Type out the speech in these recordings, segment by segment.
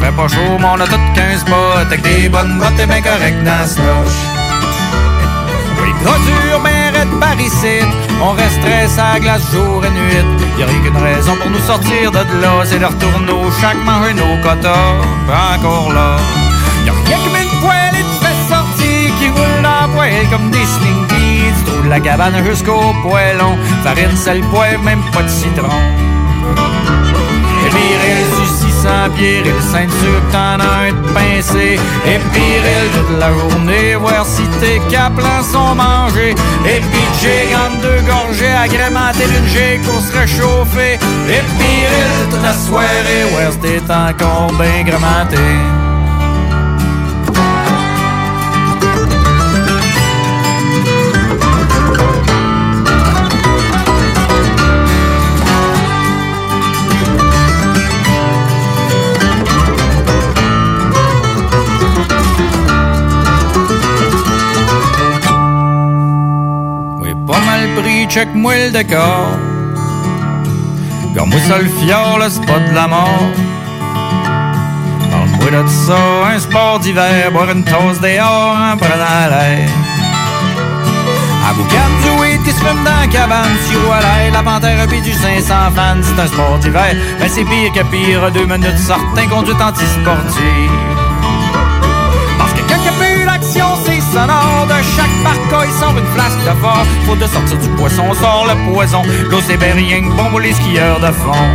Fait pas chaud, mais on a toutes 15 bottes avec des bonnes bottes et ben correct dans ce. Oui, gros dur, ben raide par ici. On resterait sa glace jour et nuit. Y'a rien qu'une raison pour nous sortir de là, c'est de retourner au chaque manger nos quotas. Pas encore là. Y'a rien que une poêle et tu fais sortir qui roule dans la poêle comme des slinkies. Tu trouves la cabane jusqu'au poêlon. Farine, sel, poivre, même pas de citron. Et 600 pieds, le que t'en as un de pincé. Et Pirel toute la journée, voir si tes caplans sont mangés. Et puis j'ai entre deux gorgées agrémentées d'une G qu'on se réchauffer. Et Pirel toute la soirée, si t'es encore bien grémenté. Check-moi le décor. Comme moi ça le fjord, là, c'est pas de la mort. Parle-moi de ça, un sport d'hiver, boire une tasse dehors en prenant l'air. À Boucan, du weed qui se fume dans la cabane, à l'air, la panthère puis du 500 fans, c'est un sport d'hiver. Mais c'est pire que pire, deux minutes sortent, conduite antisportive. Parce que a plus d'action, c'est sonore. De chaque barca, il sort une flasque de fort. Faut de sortir du poisson, on sort le poison. L'eau, c'est ben rien bon pour les skieurs de fond.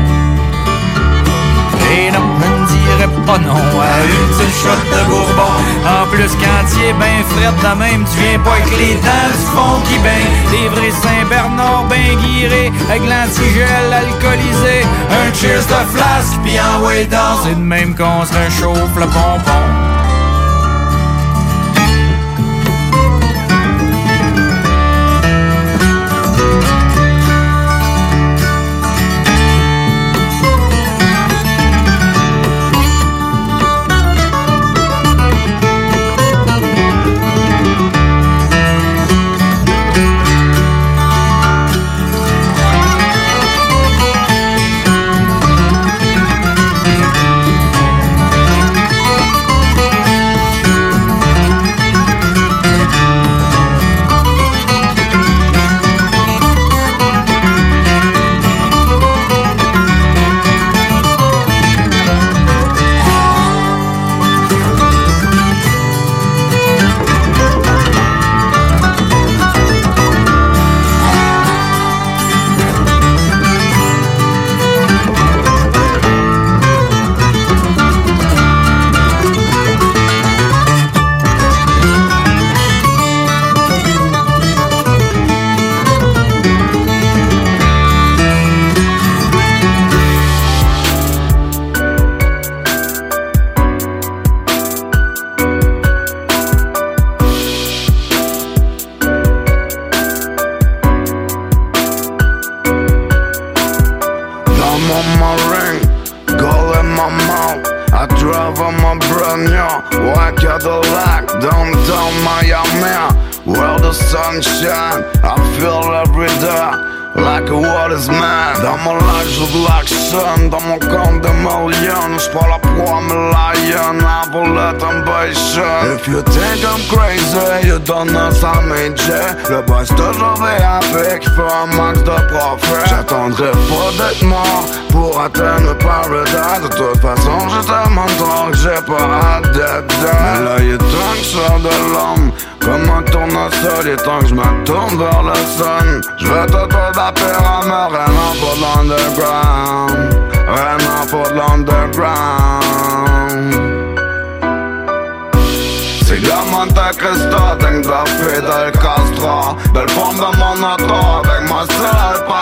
Et non, je ne dirais pas non à une petite shot de bourbon. En plus, quand tu es ben fret de même, tu viens pas avec les dents du fond qui baigne. Des vrais Saint-Bernard ben guirés, avec l'antigel alcoolisé. Un cheers de flasque, pis en way down. C'est de même qu'on se réchauffe le pompon.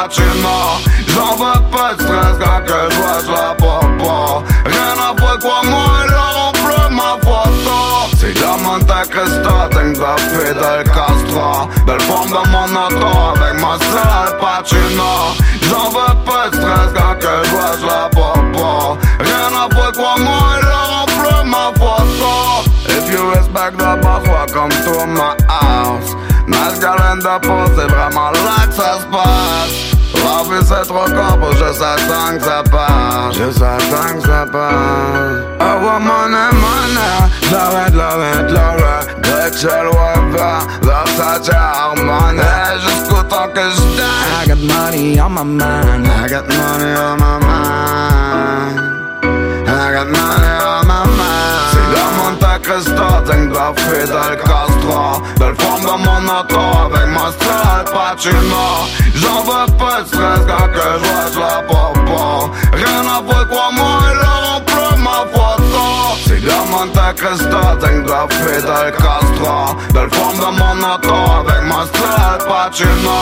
J'en veux pas de stress Quand que je vois je la popo Rien à voir quoi moi Leur plus ma photo C'est de Monte Cristo Denk de Fidel Castro. Belle forme de mon auto Avec ma seule Pacino J'en veux pas de stress Quand que je vois je la popo Rien à voir quoi moi Leur plus ma photo If you respect the boss, welcome to my house. Masculine de peau, c'est vraiment là que ça se passe. La vie c'est trop court pour juste attendre que ça passe. Juste attendre que ça passe. I want money, money. Love it, love it, love it. Gucci, Louis Versace, Armani. Jusqu'au temps que je die. I got money on my mind. I got money on my mind. I got money on my mind. C'est de Monte Cristo, think de Fidel Castro? Belle forme de mon auto avec ma seule Pacino. J'en veux pas de stress quand que je vois je la popo. Rien à voir quoi moi, ils leur plus ma photo. C'est de Monte Cristo, think de Fidel Castro? Belle forme de mon auto avec ma seule Pacino.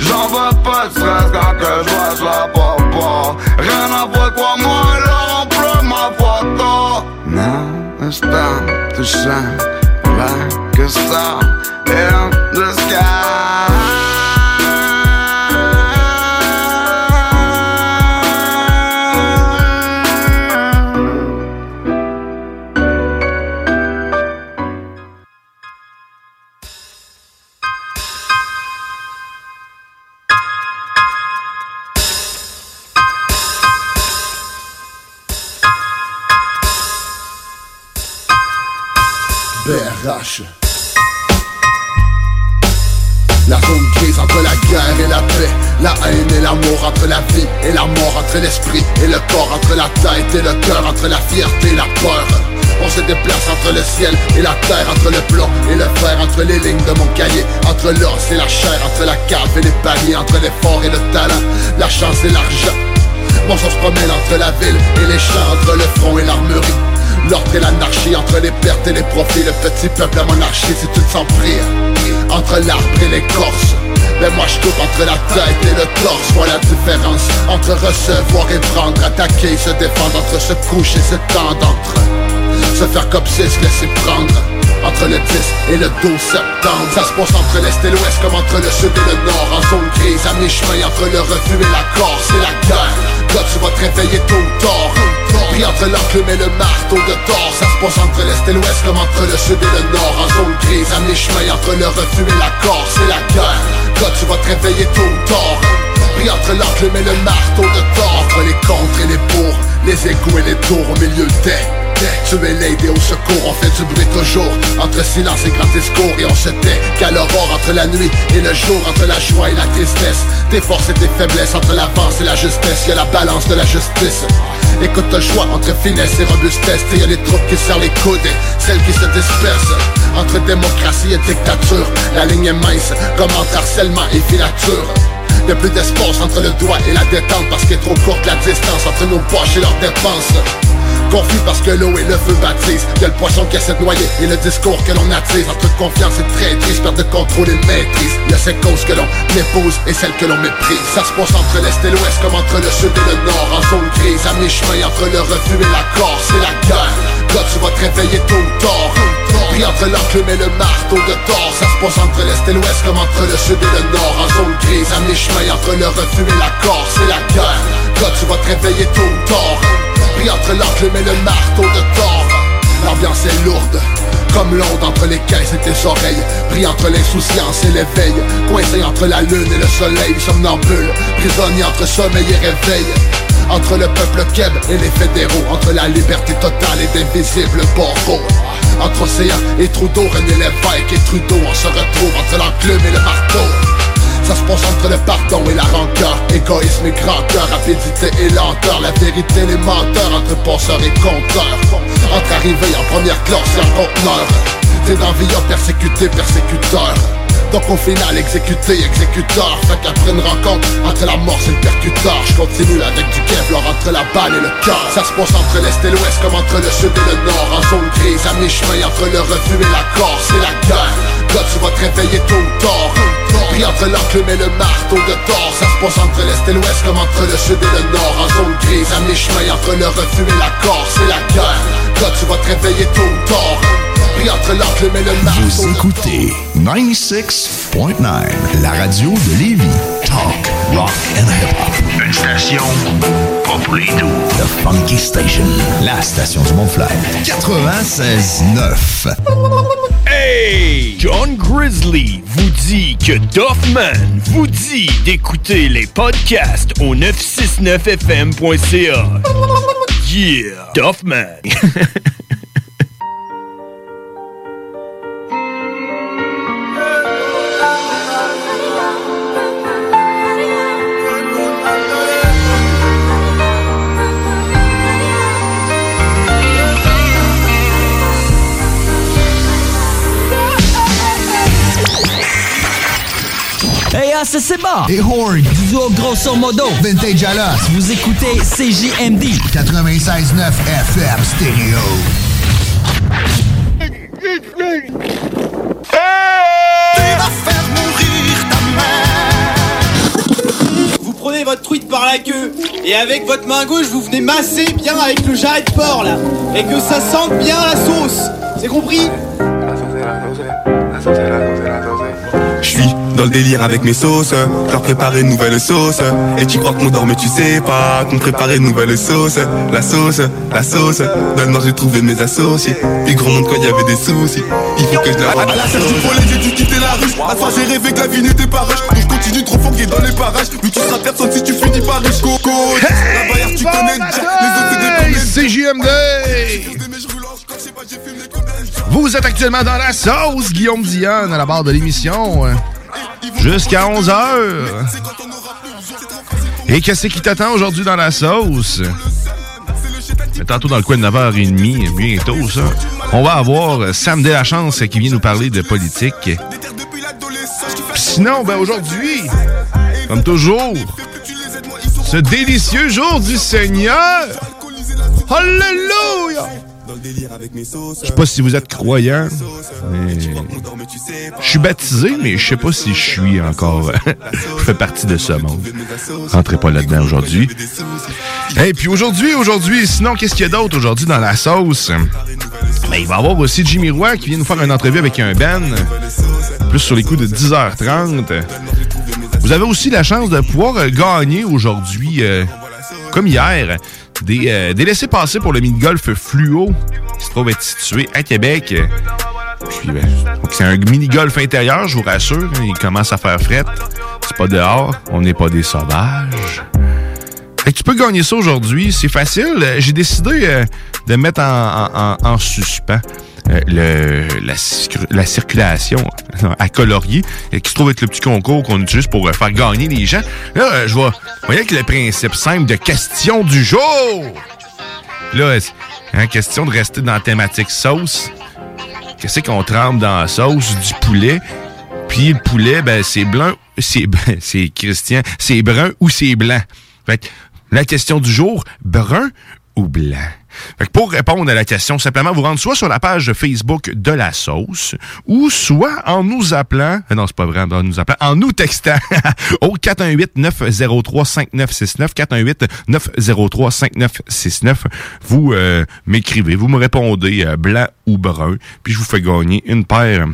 J'en veux pas de stress quand que je vois je la popo. Rien à voir quoi moi, ils leur plus ma photo. Now it's time to shine like a star in the sky. La zone grise entre la guerre et la paix. La haine et l'amour entre la vie et la mort Entre l'esprit et le corps Entre la tête et le cœur Entre la fierté et la peur. On se déplace entre le ciel et la terre Entre le plomb et le fer Entre les lignes de mon cahier Entre l'os et la chair Entre la cave et les paliers Entre l'effort et le talent La chance et l'argent. Mon sang se promène entre la ville et les champs Entre le front et l'armurerie L'ordre et l'anarchie, entre les pertes et les profits Le petit peuple, la monarchie, si tu te sens Entre l'arbre et l'écorce mais moi je coupe entre la tête et le torse. Vois la différence entre recevoir et prendre Attaquer et se défendre Entre se coucher, se tendre Entre se faire c'est se laisser prendre. Entre le 10 et le 12 septembre Ça se passe entre l'Est et l'Ouest comme entre le Sud et le Nord. En zone grise à mi-chemin entre le refus et la Corse C'est la guerre, là tu vas te réveiller tôt ou tard Pris entre l'enclume et le marteau de Thor Ça se passe entre l'Est et l'Ouest comme entre le Sud et le Nord. En zone grise à mi-chemin entre le refus et la Corse C'est la guerre, là tu vas te réveiller tôt ou tard. Pris entre l'enclume et le marteau de Thor. Entre les contre et les pour, les égouts et les tours au milieu des tu es l'aide au secours, on fait du bruit toujours. Entre silence et grand discours Et on se tait qu'à l'aurore Entre la nuit et le jour Entre la joie et la tristesse. Tes forces et tes faiblesses Entre l'avance et la justesse. Y'a la balance de la justice. Écoute le choix entre finesse et robustesse. Et y'a les troupes qui serrent les coudes et Celles qui se dispersent. Entre démocratie et dictature La ligne est mince Comme entre harcèlement et filature. Y'a plus d'espace entre le doigt et la détente Parce qu'est trop courte la distance entre nos poches et leurs dépenses Confus parce que l'eau et le feu baptisent. Y'a le poisson qui essaie de noyer et le discours que l'on attise. Entre confiance et traîtrise, perte de contrôle et maîtrise. Y'a ces causes que l'on épouse et celles que l'on méprise. Ça se passe entre l'Est et l'Ouest comme entre le Sud et le Nord. En zone grise, à mi-chemin entre le refus et la Corse C'est la guerre, là tu vas te réveiller tôt ou tard Pris entre l'enclume et le marteau de Thor Ça se passe entre l'Est et l'Ouest comme entre le Sud et le Nord. En zone grise, à mi-chemin entre le refus et la Corse C'est la guerre, là tu vas te réveiller tôt ou tard Pris entre l'enclume et le marteau de Thor. L'ambiance est lourde, Comme l'onde entre les caisses et tes oreilles. Pris entre l'insouciance et l'éveil. Coincé entre la lune et le soleil Somnambule, prisonnier entre sommeil et réveil. Entre le peuple keb et les fédéraux. Entre la liberté totale et d'invisibles bourreaux Entre océan et Trudeau, René Lévesque et Trudeau On se retrouve entre l'enclume et le marteau ça se passe entre le pardon et la rancœur. Égoïsme et grandeur, rapidité et lenteur. La vérité, les menteurs, entre penseurs et compteurs Entre arrivés en première classe et en conteneur T'es dans vie, persécuté, persécuteur donc au final exécuté, exécuteur. Fait qu'après une rencontre entre la mort et le percuteur Je continue avec du Kevlar entre la balle et le cœur. Ça se passe entre l'est et l'ouest comme entre le sud et le nord. En zone grise à mi-chemin entre le refus et la Corse C'est la guerre Là tu vas te réveiller tôt ou tard Pris entre l'enclume et le marteau de tort Ça se passe entre l'est et l'ouest comme entre le sud et le nord En zone grise à mi-chemin entre le refus et la Corse C'est la guerre Là tu vas te réveiller tôt ou tard vous écoutez 96.9, la radio de Lévis. Talk, rock and hip-hop. Une station pas pour les The Funky Station, la station du Mont-Flair. 96.9. Hey! John Grizzly vous dit que Doffman vous dit d'écouter les podcasts au 969fm.ca. Yeah! Doffman! c'est bon. Et Horn. Duo grosso modo. Vintage Alas. Vous écoutez CJMD. 96.9 FM stéréo. Vous prenez votre truite par la queue et avec votre main gauche vous venez masser bien avec le jarret de porc là et que ça sente bien la sauce. C'est compris? Dans le délire avec mes sauces, leur préparer une nouvelle sauce. Et tu crois qu'on dort mais tu sais pas qu'on préparait une nouvelle sauce. La sauce, la sauce, dans le nord j'ai trouvé mes associés. Puis gros monde quand il y avait des soucis, il faut que je la À la cherche du problème j'ai dû quitter la rue. À fois j'ai rêvé que la vie n'était pas riche. Donc je continue trop fort dans les parages. Mais tu seras personne si tu finis par riche. Coco, la barrière tu connais déjà. Les autres c'est des CJMD! Vous êtes actuellement dans la sauce, Guillaume Dion, à la barre de l'émission jusqu'à 11h. Et qu'est-ce qui t'attend aujourd'hui dans la sauce? tantôt dans le coin de 9h30, bientôt ça, on va avoir Sam Delachance qui vient nous parler de politique. sinon, ben aujourd'hui, comme toujours, ce délicieux jour du Seigneur. Alléluia! Je sais pas si vous êtes croyant, je suis baptisé, mais je sais pas si je suis encore. je fais partie de ce monde. Rentrez pas là-dedans aujourd'hui. Et puis aujourd'hui, aujourd'hui, sinon, qu'est-ce qu'il y a d'autre aujourd'hui dans la sauce? Ben, il va y avoir aussi Jimmy Roy qui vient nous faire une entrevue avec un Ben, plus sur les coups de 10h30. Vous avez aussi la chance de pouvoir gagner aujourd'hui, euh, comme hier, des, euh, laissés-passer pour le mini-golf fluo qui se trouve être situé à Québec. Ben, c'est un mini-golf intérieur, je vous rassure. Il commence à faire fret. C'est pas dehors. On n'est pas des sauvages. Et tu peux gagner ça aujourd'hui. C'est facile. J'ai décidé euh, de mettre en, suspens le, la, circulation à colorier, qui se trouve être le petit concours qu'on utilise pour faire gagner les gens. Là, je vois, voyez que le principe simple de question du jour. Là, hein, question de rester dans la thématique sauce. Qu'est-ce qu'on trempe dans la sauce du poulet? Puis le poulet, ben, c'est blanc, c'est, c'est Christian, c'est brun ou c'est blanc? Fait la question du jour, brun ou blanc? Pour répondre à la question, simplement vous rendre soit sur la page Facebook de la sauce ou soit en nous appelant, euh, non c'est pas vrai, en nous appelant, en nous textant au 418-903-5969, 418-903-5969. Vous euh, m'écrivez, vous me répondez euh, blanc ou brun, puis je vous fais gagner une paire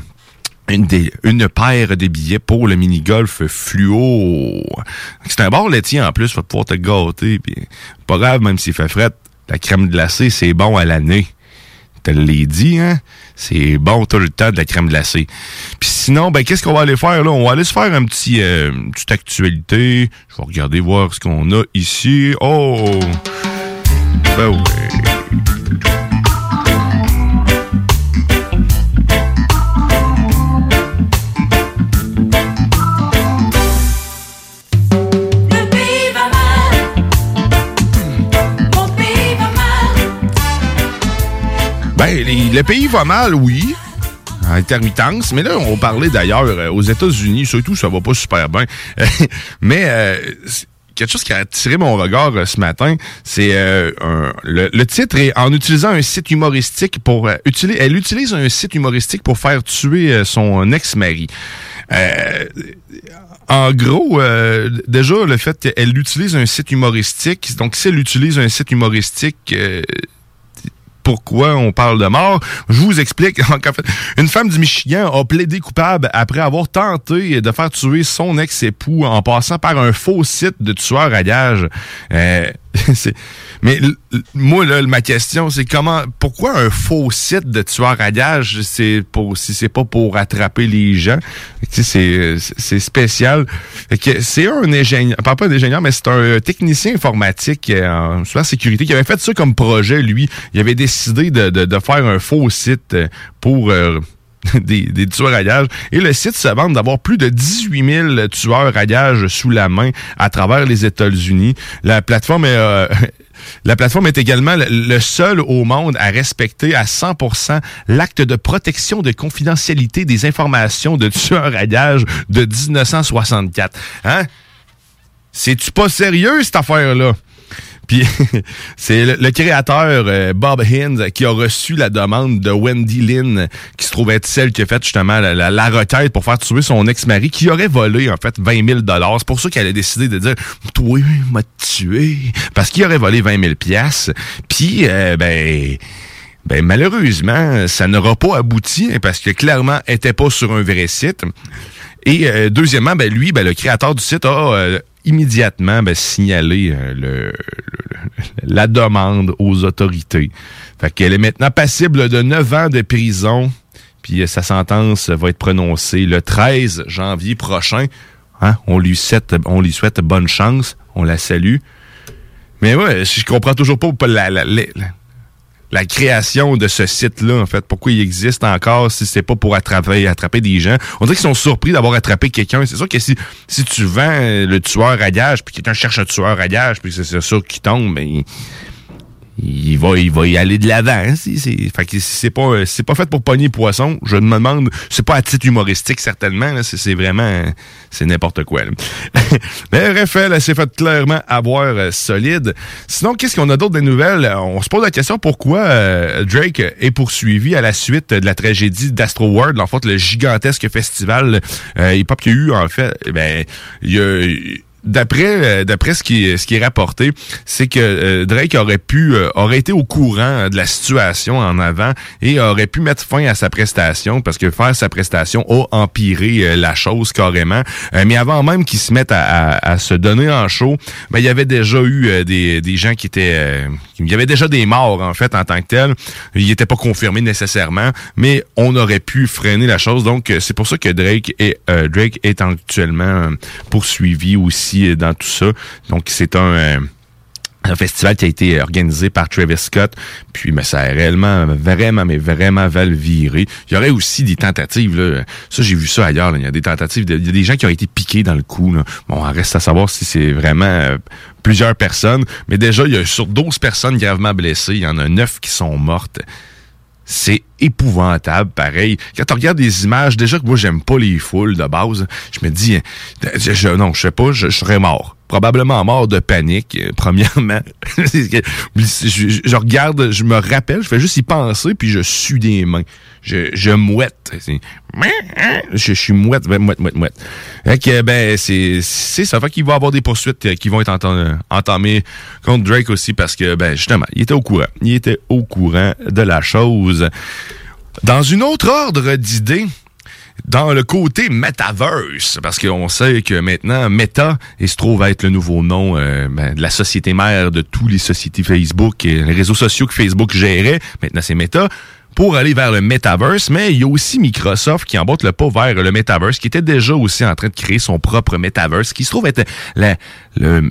une, une paire de billets pour le mini-golf fluo. C'est un bar laitier en plus, va pouvoir te gâter. Puis, pas grave, même s'il fait fret, la crème glacée, c'est bon à l'année. Te l'ai dit, hein? C'est bon tout le temps de la crème glacée. Puis sinon, ben qu'est-ce qu'on va aller faire là? On va aller se faire un petit, euh, une petite actualité. Je vais regarder voir ce qu'on a ici. Oh! Ben ouais. Ben, le pays va mal, oui. En intermittence. Mais là, on parlait d'ailleurs euh, aux États-Unis, surtout, ça va pas super bien. mais euh, quelque chose qui a attiré mon regard euh, ce matin, c'est le, titre est en utilisant un site humoristique pour utiliser, elle utilise un site humoristique pour faire tuer son ex-mari. En gros, déjà, le fait qu'elle utilise un site humoristique, donc si elle utilise un site humoristique, pourquoi on parle de mort. Je vous explique. Une femme du Michigan a plaidé coupable après avoir tenté de faire tuer son ex-époux en passant par un faux site de tueur à gage. Euh, c'est- mais moi, là, ma question, c'est comment, pourquoi un faux site de tueur à gage, c'est pour, si c'est pas pour attraper les gens? C'est, c'est spécial. C'est un ingénieur, pas pas un ingénieur, mais c'est un technicien informatique euh, en cybersécurité qui avait fait ça comme projet, lui. Il avait décidé de, de, de faire un faux site euh, pour euh, des, des tueurs à gages. Et le site se vante d'avoir plus de 18 000 tueurs à gages sous la main à travers les États-Unis. La plateforme est... euh, La plateforme est également le- seul au monde à respecter à 100% l'acte de protection de confidentialité des informations de tueurs à gages de 1964. Hein? C'est-tu pas sérieux, cette affaire-là? Puis c'est le, créateur euh, Bob Hines qui a reçu la demande de Wendy Lynn, qui se trouve être celle qui a fait justement la, la- la requête pour faire tuer son ex-mari, qui aurait volé en fait 20 000 C'est pour ça qu'elle a décidé de dire « Toi, m'a tué », parce qu'il aurait volé 20 000 piastres. Puis, euh, ben... Ben malheureusement, ça n'aura pas abouti hein, parce que clairement, elle était pas sur un vrai site. Et euh, deuxièmement, ben lui, ben, le créateur du site a euh, immédiatement ben, signalé euh, le, le- la demande aux autorités. Fait qu'elle est maintenant passible de 9 ans de prison. Puis euh, sa sentence va être prononcée le 13 janvier prochain. Hein? On, lui souhaite, on lui souhaite bonne chance. On la salue. Mais ouais, je comprends toujours pas la, la- la- la- création de ce site-là, en fait. Pourquoi il existe encore si c'est pas pour attraper, attraper des gens? On dirait qu'ils sont surpris d'avoir attrapé quelqu'un. C'est sûr que si, si tu vends euh, le tueur à gage, puis quelqu'un cherche un tueur à gage, puis c'est sûr qu'il tombe, ben, il, va, il va y aller de l'avant. hein. C'est, fait que c'est pas, c'est pas fait pour pogner poisson. Je me demande, c'est pas à titre humoristique certainement. C'est, vraiment, c'est n'importe quoi. là. Mais elle s'est fait clairement avoir euh, solide. Sinon, qu'est-ce qu'on a d'autre des nouvelles? On se pose la question pourquoi euh, Drake est poursuivi à la suite de la tragédie d'Astro World, en fait le gigantesque festival euh, hip-hop qu'il y a eu en fait? eh Ben, il y a D'après euh, d'après ce qui ce qui est rapporté, c'est que euh, Drake aurait pu euh, aurait été au courant de la situation en avant et aurait pu mettre fin à sa prestation parce que faire sa prestation a empiré euh, la chose carrément. Mais avant même qu'il se mette à, se donner en show, ben il y avait déjà eu des, des gens qui étaient il y avait déjà des morts en fait en tant que tel. Il n'était pas confirmé nécessairement, mais on aurait pu freiner la chose. Donc euh, c'est pour ça que Drake est euh, Drake est actuellement euh, poursuivi aussi dans tout ça. Donc c'est un un festival qui a été organisé par Travis Scott, puis mais ça a réellement, vraiment, mais vraiment val virer. Il y aurait aussi des tentatives, là. ça j'ai vu ça ailleurs, là. il y a des tentatives, de- il y a des gens qui ont été piqués dans le coup. Là. Bon, on reste à savoir si c'est vraiment euh, plusieurs personnes, mais déjà, il y a sur 12 personnes gravement blessées, il y en a 9 qui sont mortes. C'est épouvantable, pareil. Quand on regarde des images, déjà que moi, j'aime pas les foules de base, je me dis, je, je- non, je sais pas, je, je serais mort. Probablement mort de panique, euh, premièrement. Je, regarde, je me rappelle, je fais juste y penser, puis je sue des mains. Je, je mouette. Je, suis mouette, mouette, mouette, mouette. Fait ben, c'est, ça. Fait qu'il va y avoir des poursuites euh, qui vont être entamées contre Drake aussi parce que, ben, justement, il était au courant. Il était au courant de la chose. Dans une autre ordre d'idées, dans le côté metaverse, parce qu'on sait que maintenant, Meta, il se trouve être le nouveau nom euh, ben, de la société mère de tous les sociétés Facebook et les réseaux sociaux que Facebook gérait. Maintenant, c'est Meta. pour aller vers le metaverse, mais il y a aussi Microsoft qui emboîte le pas vers le metaverse, qui était déjà aussi en train de créer son propre metaverse, qui se trouve être la, le,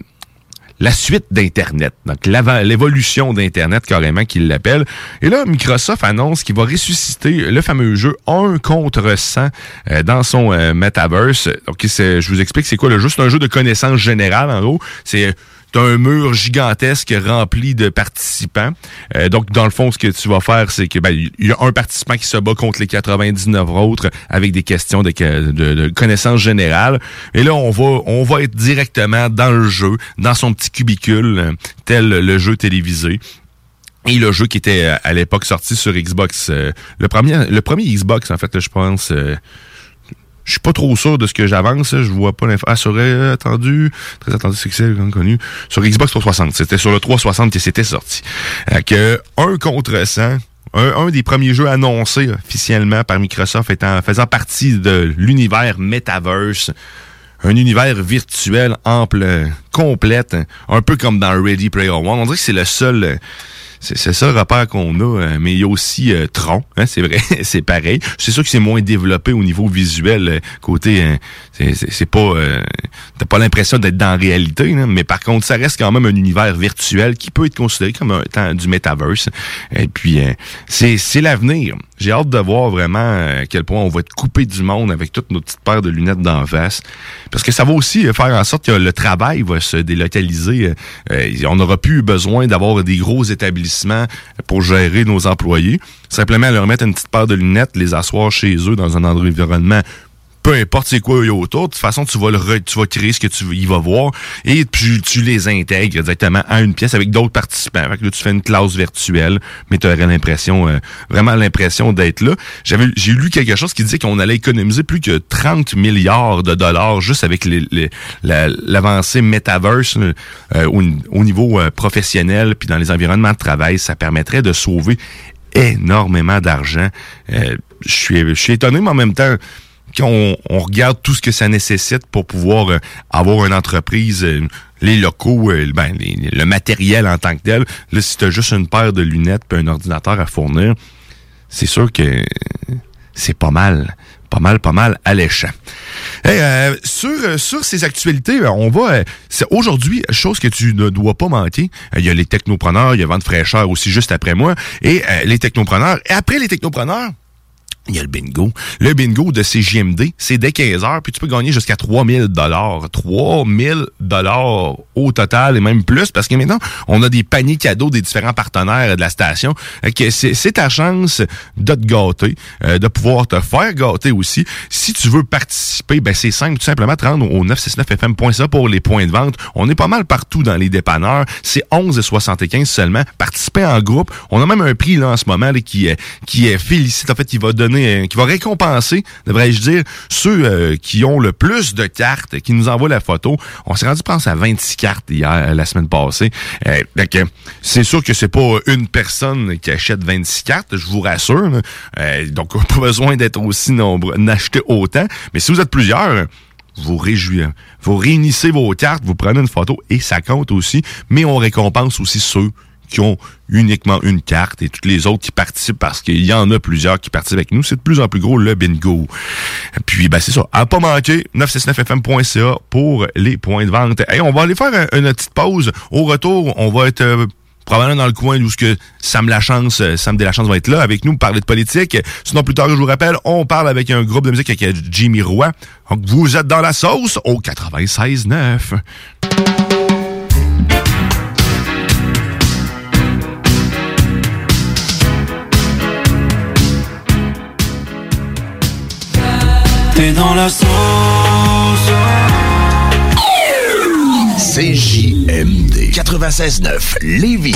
la suite d'Internet. Donc, l'évolution d'Internet, carrément, qu'il l'appelle. Et là, Microsoft annonce qu'il va ressusciter le fameux jeu 1 contre 100 euh, dans son euh, metaverse. Donc, je vous explique c'est quoi le jeu. C'est un jeu de connaissance générale, en gros. C'est T'as un mur gigantesque rempli de participants. Euh, donc, dans le fond, ce que tu vas faire, c'est que ben, il y a un participant qui se bat contre les 99 autres avec des questions de, de, de connaissances générales. Et là, on va, on va être directement dans le jeu, dans son petit cubicule, euh, tel le jeu télévisé. Et le jeu qui était euh, à l'époque sorti sur Xbox, euh, le premier, le premier Xbox en fait, là, je pense. euh, je suis pas trop sûr de ce que j'avance. Je vois pas l'info. Ah, sur euh, attendu, très attendu, bien connu. Sur Xbox 360. C'était sur le 360 que c'était sorti. Euh, que un contre 100. Un, un des premiers jeux annoncés officiellement par Microsoft étant faisant partie de l'univers Metaverse. Un univers virtuel ample, complète, un peu comme dans Ready Player One. On dirait que c'est le seul, c'est ça le repère qu'on a, euh, mais il y a aussi euh, Tron, hein, c'est vrai, c'est pareil. C'est sûr que c'est moins développé au niveau visuel, euh, côté, euh, c'est- pas, euh, t'as pas l'impression d'être dans la réalité, mais par contre, ça reste quand même un univers virtuel qui peut être considéré comme un temps du metaverse. Et puis, euh, c'est l'avenir. J'ai hâte de voir vraiment à quel point on va être coupé du monde avec toutes nos petites paires de lunettes d'en face. Parce que ça va aussi faire en sorte que le travail va se délocaliser. On n'aura plus besoin d'avoir des gros établissements pour gérer nos employés. Simplement leur mettre une petite paire de lunettes, les asseoir chez eux dans un environnement peu importe c'est quoi autour, de toute façon, tu vas le re- tu vas créer ce que tu il va voir et puis tu les intègres directement à une pièce avec d'autres participants. Fait là, tu fais une classe virtuelle, mais tu aurais l'impression, euh, vraiment l'impression d'être là. J'avais, j'ai lu quelque chose qui disait qu'on allait économiser plus que 30 milliards de dollars juste avec les- les- la- l'avancée metaverse euh, au, au niveau euh, professionnel puis dans les environnements de travail. Ça permettrait de sauver énormément d'argent. Euh, je suis étonné, mais en même temps, quand on, regarde tout ce que ça nécessite pour pouvoir euh, avoir une entreprise, euh, les locaux, euh, ben, le matériel en tant que tel, là, si tu as juste une paire de lunettes et un ordinateur à fournir, c'est sûr que c'est pas mal, pas mal, pas mal alléchant. Hey, sur, sur ces actualités, on va. c'est aujourd'hui, chose que tu ne dois pas manquer. Il y a les technopreneurs, il y a Vente fraîcheur aussi juste après moi. Et les technopreneurs. Et après les technopreneurs, il y a le bingo. Le bingo de CJMD, c'est dès 15 heures, puis tu peux gagner jusqu'à 3000 dollars. 3000 dollars au total et même plus parce que maintenant, on a des paniers cadeaux des différents partenaires de la station. Que C'est ta chance de te gâter, euh, de pouvoir te faire gâter aussi. Si tu veux participer, ben c'est simple, tout simplement te rendre au 969fm.ca pour les points de vente. On est pas mal partout dans les dépanneurs. C'est 11,75 seulement. Participer en groupe. On a même un prix là en ce moment là, qui, euh, qui euh, félicite, en fait, qui va donner, euh, qui va récompenser, devrais-je dire, ceux euh, qui ont le plus de cartes, qui nous envoient la photo. On s'est rendu, je pense, à 26 cartes hier, euh, la semaine passée. C'est sûr que c'est pas une personne qui achète 26 cartes, je vous rassure. donc, pas besoin d'être aussi nombreux, d'acheter autant. Mais si vous êtes plusieurs, vous réjouissez, vous réunissez vos cartes, vous prenez une photo et ça compte aussi, mais on récompense aussi ceux qui ont uniquement une carte et toutes les autres qui participent parce qu'il y en a plusieurs qui participent avec nous. C'est de plus en plus gros le bingo. Puis ben c'est ça. À pas manquer, 969fm.ca pour les points de vente. Hey, on va aller faire un- une petite pause. Au retour, on va être euh, probablement dans le coin où ce que Sam Lachance, euh, Sam Delachance va être là avec nous pour parler de politique. Sinon, plus tard, je vous rappelle, on parle avec un groupe de musique avec euh, Jimmy Roy. Donc, vous êtes dans la sauce au 96.9. T'es dans la sauce. CJMD 96.9 Lévis.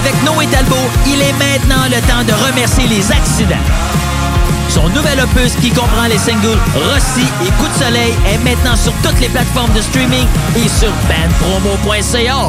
Avec Noé Talbot, il est maintenant le temps de remercier les accidents. Son nouvel opus qui comprend les singles Rossi et Coup de soleil est maintenant sur toutes les plateformes de streaming et sur bandpromo.ca.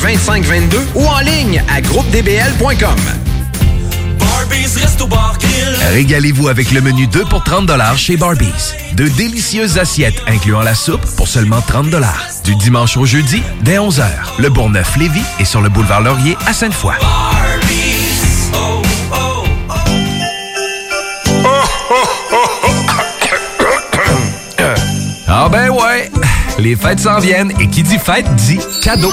2522 ou en ligne à groupedbl.com. Régalez-vous avec le menu 2 pour 30 chez Barbies. De délicieuses assiettes incluant la soupe pour seulement 30 Du dimanche au jeudi, dès 11h, le Bourgneuf-Lévis est sur le boulevard Laurier à Sainte-Foy. Ah ben ouais, les fêtes s'en viennent et qui dit fête dit cadeau.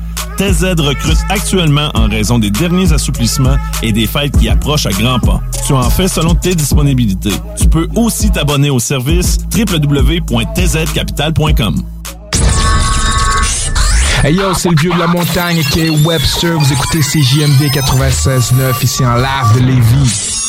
TZ recrute actuellement en raison des derniers assouplissements et des fêtes qui approchent à grands pas. Tu en fais selon tes disponibilités. Tu peux aussi t'abonner au service www.tzcapital.com. Hey yo, c'est le vieux de la montagne qui est Webster. Vous écoutez CJMD 96.9 ici en live de Lévis.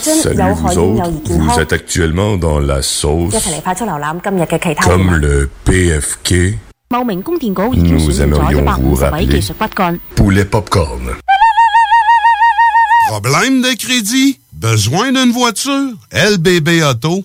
Salut vous autres, vous êtes actuellement dans la sauce comme le PFK. Nous aimerions vous rappeler Poulet Popcorn. Problème de crédit? Besoin d'une voiture? LBB Auto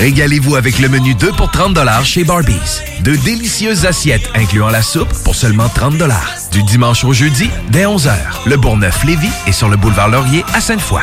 Régalez-vous avec le menu 2 pour 30 chez Barbies. De délicieuses assiettes incluant la soupe pour seulement 30 Du dimanche au jeudi, dès 11h. Le Bourgneuf-Lévis est sur le boulevard Laurier à Sainte-Foy.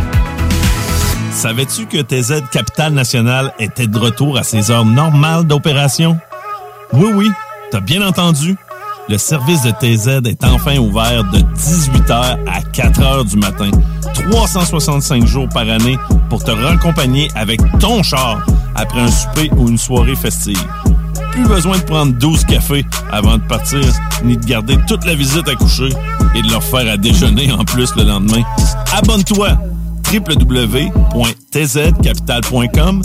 Savais-tu que TZ Capital National était de retour à ses heures normales d'opération? Oui, oui, t'as bien entendu. Le service de TZ est enfin ouvert de 18h à 4h du matin, 365 jours par année pour te raccompagner avec ton char après un souper ou une soirée festive. Plus besoin de prendre 12 cafés avant de partir, ni de garder toute la visite à coucher et de leur faire à déjeuner en plus le lendemain. Abonne-toi www.tzcapital.com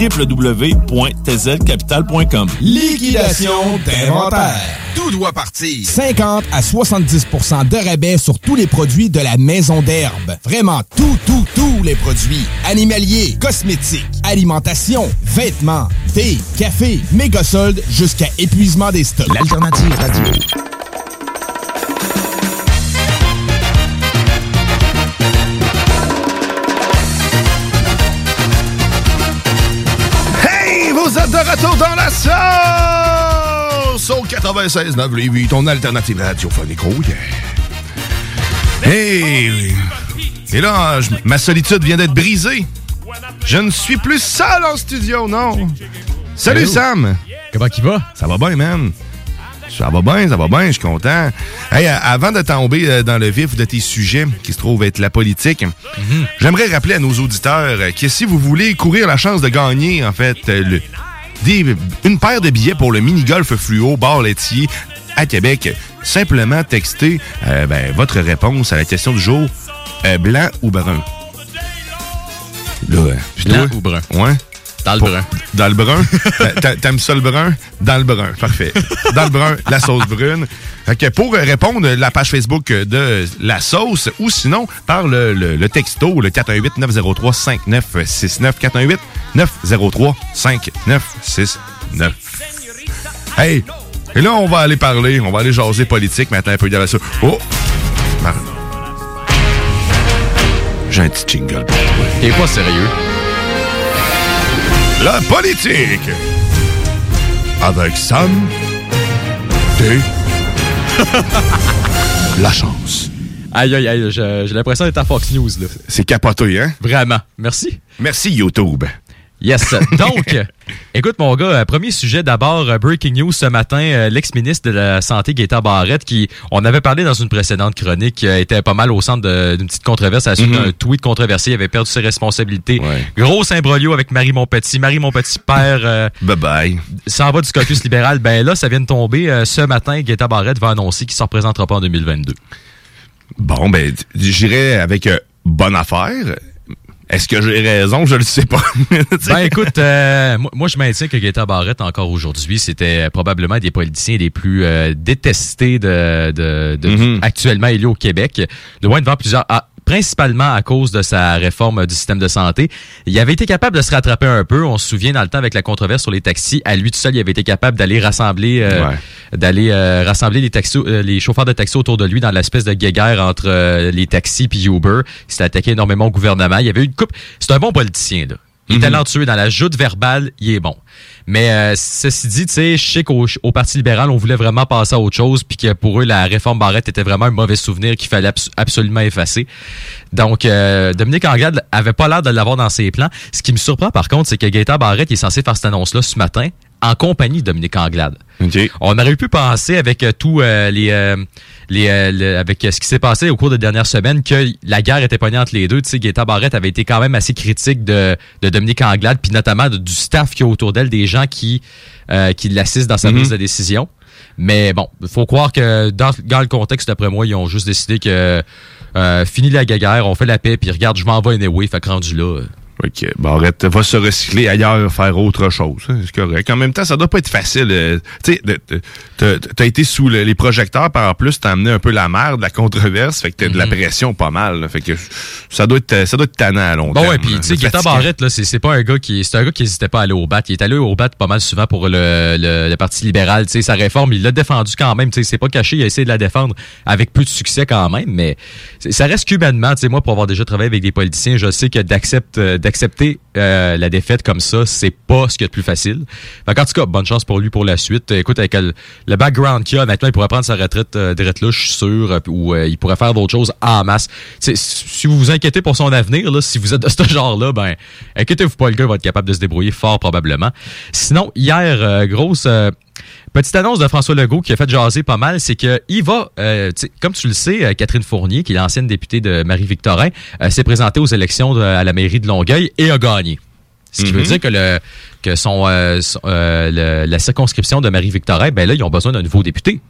www.tzcapital.com Liquidation d'inventaire. Tout doit partir. 50 à 70% de rabais sur tous les produits de la maison d'herbe. Vraiment tout, tout, tous les produits. Animaliers, cosmétiques, alimentation, vêtements, thé, café, méga soldes jusqu'à épuisement des stocks. L'alternative radio. Retour dans la sauce au 96.9 Lévis, ton alternative radiophonique. Oh yeah. Hey! Et là, je- ma solitude vient d'être brisée. Je ne suis plus seul en studio, non. Salut? Sam! Comment il va? Ça va bien, man. Ça va bien, ça va bien, je suis content. Hey, euh, avant de tomber euh, dans le vif de tes sujets, qui se trouve être la politique, j'aimerais rappeler à nos auditeurs euh, que si vous voulez courir la chance de gagner, en fait, le- des- une paire de billets pour le mini-golf fluo bar laitier à Québec, simplement textez euh, ben, votre réponse à la question du jour, euh, blanc ou brun? Là, Blanc toi? ou brun? Ouais. Dans le Pour- brun. Dans le brun? T'a- T'aimes ça le brun? Dans le brun. Parfait. Dans le brun, la sauce brune. Fait que pour répondre, la page Facebook de la sauce ou sinon par le, le- le texto, le 418-903-5969. 418-903-5969. Hey! Et là, on va aller parler, on va aller jaser politique, mais attends un peu derrière ça. Oh! Mar- J'ai un petit jingle pour toi. Il est pas sérieux? La politique! Avec Sam T. La chance. Aïe, aïe, aïe, j'ai l'impression d'être à Fox News, là. C'est capoté, hein? Vraiment. Merci. Merci, YouTube. Yes. Donc, écoute, mon gars, euh, premier sujet d'abord, euh, breaking news ce matin, euh, l'ex-ministre de la Santé, Gaétan Barrette, qui, on avait parlé dans une précédente chronique, était pas mal au centre d'une petite controverse à la suite Mhm. d'un tweet controversé, il avait perdu ses responsabilités. Gros imbroglio avec Marie Montpetit. Marie Montpetit, père... euh, Bye-bye. S'en va du caucus libéral. Ben là, ça vient de tomber. Ce matin, Gaétan Barrette va annoncer qu'il ne se représentera pas en 2022. Bon, ben, j'irai avec euh, bonne affaire. Est-ce que j'ai raison? Je le sais pas. Ben écoute, euh, moi, moi, je maintiens que Gaétan Barrette, encore aujourd'hui, c'était probablement des politiciens les plus euh, détestés de, de, de- Mhm. actuellement élus au Québec. De loin devant plusieurs... principalement à cause de sa réforme du système de santé. Il avait été capable de se rattraper un peu. On se souvient dans le temps avec la controverse sur les taxis. À lui tout seul, il avait été capable d'aller rassembler, euh, Ouais. d'aller euh, rassembler les taxis, euh, les chauffeurs de taxi autour de lui dans l'espèce de guéguerre entre euh, les taxis puis Uber. Il s'était attaqué énormément au gouvernement. Il y avait eu une coupe. C'est un bon politicien là. Il est Mhm. talentueux dans la joute verbale, il est bon. Mais euh, ceci dit, tu sais, je sais qu'au au Parti libéral, on voulait vraiment passer à autre chose, puis que pour eux, la réforme Barrette était vraiment un mauvais souvenir qu'il fallait abs- absolument effacer. Donc, euh, Dominique Anglade avait pas l'air de l'avoir dans ses plans. Ce qui me surprend, par contre, c'est que Gaëtan Barrette est censé faire cette annonce-là ce matin en compagnie de Dominique Anglade. On aurait pu penser avec euh, tout euh, les, euh, les euh, le- avec euh, ce qui s'est passé au cours des dernières semaines que la guerre était pognée entre les deux. Tu sais, Gaëtan Barrette avait été quand même assez critique de, de Dominique Anglade, puis notamment de- du staff qui est autour d'elle, des gens qui euh, qui l'assistent dans sa Mhm. prise de décision. Mais bon, faut croire que dans, dans le contexte, d'après moi, ils ont juste décidé que euh, fini la guerre, on fait la paix, puis regarde, je m'en vais anyway, fait que rendu là. OK. Barrette va se recycler ailleurs, faire autre chose. hein, C'est correct. En même temps, ça doit pas être facile. euh, tu sais, t'as été sous le- les projecteurs, par en plus, t'as amené un peu la merde, la controverse, fait que t'as de la Mhm. pression pas mal. là, fait que ça doit être, ça doit être tannant à long Bon, terme. ouais, puis tu sais, Gaëtan. Barrette, là, c'est pas un gars qui, c'est un gars qui hésitait pas à aller au bat. Il est allé au bat pas mal souvent pour le, le, le Parti libéral. Tu sais, sa réforme, il l'a défendu quand même. Tu sais, c'est pas caché, il a essayé de la défendre avec peu de succès quand même, mais ça reste qu'humainement. Tu sais, moi, pour avoir déjà travaillé avec des politiciens, je sais que euh, d'accepter euh, la défaite comme ça, c'est pas ce qu'il y a de plus facile. Qu'en tout cas, bonne chance pour lui pour la suite. Écoute, avec le, background qu'il a, maintenant, il pourrait prendre sa retraite euh, direct là, je suis sûr, euh, ou euh, il pourrait faire d'autres choses en masse. Si vous vous inquiétez pour son avenir, là, si vous êtes de ce genre-là, ben, inquiétez-vous pas, le gars va être capable de se débrouiller fort probablement. Sinon, hier, euh, grosse... Petite annonce de François Legault qui a fait jaser pas mal, c'est que il va, euh, comme tu le sais, Catherine Fournier, qui est l'ancienne députée de Marie-Victorin, s'est présentée aux élections à la mairie de Longueuil et a gagné. Ce qui Mhm. veut dire que le que son, euh, son- euh, le- la circonscription de Marie-Victorin, ben là, ils ont besoin d'un nouveau député.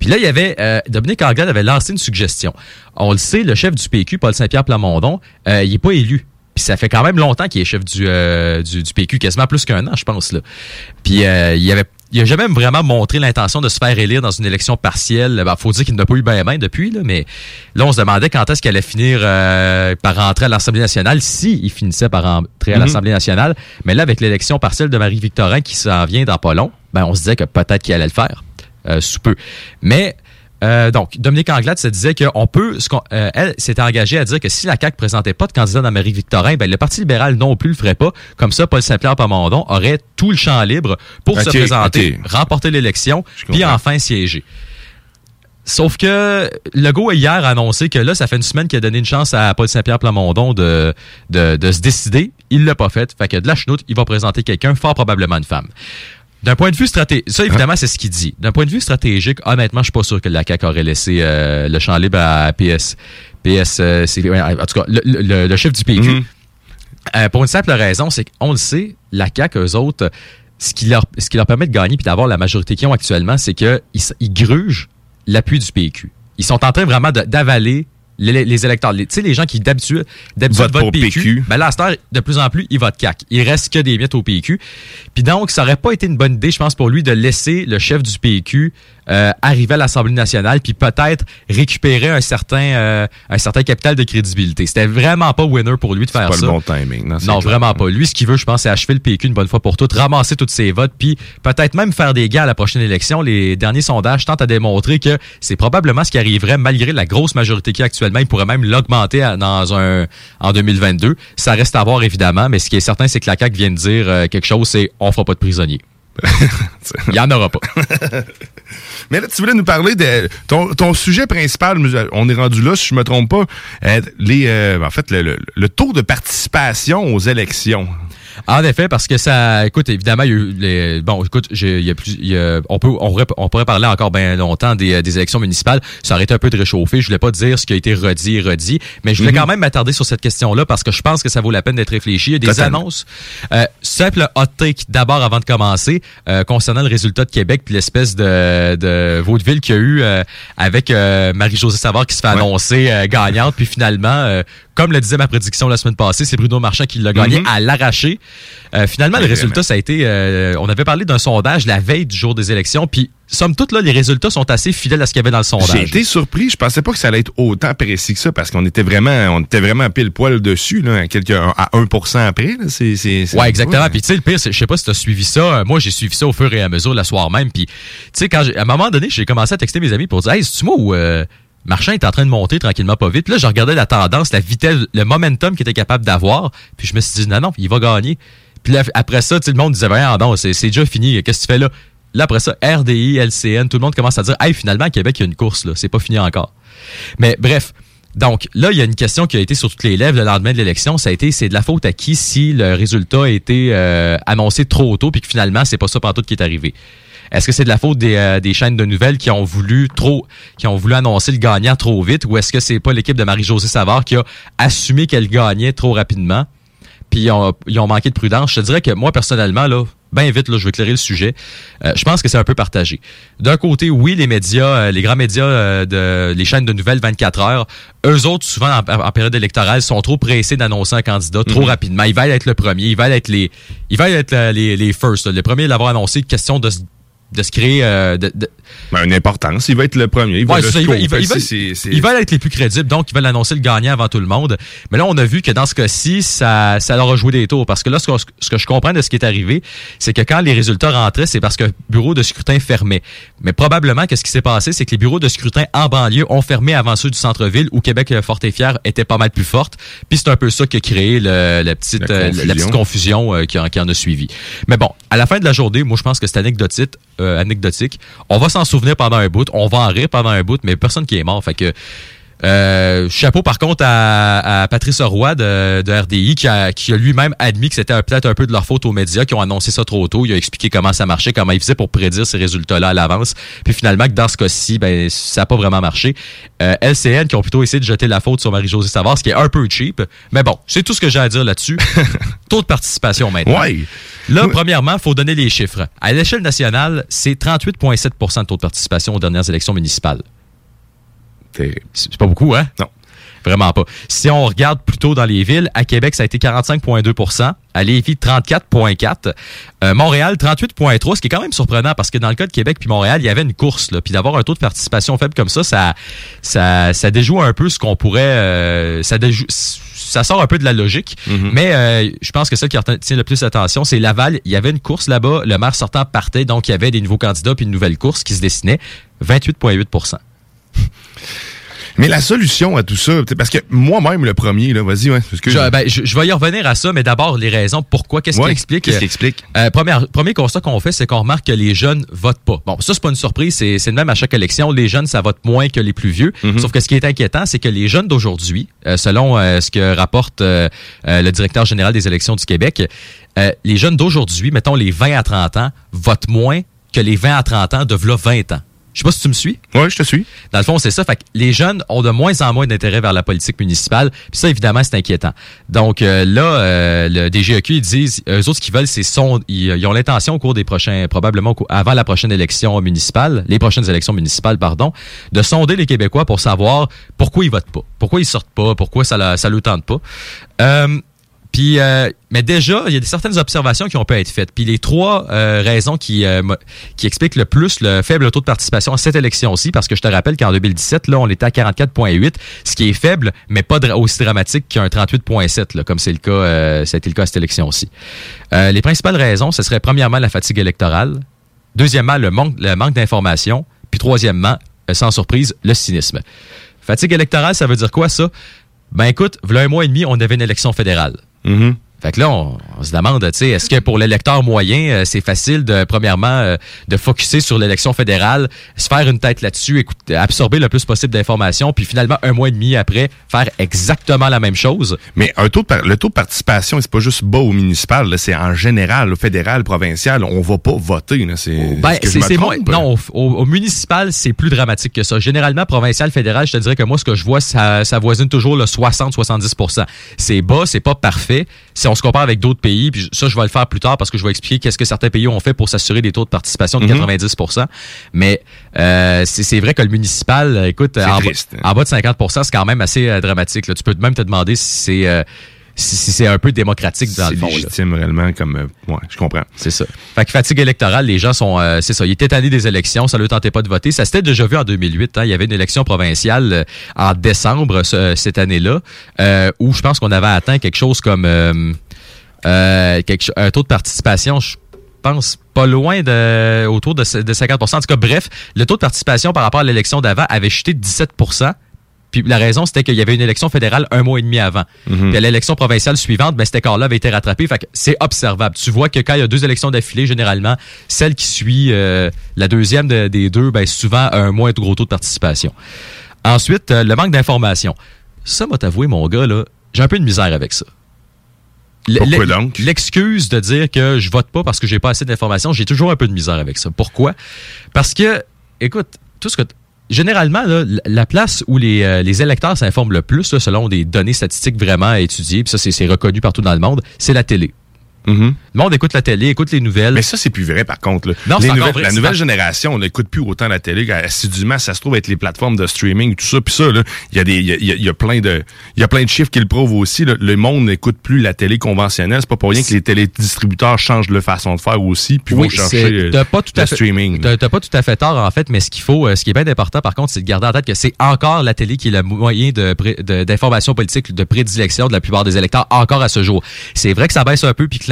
Puis là, il y avait euh, Dominique Anglade avait lancé une suggestion. On le sait, le chef du PQ, Paul Saint-Pierre Plamondon, il est pas élu. Puis ça fait quand même longtemps qu'il est chef du, du, du PQ, quasiment plus qu'un an, je pense. Là. Puis il avait il a jamais vraiment montré l'intention de se faire élire dans une élection partielle. Ben, faut dire qu'il n'a pas eu bien main depuis, là, mais là, on se demandait quand est-ce qu'il allait finir euh, par rentrer à l'Assemblée nationale, si il finissait par rentrer à Mhm. l'Assemblée nationale. Mais là, avec l'élection partielle de Marie-Victorin qui s'en vient dans pas long, ben, on se disait que peut-être qu'il allait le faire euh, sous peu. Mais euh, donc, Dominique Anglade se disait qu'on peut, ce euh, elle s'était engagée à dire que si la CAQ présentait pas de candidat dans Marie-Victorin, ben, le Parti libéral non plus le ferait pas. Comme ça, Paul Saint-Pierre Plamondon aurait tout le champ libre pour se présenter, remporter l'élection, puis enfin siéger. Sauf que Legault hier a annoncé que là, ça fait une semaine qu'il a donné une chance à Paul Saint-Pierre Plamondon de, de, de se décider. Il l'a pas fait. Fait que de la chenoute, il va présenter quelqu'un, fort probablement une femme. D'un point de vue stratégique, ça évidemment c'est ce qu'il dit. D'un point de vue stratégique, honnêtement, je suis pas sûr que la CAQ aurait laissé euh, le champ libre à PS. PS, euh, en tout cas, le, le- le chef du PQ. Mhm. Euh, pour une simple raison, c'est qu'on le sait, la CAQ, eux autres, ce qui leur, ce qui leur permet de gagner puis d'avoir la majorité qu'ils ont actuellement, c'est qu'ils ils grugent l'appui du PQ. Ils sont en train vraiment d'avaler les, les électeurs, tu sais, les gens qui d'habitude Votent pour PQ, PQ. ben là, à cette heure, de plus en plus, ils votent CAC. Il reste que des miettes au PQ. Puis donc, ça aurait pas été une bonne idée, je pense, pour lui de laisser le chef du PQ euh, arriver à l'Assemblée nationale puis peut-être récupérer un certain euh, un certain capital de crédibilité. C'était vraiment pas winner pour lui de faire pas ça. le bon timing. Non, Non, vraiment pas. Lui, ce qu'il veut, je pense, c'est achever le PQ une bonne fois pour toutes, ramasser tous ses votes, puis peut-être même faire des gains à la prochaine élection. Les derniers sondages tentent à démontrer que c'est probablement ce qui arriverait malgré la grosse majorité qu'il a actuellement. Il pourrait même l'augmenter dans un en 2022. Ça reste à voir, évidemment, mais ce qui est certain, c'est que la CAQ vient de dire euh, quelque chose, c'est on fera pas de prisonniers. Il y en aura pas. Mais là, tu voulais nous parler de ton, sujet principal. On est rendu là, si je me trompe pas. euh, euh, en fait, le taux de participation aux élections. En effet, parce que ça, écoute, évidemment, il y a eu les, bon, écoute, il y a plus, il y a- on peut, on pourrait, on pourrait parler encore bien longtemps des, des élections municipales. Ça aurait été un peu de réchauffer. Je voulais pas dire ce qui a été redit et redit, mais je voulais Mhm. quand même m'attarder sur cette question-là parce que je pense que ça vaut la peine d'être réfléchi. Il y a des Totalement. annonces. Euh, simple hot take d'abord avant de commencer euh, concernant le résultat de Québec puis l'espèce de, de vaudeville qu'il y a eu euh, avec euh, Marie-Josée Savard qui se fait annoncer euh, gagnante puis finalement euh, comme le disait ma prédiction la semaine passée, c'est Bruno Marchand qui l'a gagné Mhm. à l'arraché. Euh, finalement, le résultat, ça a été... euh, on avait parlé d'un sondage la veille du jour des élections, puis somme toute, là, les résultats sont assez fidèles à ce qu'il y avait dans le J'ai sondage. été surpris. Je pensais pas que ça allait être autant précis que ça parce qu'on était vraiment, on était vraiment pile poil dessus, là, à, quelques, à 1% après. là. C'est, c'est, c'est- Ouais, exactement. Puis tu sais, le pire, c'est- je sais pas si t'as suivi ça. Euh, Moi, j'ai suivi ça au fur et à mesure, le soir même. Puis tu sais, quand j'ai- à un moment donné, j'ai commencé à texter mes amis pour dire, hey, c'est-tu moi ou euh, Marchand est en train de monter tranquillement pas vite. Là, je regardais la tendance, la vitesse, le momentum qu'il était capable d'avoir. Puis je me suis dit, non, non, il va gagner. Puis après ça, sais, le monde disait, ben non, c'est déjà fini. Qu'est-ce que tu fais là? Là, après ça, RDI, LCN, tout le monde commence à dire, hey, finalement, Québec, il y a une course, là. C'est pas fini encore. Mais bref. Donc, là, il y a une question qui a été sur toutes les lèvres le lendemain de l'élection. Ça a été, c'est de la faute à qui si le résultat a été euh, annoncé trop tôt puis que finalement, c'est pas ça pantoute qui est arrivé? Est-ce que c'est de la faute des, euh, des chaînes de nouvelles qui ont voulu trop, qui ont voulu annoncer le gagnant trop vite, ou est-ce que c'est pas l'équipe de Marie-Josée Savard qui a assumé qu'elle gagnait trop rapidement, puis ils ont, ils ont manqué de prudence? Je te dirais que moi personnellement là, bien vite là, je vais éclairer le sujet. Euh, je pense que c'est un peu partagé. D'un côté, oui, les médias, euh, les grands médias, euh, de, les chaînes de nouvelles 24 heures, eux autres souvent en, en période électorale sont trop pressés d'annoncer un candidat trop Mhm. rapidement. Ils veulent être le premier, ils veulent être les, ils veulent être euh, les, les first, là. premiers à l'avoir annoncé. Question de se de se créer euh, de, de- Ben, une importance. Il va être le premier. Il va Ouais, ils ils ils ils veulent être les plus crédibles, donc ils veulent annoncer le gagnant avant tout le monde. Mais là, on a vu que dans ce cas-ci, ça, ça leur a joué des tours. Parce que là, ce que, ce que je comprends de ce qui est arrivé, c'est que quand les résultats rentraient, c'est parce que le bureau de scrutin fermait. Mais probablement que ce qui s'est passé, c'est que les bureaux de scrutin en banlieue ont fermé avant ceux du centre-ville, où Québec euh, fort et fier était pas mal plus forte. Puis c'est un peu ça qui a créé le- la, petite, La euh, la confusion. petite confusion euh, qui, en, qui en a suivi. Mais bon, à la fin de la journée, moi, je pense que c'est anecdotique. Euh, anecdotique. On va s'en souvenir pendant un bout, on va en rire pendant un bout, mais personne qui est mort. Fait que euh, chapeau par contre à, à Patrice Roy de, de RDI qui a, qui a lui-même admis que c'était peut-être un peu de leur faute aux médias qui ont annoncé ça trop tôt. Il a expliqué comment ça marchait, comment il faisait pour prédire ces résultats-là à l'avance. Puis finalement, que dans ce cas-ci, ben, ça n'a pas vraiment marché. Euh, LCN qui ont plutôt essayé de jeter la faute sur Marie-Josée Savard, ce qui est un peu cheap. Mais bon, c'est tout ce que j'ai à dire là-dessus. Taux de participation maintenant. Ouais. Là, premièrement, il faut donner les chiffres. À l'échelle nationale, c'est 38,7% de taux de participation aux dernières élections municipales. C'est pas beaucoup, hein? Non. Vraiment pas. Si on regarde plutôt dans les villes, à Québec, ça a été 45,2% à Lévis, 34,4% euh, Montréal, 38,3 ce qui est quand même surprenant parce que dans le cas de Québec puis Montréal, il y avait une course. Là, puis d'avoir un taux de participation faible comme ça, ça, ça, ça déjoue un peu ce qu'on pourrait... euh, ça, déjoue, ça sort un peu de la logique. Mais euh, je pense que celle qui retient le plus l'attention, c'est Laval. Il y avait une course là-bas. Le maire sortant partait, donc il y avait des nouveaux candidats puis une nouvelle course qui se dessinait. 28,8 Mais la solution à tout ça, parce que moi-même, le premier, là, vas-y, ouais. Je, ben, je, je vais y revenir à ça, mais d'abord, les raisons. Pourquoi? Qu'est-ce Ouais, qui explique? qu'est-ce qui explique? Euh, premier, premier constat qu'on fait, c'est qu'on remarque que les jeunes votent pas. Bon, ça, c'est pas une surprise. C'est c'est le même à chaque élection. Les jeunes, ça vote moins que les plus vieux. Mhm. Sauf que ce qui est inquiétant, c'est que les jeunes d'aujourd'hui, euh, selon euh, ce que rapporte euh, euh, le directeur général des élections du Québec, euh, les jeunes d'aujourd'hui, mettons les 20 à 30 ans, votent moins que les 20 à 30 ans de v'là 20 ans. Je sais pas si tu me suis. Oui, je te suis. Dans le fond, c'est ça. Fait que les jeunes ont de moins en moins d'intérêt vers la politique municipale. Puis ça, évidemment, c'est inquiétant. Donc euh, là, euh, le DGEQ, ils disent, eux autres, ce qu'ils veulent, c'est son, ils, ils ont l'intention au cours des prochains, probablement avant la prochaine élection municipale, les prochaines élections municipales, pardon, de sonder les Québécois pour savoir pourquoi ils votent pas, pourquoi ils sortent pas, pourquoi ça, la, ça le tente pas. Euh, puis, euh, mais déjà, il y a certaines observations qui ont pu être faites. Puis les trois euh, raisons qui, euh, qui expliquent le plus le faible taux de participation à cette élection-ci, parce que je te rappelle qu'en 2017, là, on était à 44,8, ce qui est faible, mais pas aussi dramatique qu'un 38,7, là, comme c'est le cas, euh, ça a été le cas à cette élection-ci. Euh, les principales raisons, ce serait premièrement la fatigue électorale, deuxièmement le manque, le manque d'information, puis troisièmement, euh, sans surprise, le cynisme. Fatigue électorale, ça veut dire quoi ça? Ben écoute, voilà un mois et demi, on avait une élection fédérale. Mm-hmm. Fait que là, on, on se demande, tu sais, est-ce que pour l'électeur moyen, euh, c'est facile de, premièrement, euh, de focuser sur l'élection fédérale, se faire une tête là-dessus, écoute- absorber le plus possible d'informations, puis finalement, un mois et demi après, faire exactement la même chose? Mais un taux de le taux de participation, c'est pas juste bas au municipal, là, c'est en général, au fédéral, provincial, on va pas voter. là, C'est Ben, est-ce que je c'est non, au, au- au municipal, c'est plus dramatique que ça. Généralement, provincial, fédéral, je te dirais que moi, ce que je vois, ça, ça voisine toujours le 60-70% C'est bas, c'est pas parfait. Si on se compare avec d'autres pays, puis ça, je vais le faire plus tard parce que je vais expliquer qu'est-ce que certains pays ont fait pour s'assurer des taux de participation de Mhm. 90% Mais euh, c'est vrai que le municipal, euh, écoute, en, bas- triste. en bas de 50% c'est quand même assez euh, dramatique. là. Tu peux même te demander si c'est euh, c'est un peu démocratique dans le C'est fond. là. légitime réellement comme... euh, ouais, je comprends. C'est ça. Fait que fatigue électorale, les gens sont, euh, c'est ça. Ils étaient tannés des élections, ça ne tentait pas de voter. Ça s'était déjà vu en 2008. Hein. Il y avait une élection provinciale euh, en décembre ce- cette année-là, euh, où je pense qu'on avait atteint quelque chose comme quelque un taux de participation. Je pense pas loin de autour de, de 50% En tout cas, bref, le taux de participation par rapport à l'élection d'avant avait chuté de 17 puis la raison, c'était qu'il y avait une élection fédérale un mois et demi avant. Puis à l'élection provinciale suivante, ben, cet écart-là avait été rattrapé. Fait que c'est observable. Tu vois que quand il y a deux élections d'affilée, généralement, celle qui suit euh, la deuxième de- des deux, ben, souvent a un moins gros taux de participation. Ensuite, euh, le manque d'information. Ça, m'a t'avoué, mon gars, là, j'ai un peu de misère avec ça. L'excuse de dire que je vote pas parce que j'ai pas assez d'informations, j'ai toujours un peu de misère avec ça. Pourquoi? Parce que, écoute, tout ce que Généralement, la- la place où les, euh, les électeurs s'informent le plus, selon des données statistiques vraiment étudiées, puis ça, c'est reconnu partout dans le monde, c'est la télé. Le monde écoute la télé, écoute les nouvelles. Mais ça, c'est plus vrai, par contre. là. Non, Les nouvelles- vrai, la nouvelle génération, on n'écoute plus autant la télé assidûment. Ça se trouve être les plateformes de streaming, tout ça. Puis ça, il y a des, y a, y a- il y a plein de, y a plein de chiffres qui le prouvent aussi. là. Le monde n'écoute plus la télé conventionnelle. C'est pas pour rien que les télédistributeurs changent leur façon de faire aussi, puis vont Oui, chercher c'est- euh, pas tout le à fait, streaming. T'as pas tout à fait tort, en fait, mais ce qu'il faut, euh, ce qui est bien important, par contre, c'est de garder en tête que c'est encore la télé qui est le moyen de pré- de- d'information politique de prédilection de la plupart des électeurs, encore à ce jour. C'est vrai que ça baisse un peu, puis que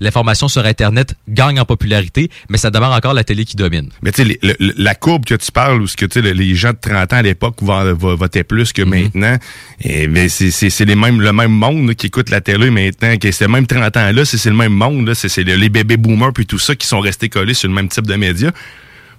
l'information sur Internet gagne en popularité, mais ça demeure encore la télé qui domine. Mais tu sais, la courbe que tu parles, où ce que tu les gens de 30 ans à l'époque vo- vo- votaient plus Mhm. que maintenant, et, ben, c'est c'est- les mêmes, le même monde qui écoute la télé maintenant, que c'est même 30 ans là, c'est le même monde, là, c'est c'est le- les bébés boomers puis tout ça qui sont restés collés sur le même type de médias.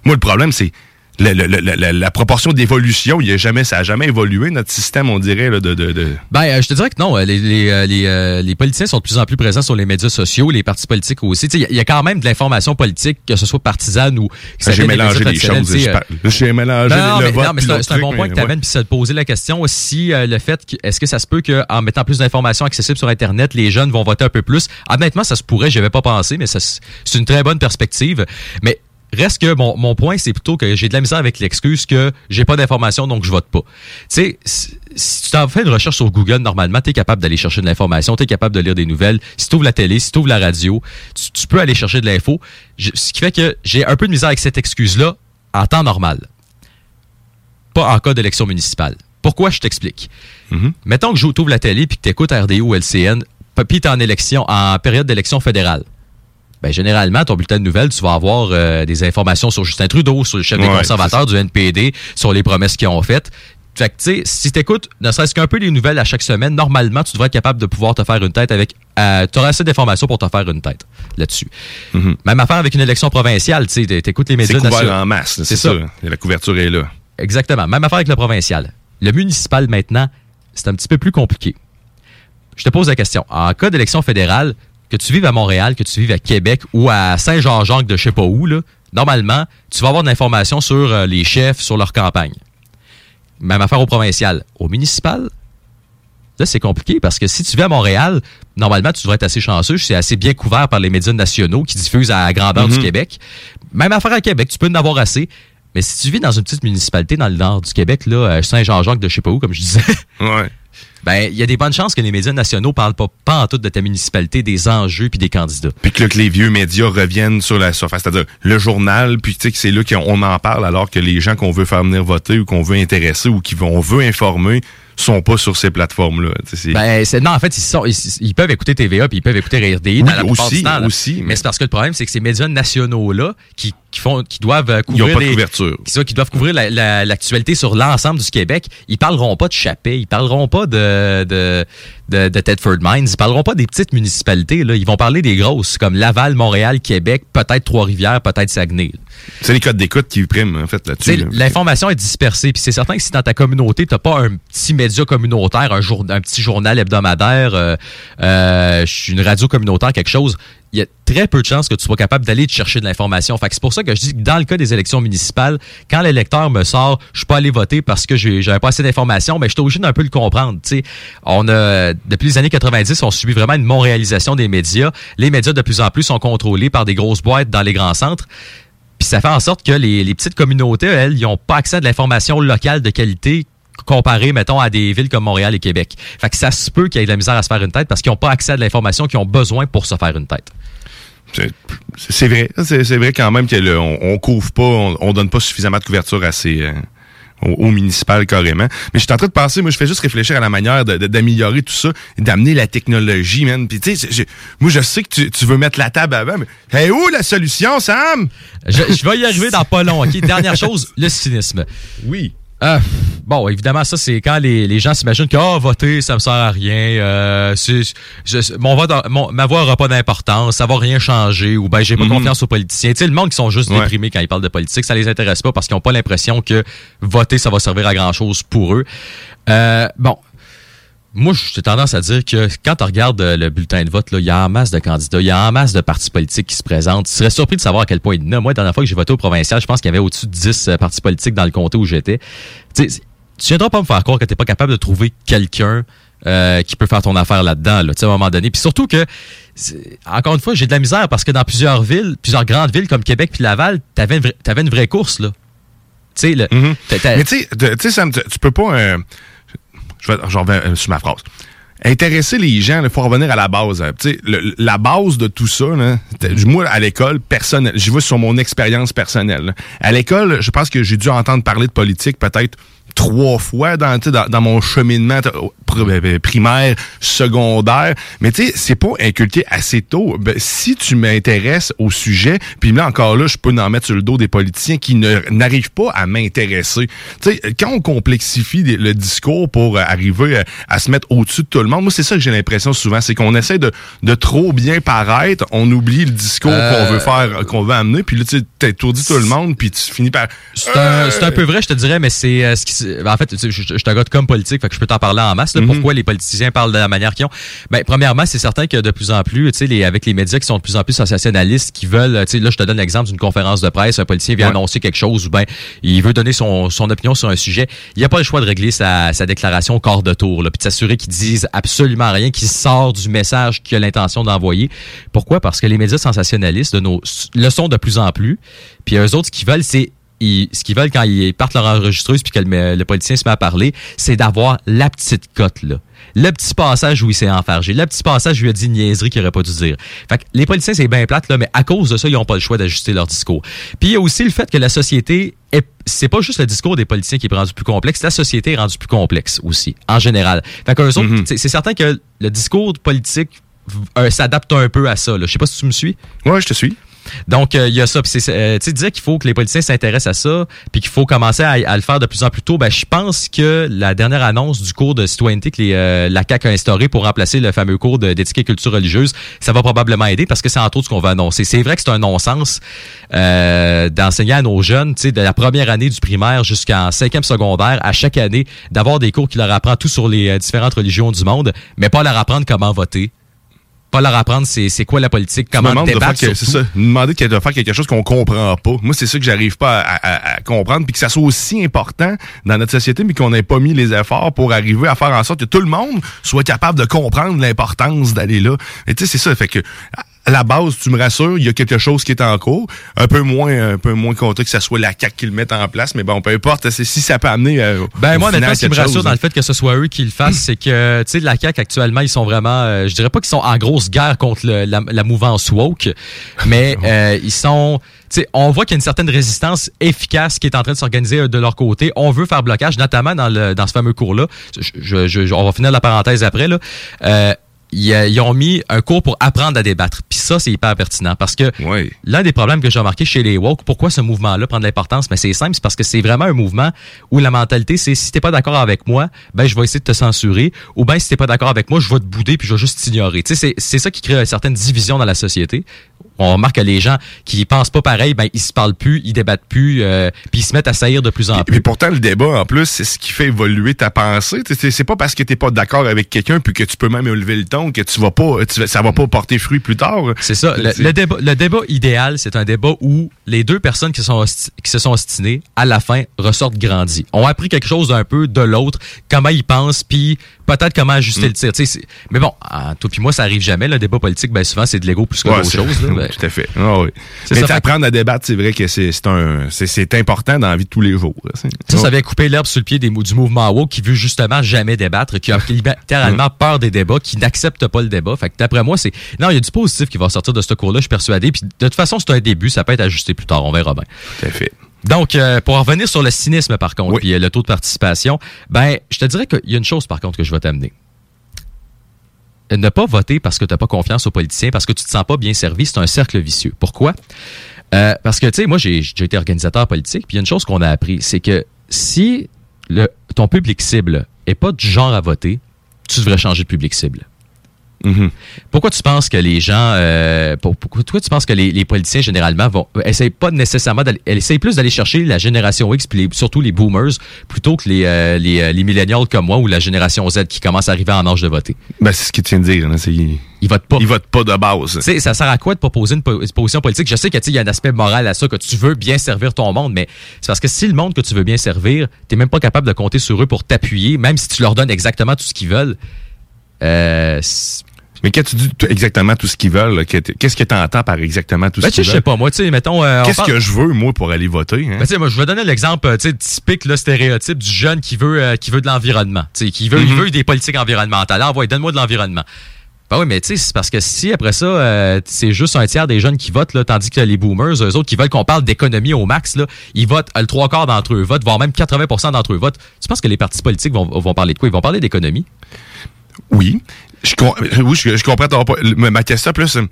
Moi, le problème, c'est le- le- le- la, la proportion d'évolution, il y a jamais, ça a jamais évolué notre système, on dirait, là, de, de, de- Ben, euh, je te dirais que non. euh, Les, les, euh, les, les politiciens sont de plus en plus présents sur les médias sociaux, les partis politiques aussi. Il y, a- il y a quand même de l'information politique, que ce soit partisane ou... J'ai mélangé les choses. je J'ai mélangé non, non, le mais, vote non, mais c'est un, bon point que tu amènes, ouais. puis se poser la question aussi, euh, le fait que, est-ce que ça se peut qu'en mettant plus d'informations accessibles sur Internet, les jeunes vont voter un peu plus? Honnêtement, ça se pourrait, j'y avais pas pensé, mais c'est une très bonne perspective. Mais reste que mon, mon point, c'est plutôt que j'ai de la misère avec l'excuse que j'ai pas d'informations, donc je vote pas. Tu sais, si tu t'en fais une recherche sur Google, normalement, tu es capable d'aller chercher de l'information, tu es capable de lire des nouvelles. Si tu ouvres la télé, si tu ouvres la radio, tu, tu peux aller chercher de l'info. Ce qui fait que j'ai un peu de misère avec cette excuse-là en temps normal pas en cas d'élection municipale. Pourquoi je t'explique? Mettons que tu ouvres la télé puis que tu écoutes RDO ou LCN, puis tu es en élection, en période d'élection fédérale. Ben, généralement, ton bulletin de nouvelles, tu vas avoir euh, des informations sur Justin Trudeau, sur le chef des conservateurs du NPD, sur les promesses qu'ils ont faites. Fait que, tu sais, si t'écoutes ne serait-ce qu'un peu les nouvelles à chaque semaine, normalement, tu devrais être capable de pouvoir te faire une tête avec... Euh, tu auras assez d'informations pour te faire une tête là-dessus. Même affaire avec une élection provinciale, tu sais, t'écoutes les médias nationaux. en masse, c'est ça. Et La couverture est là. Exactement. Même affaire avec le provincial. Le municipal, maintenant, c'est un petit peu plus compliqué. Je te pose la question. En cas d'élection fédérale, que tu vives à Montréal, que tu vives à Québec ou à Saint-Jean-Jacques de je sais pas où, là, normalement, tu vas avoir de l'information sur euh, les chefs, sur leur campagne. Même affaire au provincial. Au municipal, Là, c'est compliqué parce que si tu vis à Montréal, normalement, tu devrais être assez chanceux. C'est assez bien couvert par les médias nationaux qui diffusent à la grandeur du Mhm. Québec. Même affaire à Québec, tu peux en avoir assez. Mais si tu vis dans une petite municipalité dans le nord du Québec, là, euh, Saint-Jean-Jacques de je sais pas où, comme je disais, ben, il y a des bonnes chances que les médias nationaux parlent pas, pas en tout de ta municipalité, des enjeux puis des candidats. Puis que, là, que les vieux médias reviennent sur la surface, c'est-à-dire le journal, puis tu sais que c'est là qu'on en parle alors que les gens qu'on veut faire venir voter ou qu'on veut intéresser ou qu'on veut informer sont pas sur ces plateformes-là. Ben, c'est, non, en fait, ils, sont, ils, ils peuvent écouter TVA puis ils peuvent écouter RDI dans la aussi, du temps. là. aussi, mais, c'est parce que le problème, c'est que ces médias nationaux-là, qui, qui font, qui doivent euh, Ils couvrir ont pas de les- couverture. qui, doivent couvrir la- la- l'actualité sur l'ensemble du Québec, ils parleront pas de Chappé, ils parleront pas de, de, de, de Tedford Mines, ils parleront pas des petites municipalités, là. Ils vont parler des grosses, comme Laval, Montréal, Québec, peut-être Trois-Rivières, peut-être Saguenay. C'est les codes d'écoute qui priment, en fait, là-dessus. L'information est dispersée, puis c'est certain que si dans ta communauté, t'as pas un petit média communautaire, un, jour, un petit journal hebdomadaire, euh, euh, une radio communautaire, quelque chose, il y a très peu de chances que tu sois capable d'aller te chercher de l'information. Fait c'est pour ça que je dis que dans le cas des élections municipales, quand l'électeur me sort, je suis pas allé voter parce que j'avais pas assez d'informations, mais je suis obligé d'un peu le comprendre. Depuis les années 90, on subit vraiment une monréalisation des médias. Les médias de plus en plus sont contrôlés par des grosses boîtes dans les grands centres. Puis ça fait en sorte que les, les petites communautés, elles, n'ont pas accès à de l'information locale de qualité comparé, mettons, à des villes comme Montréal et Québec. Fait que ça se peut qu'il y ait de la misère à se faire une tête parce qu'ils n'ont pas accès à de l'information qu'ils ont besoin pour se faire une tête. C'est- vrai. C'est vrai quand même qu'on on, couvre pas, on, on donne pas suffisamment de couverture à ces, euh, au, au municipal carrément. Mais je suis en train de penser, moi, je fais juste réfléchir à la manière de- de- d'améliorer tout ça, et d'amener la technologie, man. Puis tu sais, moi, je sais que tu, tu veux mettre la table avant, mais hey, où la solution, Sam? Je, je vais y arriver dans pas long. OK? Dernière chose, le cynisme. Oui. Euh, bon, évidemment, ça, c'est quand les, les gens s'imaginent que oh, voter, ça me sert à rien. euh, c'est- je- mon vote, mon- ma voix aura pas d'importance, ça va rien changer, ou ben j'ai pas Mhm. confiance aux politiciens. Tu sais, le monde qui sont juste Ouais. déprimés quand ils parlent de politique, ça les intéresse pas parce qu'ils ont pas l'impression que voter, ça va servir à grand chose pour eux. Euh, bon. Moi, j'ai tendance à dire que quand tu regardes euh, le bulletin de vote, il y a en masse de candidats, il y a en masse de partis politiques qui se présentent. Tu serais surpris de savoir à quel point il y en a. Moi, la dernière fois que j'ai voté au provincial, je pense qu'il y avait au-dessus de 10 euh, partis politiques dans le comté où j'étais. Tu viendras pas me faire croire que t'es pas capable de trouver quelqu'un euh, qui peut faire ton affaire là-dedans, là, à un moment donné. Puis surtout que, encore une fois, j'ai de la misère parce que dans plusieurs villes, plusieurs grandes villes comme Québec puis Laval, t'avais une, t'avais une vraie course, là. Tu sais, t'as- Mais tu sais, tu peux pas. euh, je vais, j'en reviens euh, sur ma phrase. Intéresser les gens, il faut revenir à la base. hein. Le- la base de tout ça, là, moi, à l'école, personnel, j'y vais sur mon expérience personnelle. À l'école, je pense que j'ai dû entendre parler de politique peut-être trois fois dans, dans, dans mon cheminement pr- euh, primaire, secondaire. Mais tu sais, c'est pas inculqué assez tôt. Ben, si tu m'intéresses au sujet, puis là encore là, je peux en mettre sur le dos des politiciens qui n'arrivent pas à m'intéresser. Tu sais, quand on complexifie des- le discours pour euh, arriver à, à se mettre au-dessus de tout le monde, moi c'est ça que j'ai l'impression souvent, c'est qu'on essaie de, de trop bien paraître, on oublie le discours Euh, qu'on veut faire, qu'on veut amener, puis là tu sais, t'étourdis tout le monde, puis tu finis par C'est un, peu vrai, je te dirais, mais c'est euh, ce qui. Ben, en fait, je, je, je suis un gars de com politique, fait que je peux t'en parler en masse. là, Mhm. Pourquoi les politiciens parlent de la manière qu'ils ont Ben, premièrement, c'est certain que de plus en plus, les, avec les médias qui sont de plus en plus sensationnalistes, qui veulent, tu sais, là, je te donne l'exemple d'une conférence de presse, un politicien vient Ouais. annoncer quelque chose ou ben, il veut donner son, son opinion sur un sujet. Il n'y a pas le choix de régler sa, sa déclaration au quart de tour, là, puis de s'assurer qu'il dise absolument rien, qu'il sort du message qu'il a l'intention d'envoyer. Pourquoi? Parce que les médias sensationnalistes de nos le sont de plus en plus. Puis eux autres, ce qu'ils veulent, c'est ils- ce qu'ils veulent quand ils partent leur enregistreuse puis que le, le politicien se met à parler, c'est d'avoir la petite cote là. Le petit passage où il s'est enfargé, le petit passage où il a dit une niaiserie qu'il aurait pas dû dire. Fait que les politiciens, c'est bien plate, là, mais à cause de ça, ils n'ont pas le choix d'ajuster leur discours. Puis il y a aussi le fait que la société est, c'est pas juste le discours des politiciens qui est rendu plus complexe, la société est rendue plus complexe aussi, en général. Fait qu'eux autres, c'est c'est certain que le discours politique euh, s'adapte un peu à ça. Là. Je sais pas si tu me suis. Ouais, je te suis. Donc, euh, il y a ça. Puis euh, tu disais qu'il faut que les politiciens s'intéressent à ça, puis qu'il faut commencer à, le faire de plus en plus tôt. Ben, je pense que la dernière annonce du cours de citoyenneté que les, euh, la CAQ a instauré pour remplacer le fameux cours d'éthique et culture religieuse, ça va probablement aider parce que c'est entre autres ce qu'on va annoncer. C'est vrai que c'est un non-sens euh, d'enseigner à nos jeunes, tu sais, de la première année du primaire jusqu'en cinquième secondaire, à chaque année, d'avoir des cours qui leur apprend tout sur les différentes religions du monde, mais pas leur apprendre comment voter pas leur apprendre c'est quoi la politique, comment de débattre. faire que- C'est ça. Demander de faire quelque chose qu'on comprend pas. Moi, c'est ça que j'arrive pas à, à- à comprendre, puis que ça soit aussi important dans notre société, mais qu'on n'ait pas mis les efforts pour arriver à faire en sorte que tout le monde soit capable de comprendre l'importance d'aller là. Et tu sais, c'est ça. Fait que à la base, tu me rassures, il y a quelque chose qui est en cours. Un peu moins, un peu moins content que ça soit la CAQ qui le mette en place, mais bon, peu importe. c'est- Si ça peut amener. euh, Ben moi, honnêtement, ce qui me rassure chose, dans hein. le fait que ce soit eux qui le fassent, c'est que, tu sais, la CAQ actuellement, ils sont vraiment, euh, je dirais pas qu'ils sont en grosse guerre contre le- la, la mouvance woke, mais euh, ils sont, tu sais, on voit qu'il y a une certaine résistance efficace qui est en train de s'organiser de leur côté. On veut faire blocage, notamment dans le dans ce fameux cours-là. Je, je- je- on va finir la parenthèse après là. Ils, ils ont mis un cours pour apprendre à débattre. Puis ça, c'est hyper pertinent parce que l'un des problèmes que j'ai remarqué chez les woke, pourquoi ce mouvement-là prend de l'importance, mais c'est simple, c'est parce que c'est vraiment un mouvement où la mentalité, c'est si t'es pas d'accord avec moi, ben je vais essayer de te censurer, ou ben si t'es pas d'accord avec moi, je vais te bouder puis je vais juste t'ignorer. Tu sais, c'est ça qui crée une certaine division dans la société. On remarque que les gens qui pensent pas pareil, ben ils se parlent plus, ils débattent plus, euh, puis ils se mettent à saillir de plus en plus. Puis pourtant, le débat, en plus, c'est ce qui fait évoluer ta pensée. C'est pas parce que t'es pas d'accord avec quelqu'un puis que tu peux même élever le ton que tu vas pas, tu ça va pas porter fruit plus tard. C'est ça. Le, le débat, le débat idéal, c'est un débat où les deux personnes qui, sont hosti- qui se sont ostinées, à la fin, ressortent grandis. Ont appris quelque chose d'un peu de l'autre, comment ils pensent, puis peut-être comment ajuster le tir. Mais bon, ah, toi puis moi, ça arrive jamais. Le débat politique, ben souvent, c'est de l'ego plus que Ouais, d'autres choses. là. Ben, Tout à fait. Ah oui. Mais ça, apprendre à débattre, c'est vrai que c'est un, c'est- important dans la vie de tous les jours. là. C'est- Ça, ça vient couper l'herbe sur le pied des, du mouvement woke qui veut justement jamais débattre, qui a littéralement peur des débats, qui n'accepte pas le débat. Fait que d'après moi, c'est. Non, il y a du positif qui va sortir de ce cours-là, je suis persuadé. Puis de toute façon, c'est un début, ça peut être ajusté plus tard, on verra bien. Tout à fait. Donc, euh, pour en revenir sur le cynisme, par contre, puis euh, le taux de participation, ben, je te dirais qu'il y a une chose, par contre, que je vais t'amener. Ne pas voter parce que tu n'as pas confiance aux politiciens, parce que tu te sens pas bien servi, c'est un cercle vicieux. Pourquoi? Euh, parce que, tu sais, moi, j'ai été organisateur politique, puis il y a une chose qu'on a appris, c'est que si le, ton public cible est pas du genre à voter, tu devrais changer de public cible. Pourquoi tu penses que les gens, euh, pour- pourquoi toi tu penses que les, les politiciens généralement vont essayent pas nécessairement d'aller, elles essayent plus d'aller chercher la génération X puis les- surtout les boomers plutôt que les euh, les, euh, les millennials comme moi ou la génération Z qui commence à arriver en âge de voter? Ben, c'est ce que tu viens de dire. Ils votent pas. Ils votent pas de base. Ça sert à quoi de proposer une, po- une position politique? Je sais que il y a un aspect moral à ça, que tu veux bien servir ton monde, mais c'est parce que si le monde que tu veux bien servir, t'es même pas capable de compter sur eux pour t'appuyer, même si tu leur donnes exactement tout ce qu'ils veulent. Euh, Mais quand tu dis exactement tout ce qu'ils veulent, qu'est-ce que tu entends par exactement tout Ben, ce sais, qu'ils je veulent? sais pas, moi, tu sais, mettons. euh, Qu'est-ce parle- que je veux, moi, pour aller voter? hein? Ben, tu sais, moi, je vais donner l'exemple euh, typique, le stéréotype du jeune qui veut, euh, qui veut de l'environnement. Tu sais, Qui veut, il Mhm. veut des politiques environnementales. Ah, ouais, donne-moi de l'environnement. Ben oui, mais tu sais, c'est parce que si après ça, euh, c'est juste un tiers des jeunes qui votent, là, tandis que les boomers, eux autres qui veulent qu'on parle d'économie au max, là, ils votent, le trois quarts d'entre eux votent, voire même 80% d'entre eux votent. Tu penses que les partis politiques vont, vont parler de quoi? Ils vont parler d'économie? Oui. Je, com- oui, je, je comprends ton Ma question plus, euh,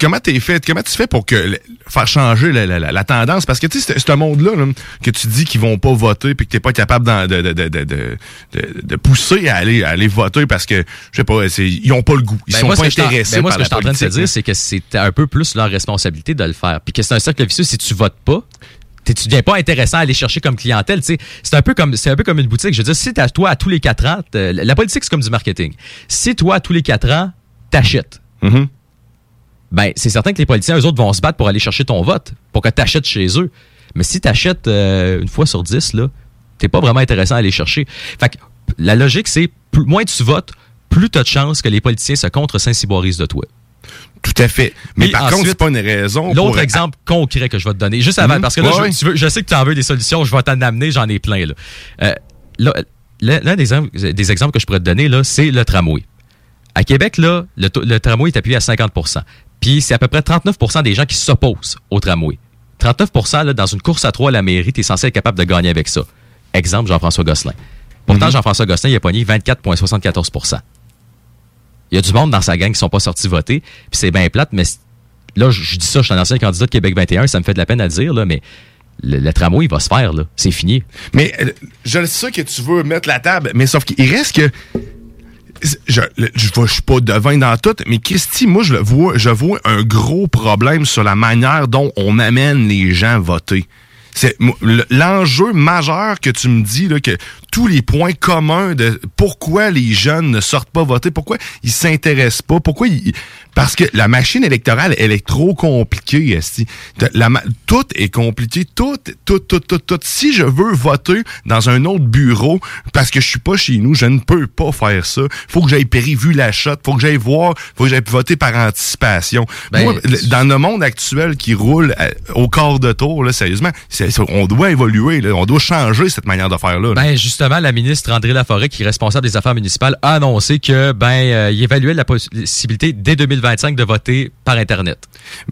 comment t'es fait, comment tu fais pour que faire changer la, la- la- la tendance? Parce que tu sais, c'est un monde-là là, que tu dis qu'ils vont pas voter puis que t'es pas capable de, de, de, de, pousser à aller, à aller voter parce que, je sais pas, ils ont pas le goût. Ils Ben, sont moi, pas intéressés ben, moi, ce que je suis en train de te dire, c'est que c'est un peu plus leur responsabilité de le faire. Puis que c'est un cercle vicieux si tu votes pas. Tu deviens pas intéressant à aller chercher comme clientèle. C'est un peu comme c'est un peu comme une boutique. Je veux dire, si t'as toi à tous les quatre ans, la politique c'est comme du marketing. Si toi à tous les quatre ans t'achètes, Mm-hmm. ben c'est certain que les politiciens eux autres vont se battre pour aller chercher ton vote, pour que t'achètes chez eux. Mais si t'achètes euh, une fois sur dix là, t'es pas vraiment intéressant à aller chercher. Fait que la logique c'est plus, moins tu votes, plus t'as de chances que les politiciens se contre Saint-Cyboirisent de toi. Tout à fait. Mais par contre, ensuite, c'est pas une raison. L'autre pour- exemple concret que je vais te donner, juste avant, Mhm. parce que là, Ouais, je, tu veux- je sais que tu en veux des solutions, je vais t'en amener, j'en ai plein. Là. Euh, là, l'un des, exemples- des exemples que je pourrais te donner, là, c'est le tramway. À Québec, là, le tramway est appuyé à 50% Puis c'est à peu près 39% des gens qui s'opposent au tramway. 39 là, dans une course à trois à la mairie, tu es censé être capable de gagner avec ça. Exemple, Jean-François Gosselin. Pourtant, Mhm. Jean-François Gosselin, il a pogné 24,74 Il y a du monde dans sa gang qui sont pas sortis voter, puis c'est bien plate, mais là, je dis ça, je suis un ancien candidat de Québec 21, ça me fait de la peine à le dire, là, mais le, tramway, il va se faire, là. C'est fini. Mais euh, je le sais que tu veux mettre la table, mais sauf qu'il reste que. Je, le- je, je suis pas devin dans tout, mais Christy, moi, je le vois, je vois un gros problème sur la manière dont on amène les gens voter. C'est l'enjeu majeur que tu me dis là, que tous les points communs de pourquoi les jeunes ne sortent pas voter, pourquoi ils s'intéressent pas, pourquoi ils... Parce que la machine électorale, elle est trop compliquée, esti. La ma- tout est compliqué, tout, tout, tout, tout, tout. Si je veux voter dans un autre bureau, parce que je suis pas chez nous, je ne peux pas faire ça. Faut que j'aille prévu l'achat, faut que j'aille voir, faut que j'aille voter par anticipation. Ben, Moi, dans le monde actuel qui roule euh, au quart de tour, là, sérieusement, on doit évoluer, là, on doit changer cette manière de faire là. là. Ben justement, la ministre André Laforêt, qui est responsable des affaires municipales, a annoncé que ben euh, il évaluait la possibilité dès 2025 de voter par internet.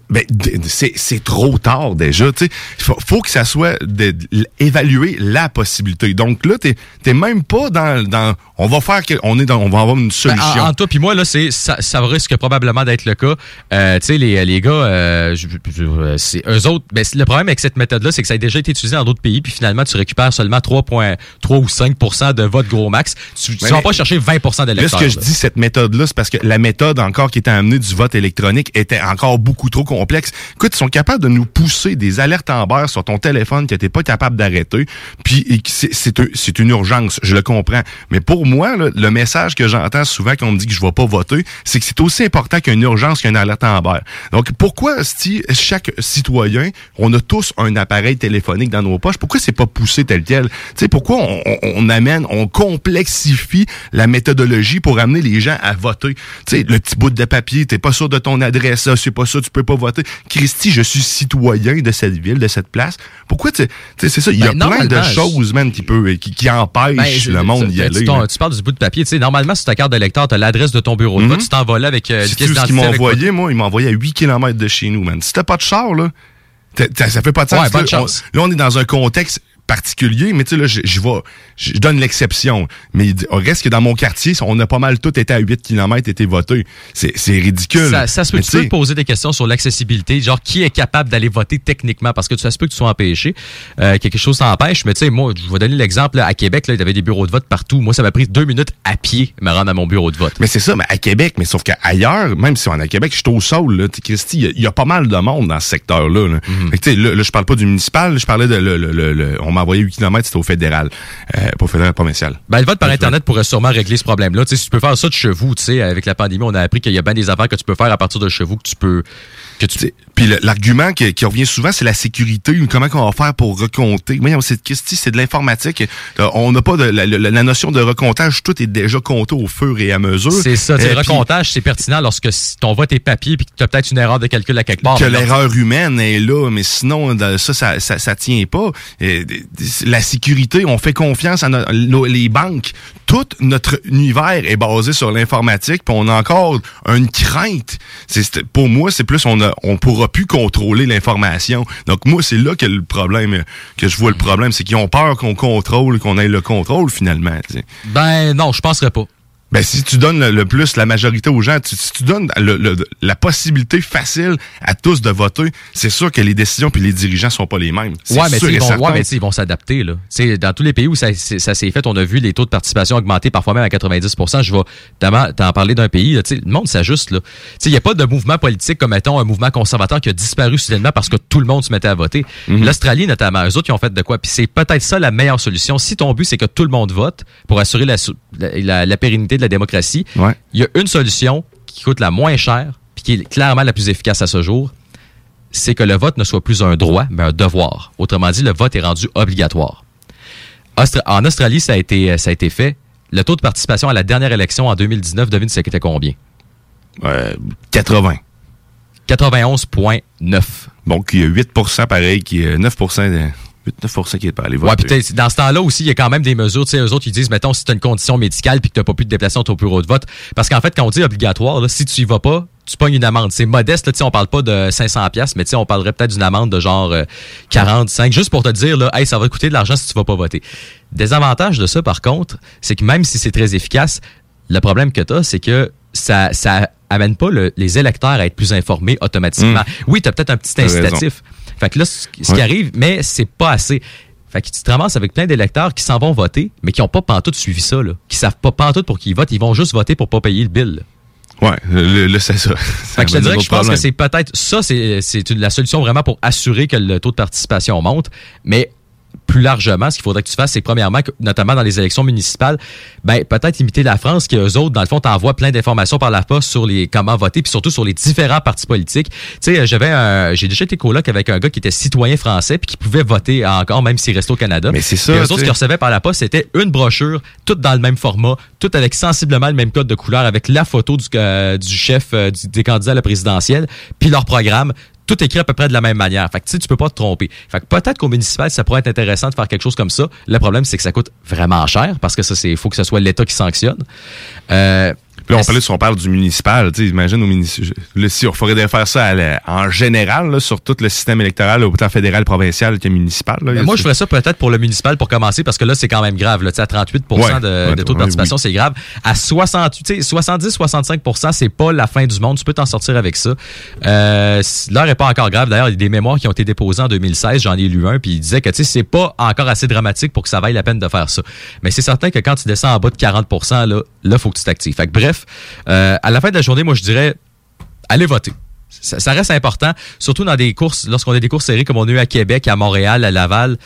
Ben, c'est trop tard déjà. Tu sais, faut, faut que ça soit de- de- évaluer la possibilité. Donc là, t'es t'es même pas dans dans. On va faire que, on est dans, on va avoir une Ben, solution. en, en toi puis moi là, c'est ça, ça risque probablement d'être le cas. Euh, tu sais les, les gars, euh, je- je- eux autres. Ben, le problème avec cette méthode là, c'est que ça a déjà été utilisé dans d'autres pays, puis finalement tu récupères seulement 3,3 ou 5 de vote gros max. Tu, tu Mais- vas pas chercher 20 Là, ce d'électeurs. que je dis, cette méthode-là, c'est parce que la méthode encore qui était amenée du vote électronique était encore beaucoup trop complexe. Écoute, ils sont capables de nous pousser des alertes en barre sur ton téléphone que t'es pas capable d'arrêter. Puis c'est- c'est un- c'est une urgence, je le comprends. Mais pour moi, là, le message que j'entends souvent quand on me dit que je vais pas voter, c'est que c'est aussi important qu'une urgence qu'une alerte en barre. Donc pourquoi si chaque citoyen, on a tous un appareil téléphonique dans nos poches, pourquoi c'est pas poussé tel quel? Tu sais, pourquoi on, on- on amène, on complexifie la méthodologie pour amener les gens à voter? Tu sais, le petit bout de papier, t'es pas sûr de ton adresse, ça, c'est pas ça, tu peux pas voter. Christy, je suis citoyen de cette ville, de cette place. Pourquoi, tu sais, c'est ça, il y a Ben, plein de choses, man, qui, peut, qui, qui empêchent Ben, le monde d'y tu- aller. Tu, parles du bout de papier. Tu sais, normalement, sur ta carte d'électeur, tu as l'adresse de ton bureau. Mhm. Tu t'envoles avec euh, une pièce ce qu'ils m'ont envoyé, moi. Ils m'ont envoyé à 8 km de chez nous, man. Si t'as pas de char, là, t'as- t'as- ça fait pas de sens. Ouais, bonne on, là, on est dans un contexte particulier, mais tu sais, là, je vais, je donne l'exception. Mais reste que dans mon quartier, on a pas mal tout été à 8 km été voté. C'est ridicule. Ça, ça se peut, tu peux poser des questions sur l'accessibilité, genre qui est capable d'aller voter techniquement, parce que ça se peut que tu sois empêché, euh, quelque chose t'empêche, mais tu sais, moi, je vais donner l'exemple, à Québec, là, il y avait des bureaux de vote partout. Moi, ça m'a pris deux minutes à pied me rendre à mon bureau de vote. Mais c'est ça, mais à Québec, mais sauf qu'ailleurs, même si on est à Québec, je suis au sol, là, Christy, il y a- il y, a pas mal de monde dans ce secteur-là. Là. Sais, là, là, je parle pas du municipal, je parlais de, le, le- le- le- on m'a envoyé 8 km, c'était au fédéral, euh, pas au fédéral provincial. Ben, le vote par Internet pourrait sûrement régler ce problème-là. Si tu peux faire ça de chez vous, tu sais, avec la pandémie, on a appris qu'il y a bien des affaires que tu peux faire à partir de chez vous, que tu peux... Que tu... Puis l'argument qui, qui revient souvent, c'est la sécurité. Comment qu'on va faire pour recompter? Voyons, c'est Christy, c'est de l'informatique. Euh, On n'a pas de la, la- la notion de recomptage, tout est déjà compté au fur et à mesure. C'est ça, Euh, le puis recomptage, c'est pertinent lorsque si ton vote est papier puis que tu as peut-être une erreur de calcul à quelque part. que Mais l'erreur humaine est là, mais sinon, dans- ça, ça, ça, ça tient pas. Euh, La sécurité, on fait confiance à no- nos- les banques. Tout notre univers est basé sur l'informatique, puis on a encore une crainte. Pour moi, c'est plus on a, on pourra plus contrôler l'information. Donc moi, c'est là que le problème, que je vois le problème, c'est qu'ils ont peur qu'on contrôle, qu'on ait le contrôle finalement. Ben non, je penserais pas. Ben, si tu donnes le, le plus la majorité aux gens, tu- si tu donnes le- le- la possibilité facile à tous de voter, c'est sûr que les décisions puis les dirigeants sont pas les mêmes. Ouais, mais ils vont, ouais, mais ils vont s'adapter. Là. Tu sais, Dans tous les pays où ça, s'est fait, on a vu les taux de participation augmenter parfois même à 90% Je vais t'en parler d'un pays. Là, le monde s'ajuste. là. Tu sais, Il n'y a pas de mouvement politique comme, mettons, un mouvement conservateur qui a disparu soudainement parce que tout le monde se mettait à voter. Mhm. L'Australie, notamment, eux autres, ils ont fait de quoi? Puis c'est peut-être ça la meilleure solution. Si ton but, c'est que tout le monde vote pour assurer la, sou- la, la- la pérennité de la démocratie, Ouais. il y a une solution qui coûte la moins chère puis qui est clairement la plus efficace à ce jour, c'est que le vote ne soit plus un droit, mais un devoir. Autrement dit, le vote est rendu obligatoire. Austra- en Australie, ça a, été, ça a été fait. Le taux de participation à la dernière élection en 2019, devine c'était combien? 80. 91,9. Donc, il y a 8% pareil, qui est 9% de- 8-9 qui est pas allé voter. Ouais, dans ce temps-là aussi, il y a quand même des mesures. Tu sais, eux autres, ils disent, mettons, si tu as une condition médicale puis que tu n'as pas pu te déplacer dans ton bureau de vote. Parce qu'en fait, quand on dit obligatoire, là, si tu y vas pas, tu pognes une amende. C'est modeste, là, tu sais, on parle pas de 500 pièces, mais tu sais, on parlerait peut-être d'une amende de genre euh, 45, juste pour te dire, là, hey, ça va te coûter de l'argent si tu vas pas voter. Désavantage de ça, par contre, c'est que même si c'est très efficace, le problème que tu as, c'est que ça, ça amène pas le- les électeurs à être plus informés automatiquement. Oui, tu as peut-être un petit raison. Fait que là, ce ce qui arrive, mais c'est pas assez. Fait que tu te ramasses avec plein d'électeurs qui s'en vont voter, mais qui n'ont pas pantoute suivi ça, là. Qui savent pas pantoute pour qu'ils votent. Ils vont juste voter pour pas payer le bill. là. Ouais, le, le- c'est ça. Fait que je te dirais que je pense que c'est peut-être ça, c'est la solution vraiment pour assurer que le taux de participation monte. Mais plus largement, ce qu'il faudrait que tu fasses, c'est premièrement, que, notamment dans les élections municipales, ben peut-être imiter la France, qui eux autres, dans le fond, t'envoient plein d'informations par la poste sur les comment voter, puis surtout sur les différents partis politiques. Tu sais, j'avais, un- j'ai déjà été coloc avec un gars qui était citoyen français puis qui pouvait voter encore, même s'il restait au Canada. Mais c'est ça, Puis eux autres, sais. qui recevaient par la poste, c'était une brochure, toute dans le même format, toute avec sensiblement le même code de couleur, avec la photo du, euh, du chef euh, du- des candidats à la présidentielle, puis leur programme. Tout écrit à peu près de la même manière. Fait que tu sais, tu peux pas te tromper. Fait que peut-être qu'au municipal, ça pourrait être intéressant de faire quelque chose comme ça. Le problème, c'est que ça coûte vraiment cher parce que ça, c'est, faut que ce soit l'État qui sanctionne. Euh, là, on parlait, si on parle du municipal, tu imagine au municipal. Si on faudrait faire ça à la- en général, là, sur tout le système électoral, autant fédéral, provincial que municipal. là. Moi, je ferais ça peut-être pour le municipal pour commencer parce que là, c'est quand même grave. Là, à 38 Ouais, de, taux de participation, oui. c'est grave. À 68, tu sais, 70-65% c'est pas la fin du monde. Tu peux t'en sortir avec ça. Euh, L'heure est pas encore grave. D'ailleurs, il y a des mémoires qui ont été déposées en 2016. J'en ai lu un, puis il disait que tu sais, c'est pas encore assez dramatique pour que ça vaille la peine de faire ça. Mais c'est certain que quand tu descends en bas de 40 là, là, faut que tu t'actives. Fait que bref, euh, à la fin de la journée, moi, je dirais, allez voter. Ça, ça reste important, surtout dans des courses, lorsqu'on a des courses serrées comme on a eu à Québec, à Montréal, à Laval.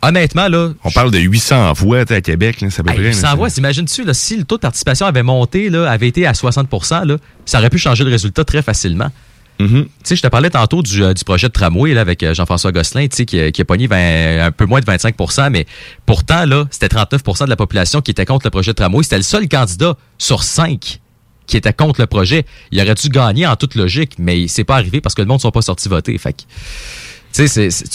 Honnêtement, là. On parle de 800 voix à Québec, là, c'est à peu Hey, près. 800 là, voix, t'imagines-tu, si le taux de participation avait monté, là, avait été à 60 là, ça aurait pu changer le résultat très facilement. Mm-hmm. Tu je te parlais tantôt du, euh, du projet de tramway là, avec euh, Jean-François Gosselin, tu sais, qui, a- qui a pogné 20 un peu moins de 25% mais pourtant, là, c'était 39% de la population qui était contre le projet de tramway. C'était le seul candidat sur cinq qui était contre le projet. Il aurait dû gagner en toute logique, mais c'est pas arrivé parce que le monde ne sont pas sortis voter. Fait que,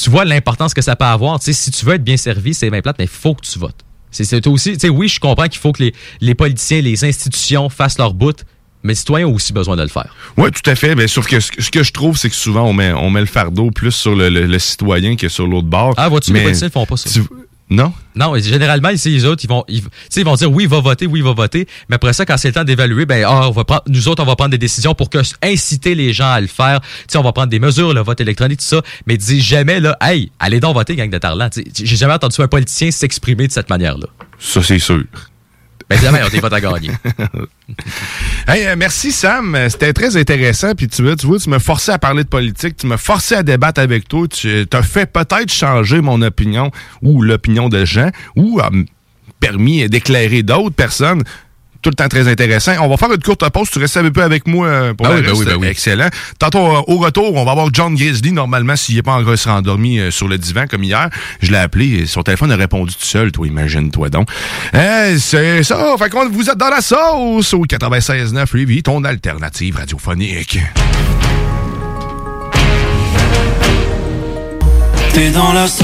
tu vois l'importance que ça peut avoir. Tu sais, si tu veux être bien servi, c'est bien plate, mais il faut que tu votes. C'est aussi, oui, je comprends qu'il faut que les, les politiciens, les institutions fassent leur bout, mais les citoyens ont aussi besoin de le faire. Oui, tout à fait. Mais sauf que ce, ce que je trouve, c'est que souvent, on met, on met le fardeau plus sur le, le- le citoyen que sur l'autre bord. Ah, vois-tu, les Mais politiciens ne font pas ça. tu- non? Non, généralement, ici, les autres, ils vont, ils, ils vont dire oui, il va voter, oui, il va voter. Mais après ça, quand c'est le temps d'évaluer, ben, ah, on va prendre, nous autres, on va prendre des décisions pour que, inciter les gens à le faire. On va prendre des mesures, le vote électronique, tout ça. Mais dis jamais, là, hey, allez donc voter, gang de sais, J'ai jamais entendu un politicien s'exprimer de cette manière-là. Ça, c'est sûr. Ben, euh, merci Sam, Euh, c'était très intéressant. Puis tu vois, tu tu m'as forcé à parler de politique, tu m'as forcé à débattre avec toi. Tu as fait peut-être changer mon opinion ou l'opinion de gens, ou a m- permis d'éclairer d'autres personnes. Tout le temps très intéressant. On va faire une courte pause. Tu restes un peu avec moi euh, pour Ah la oui, ben oui, ben oui. Excellent. Tantôt, euh, au retour, on va avoir John Grizzly, normalement, s'il n'est pas encore se rendormi euh, sur le divan comme hier. Je l'ai appelé et son téléphone a répondu tout seul. Toi, imagine-toi donc. Euh, c'est ça. Fait qu'on vous êtes dans la sauce au 96.9 Lévis, ton alternative radiophonique. T'es dans la sauce.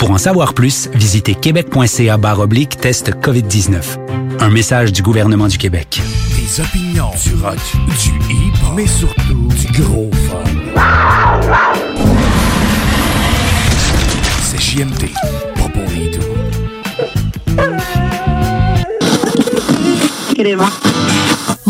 Pour en savoir plus, visitez québec.ca oblique test COVID-19. Un message du gouvernement du Québec. Des opinions, du rock, du hip, mais surtout du gros fun. C'est JMD, pas pour les doux.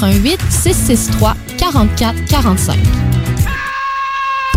88 663 44 45.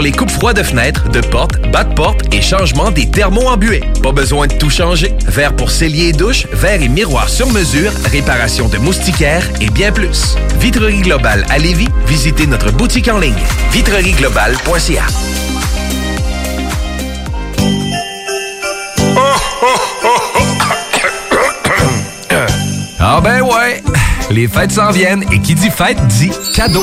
les coupes froides de fenêtres, de portes, bas de porte et changement des thermos embués. Pas besoin de tout changer. Verre pour cellier et douche, verre et miroir sur mesure, réparation de moustiquaires et bien plus. Vitrerie Globale à Lévis, visitez notre boutique en ligne vitrerieglobale.ca. Ah ben ouais, les fêtes s'en viennent et qui dit fête dit cadeau.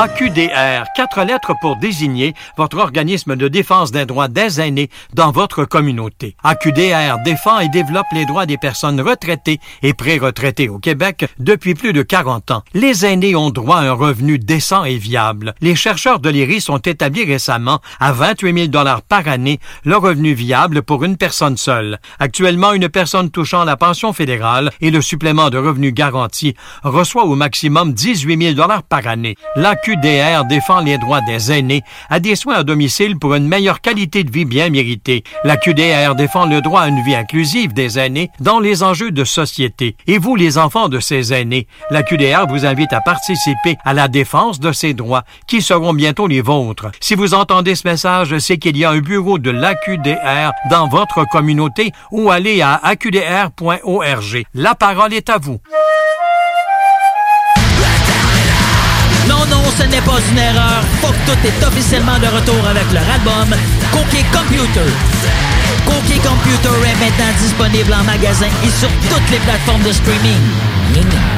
AQDR, quatre lettres pour désigner votre organisme de défense des droits des aînés dans votre communauté. AQDR défend et développe les droits des personnes retraitées et pré-retraitées au Québec depuis plus de 40 ans. Les aînés ont droit à un revenu décent et viable. Les chercheurs de l'IRIS ont établi récemment à 28 000 par année le revenu viable pour une personne seule. Actuellement, une personne touchant la pension fédérale et le supplément de revenu garanti reçoit au maximum 18 000 par année. L'AQDR défend les droits des aînés à des soins à domicile pour une meilleure qualité de vie bien méritée. L'AQDR défend le droit à une vie inclusive des aînés dans les enjeux de société. Et vous, les enfants de ces aînés, l'AQDR vous invite à participer à la défense de ces droits qui seront bientôt les vôtres. Si vous entendez ce message, c'est qu'il y a un bureau de l'AQDR dans votre communauté ou allez à aqdr.org. La parole est à vous. Ce n'est pas une erreur. Que tout est officiellement de retour avec leur album Cookie Computer. Cookie Computer est maintenant disponible en magasin et sur toutes les plateformes de streaming.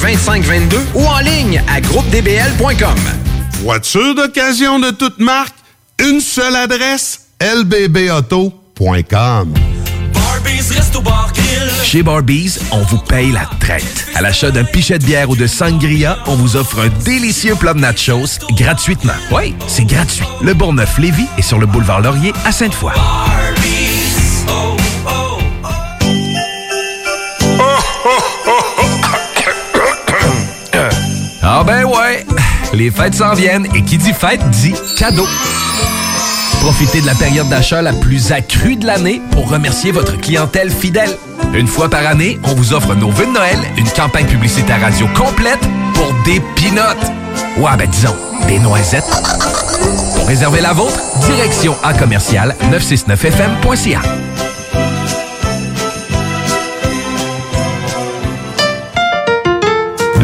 2522 ou en ligne à groupedbl.com. Voiture d'occasion de toute marque, une seule adresse, lbbauto.com. Chez Barbies, on vous paye la traite. À l'achat d'un pichet de bière ou de sangria, on vous offre un délicieux plat de nachos gratuitement. Oui, c'est gratuit. Le Bourgneuf-Lévis est sur le boulevard Laurier à Sainte-Foy. Ah ben ouais, les fêtes s'en viennent et qui dit fête dit cadeau. Profitez de la période d'achat la plus accrue de l'année pour remercier votre clientèle fidèle. Une fois par année, on vous offre nos vœux de Noël, une campagne publicitaire radio complète pour des pinottes. Ouais, ben disons, des noisettes. Pour réserver la vôtre, direction à commercial 969fm.ca.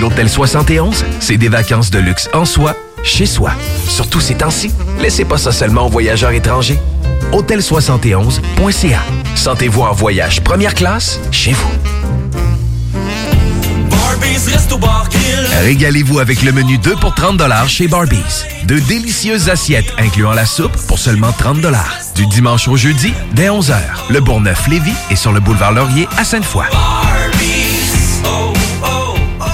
L'Hôtel 71, c'est des vacances de luxe en soi, chez soi. Surtout ces temps-ci, laissez pas ça seulement aux voyageurs étrangers. Hôtel71.ca. Sentez-vous en voyage première classe chez vous. Régalez-vous avec le menu 2 pour 30 chez Barbies. De délicieuses assiettes incluant la soupe pour seulement 30 Du dimanche au jeudi, dès 11h. Le Bourgneuf-Lévis est sur le boulevard Laurier à Sainte-Foy.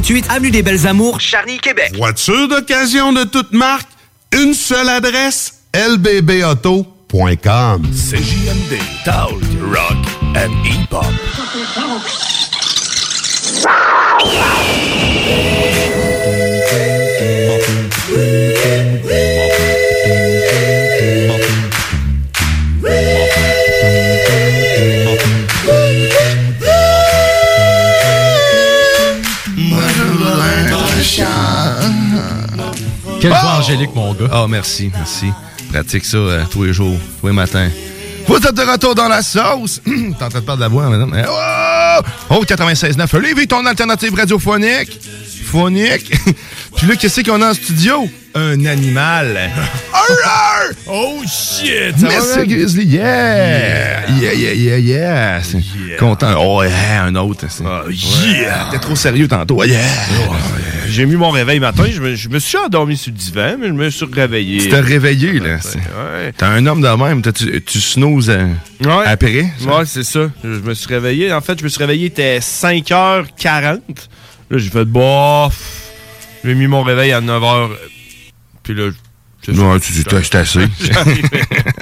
3648 Avenue des Belles Amours, Charny, Québec. Voiture d'occasion de toute marque, une seule adresse, lbbauto.com. CJMD, Talk, Rock and Hip-Hop. Quelle voix angélique, mon gars. Oh, merci, merci. Pratique ça euh, tous les jours, tous les matins. Vous êtes de retour dans la sauce. T'es en train de perdre la voix, madame. Eh, Oh, oh 96.9. Lévis, ton alternative radiophonique. Phonique. Puis là, qu'est-ce qu'on a en studio? Un animal. Oh shit! man? Grizzly, yeah! Yeah, yeah, yeah, yeah! Content. Oh, yeah, un autre. c'est- yeah! T'es trop sérieux tantôt. Yeah! J'ai mis mon réveil matin, je me, je me suis endormi sur le divan, mais je me suis réveillé. Tu t'es réveillé, là. Ouais. T'es un homme de même. Tu, tu euh, Ouais. après. ça? Ouais, c'est ça. Je me suis réveillé. En fait, je me suis réveillé, il était 5h40. Là, j'ai fait bof. J'ai mis mon réveil à 9h. Puis là, je- Ouais, tu tu t'es assez.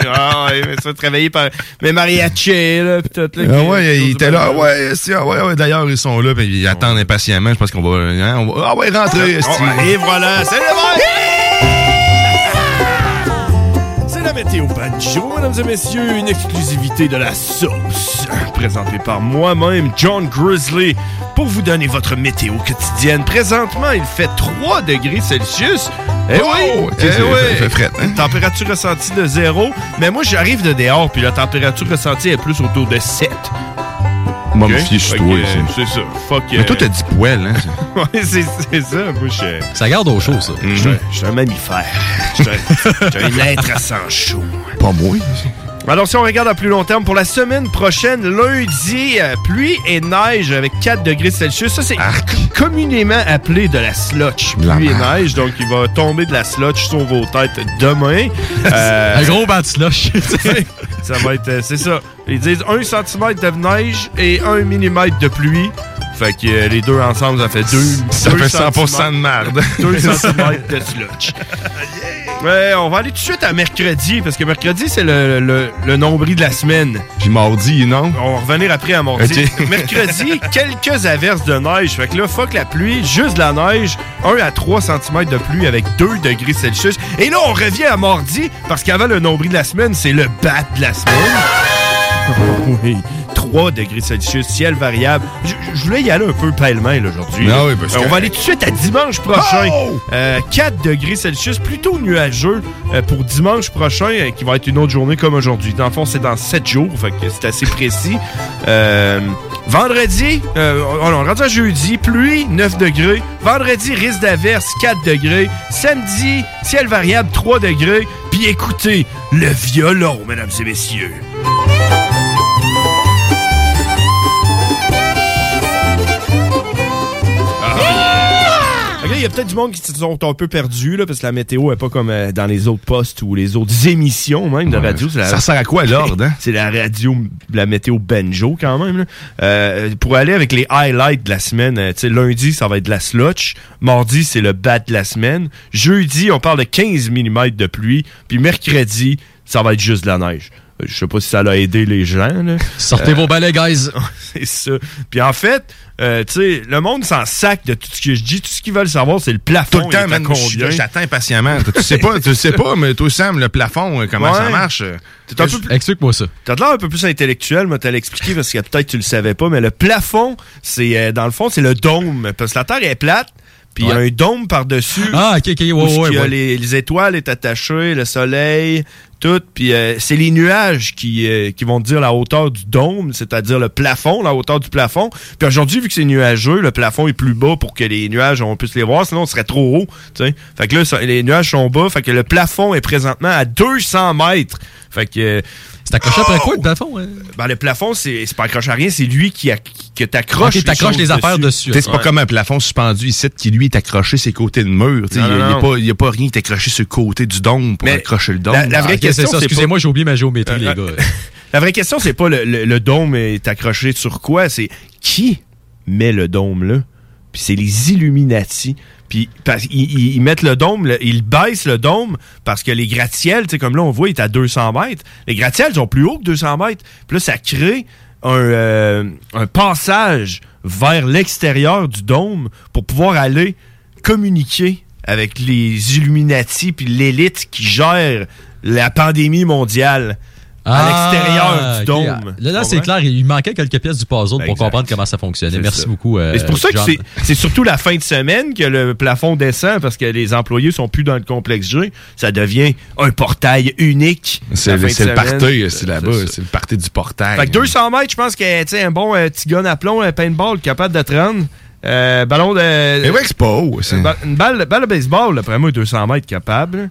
Ah mais ça, te réveiller par mes mariachis, là, pis tout, là. Ah ouais, il était là. Ah ouais, si, ah ouais, ouais, d'ailleurs, ils sont là, puis ils attendent impatiemment. Je pense qu'on va, hein, on va. Ah ouais, rentrer. esti. Ah, et voilà, salut le C'est la météo banjo, mesdames et messieurs, une exclusivité de la sauce, présentée par moi-même, John Grizzly, pour vous donner votre météo quotidienne. Présentement, il fait 3 degrés Celsius. Eh Oh! oui, eh oui. fait- fait fret, hein? Température ressentie de 0, mais moi j'arrive de dehors, puis la température ressentie est plus autour de 7. Moi, Ok? me fier sur toi. C'est ça. Fuck. Mais toi, t'as dit poêle, hein? ouais, c'est ça. Moi, je. Ça garde au chaud, ça. Je suis un- je suis un mammifère. Je suis un- je suis un être sans chaud. Pas moi. Alors, si on regarde à plus long terme, pour la semaine prochaine, lundi, euh, pluie et neige avec 4 degrés Celsius. Ça, c'est communément appelé de la slotch. La Pluie et neige, donc il va tomber de la slotch sur vos têtes demain. Euh, Un gros banc de slush. ça va être. euh, c'est ça. Ils disent 1 cm de neige et 1 mm de pluie. Fait que euh, les deux ensemble, ça fait 2 Ça fait 100% de merde. 2 cm de slotch. Ouais, on va aller tout de suite à mercredi, parce que mercredi, c'est le, le- le nombril de la semaine. Puis mardi, non? On va revenir après à mardi. Mercredi, quelques averses de neige. Fait que là, fuck la pluie, juste de la neige, 1 à 3 cm de pluie avec 2 degrés Celsius. Et là, on revient à mardi, parce qu'avant le nombril de la semaine, c'est le bat de la semaine. Oui, 3 degrés Celsius, ciel variable. Je, je voulais y aller un peu pêle-mêle aujourd'hui. Ah oui, parce Euh, On va aller tout de suite à dimanche prochain. Oh! Euh, 4 degrés Celsius, plutôt nuageux euh, pour dimanche prochain, qui va être une autre journée comme aujourd'hui. Dans le fond, c'est dans 7 jours, fait que c'est assez précis. Vendredi, euh, on on rendu à jeudi, pluie, 9 degrés. Vendredi, risque d'averse, 4 degrés. Samedi, ciel variable, 3 degrés. Puis écoutez, le violon, mesdames et messieurs. Il y a peut-être du monde qui se sont un peu perdus, là, parce que la météo est pas comme euh, dans les autres postes ou les autres émissions même de Ouais. radio. La- Ça sert à quoi, l'ordre, hein? C'est la radio, la météo banjo quand même. là. Euh, pour aller avec les highlights de la semaine, euh, lundi, ça va être de la slotch. Mardi, c'est le bat de la semaine. Jeudi, on parle de 15 mm de pluie. Puis mercredi, ça va être juste de la neige. Je sais pas si ça l'a aidé les gens. là. Sortez Euh, vos balais, guys. c'est ça. Puis en fait, euh, tu sais, le monde s'en sac de tout ce que je dis. Tout ce qu'ils veulent savoir, c'est le plafond. Tout le temps, man, combien. j'attends impatiemment. Tu sais pas, tu sais pas, mais toi, Sam, le plafond, euh, comment ça marche? plus- Explique-moi ça. T'as de l'air un peu plus intellectuel, moi, t'as l'expliqué parce que peut-être tu le savais pas, mais le plafond, c'est dans le fond, c'est le dôme. Parce que la Terre est plate, puis il y a un dôme par-dessus. Ah, ok, ok, ouais, où ouais, y a. Les, les étoiles est attaché, le soleil, tout. Puis euh, c'est les nuages qui, euh, qui vont dire la hauteur du dôme, c'est-à-dire le plafond, la hauteur du plafond. Puis aujourd'hui, vu que c'est nuageux, le plafond est plus bas pour que les nuages, on puisse les voir, sinon on serait trop haut. tu sais. Fait que là, les nuages sont bas, fait que le plafond est présentement à 200 mètres. Fait que... C'est accroché après quoi, le plafond? hein? Ben, le plafond, c'est c'est pas accroché à rien, c'est lui qui, a- qui- que t'accroches t'accroches les affaires dessus. Tu sais, C'est pas Ouais. comme un plafond suspendu ici qui, lui, est accroché ses côtés de mur. Tu sais, Non, Il n'y a, a pas rien qui est accroché sur le côté du dôme pour Mais accrocher le dôme. la- la vraie Ah, question, c'est Excusez-moi, pas- j'ai oublié ma géométrie, Euh, les gars. La vraie question, c'est pas le, le- le dôme est accroché sur quoi, c'est qui met le dôme là? Puis c'est les Illuminati. Puis parce- ils, mettent le dôme, ils baissent le dôme parce que les gratte-ciels, comme là, on voit, il est à 200 mètres. Les gratte-ciels sont plus hauts que 200 mètres. Puis là, ça crée un, euh, un passage vers l'extérieur du dôme pour pouvoir aller communiquer avec les Illuminati puis l'élite qui gère la pandémie mondiale à l'extérieur du dôme. Là, c'est clair, il manquait quelques pièces du puzzle pour Exact. comprendre comment ça fonctionnait. Merci ça. beaucoup. euh, c'est pour ça que John. c'est- c'est surtout la fin de semaine que le plafond descend parce que les employés sont plus dans le complexe G. Ça devient un portail unique. C'est la le, fin de c'est le semaine. party, c'est là-bas. C'est le party du portail. Fait que 200 mètres, je pense que un bon euh, petit gun à plomb, un paintball capable de te rendre. Euh, ballon de. Mais ouais, c'est pas haut. Une balle, de baseball, d'après moi, 200 mètres capable.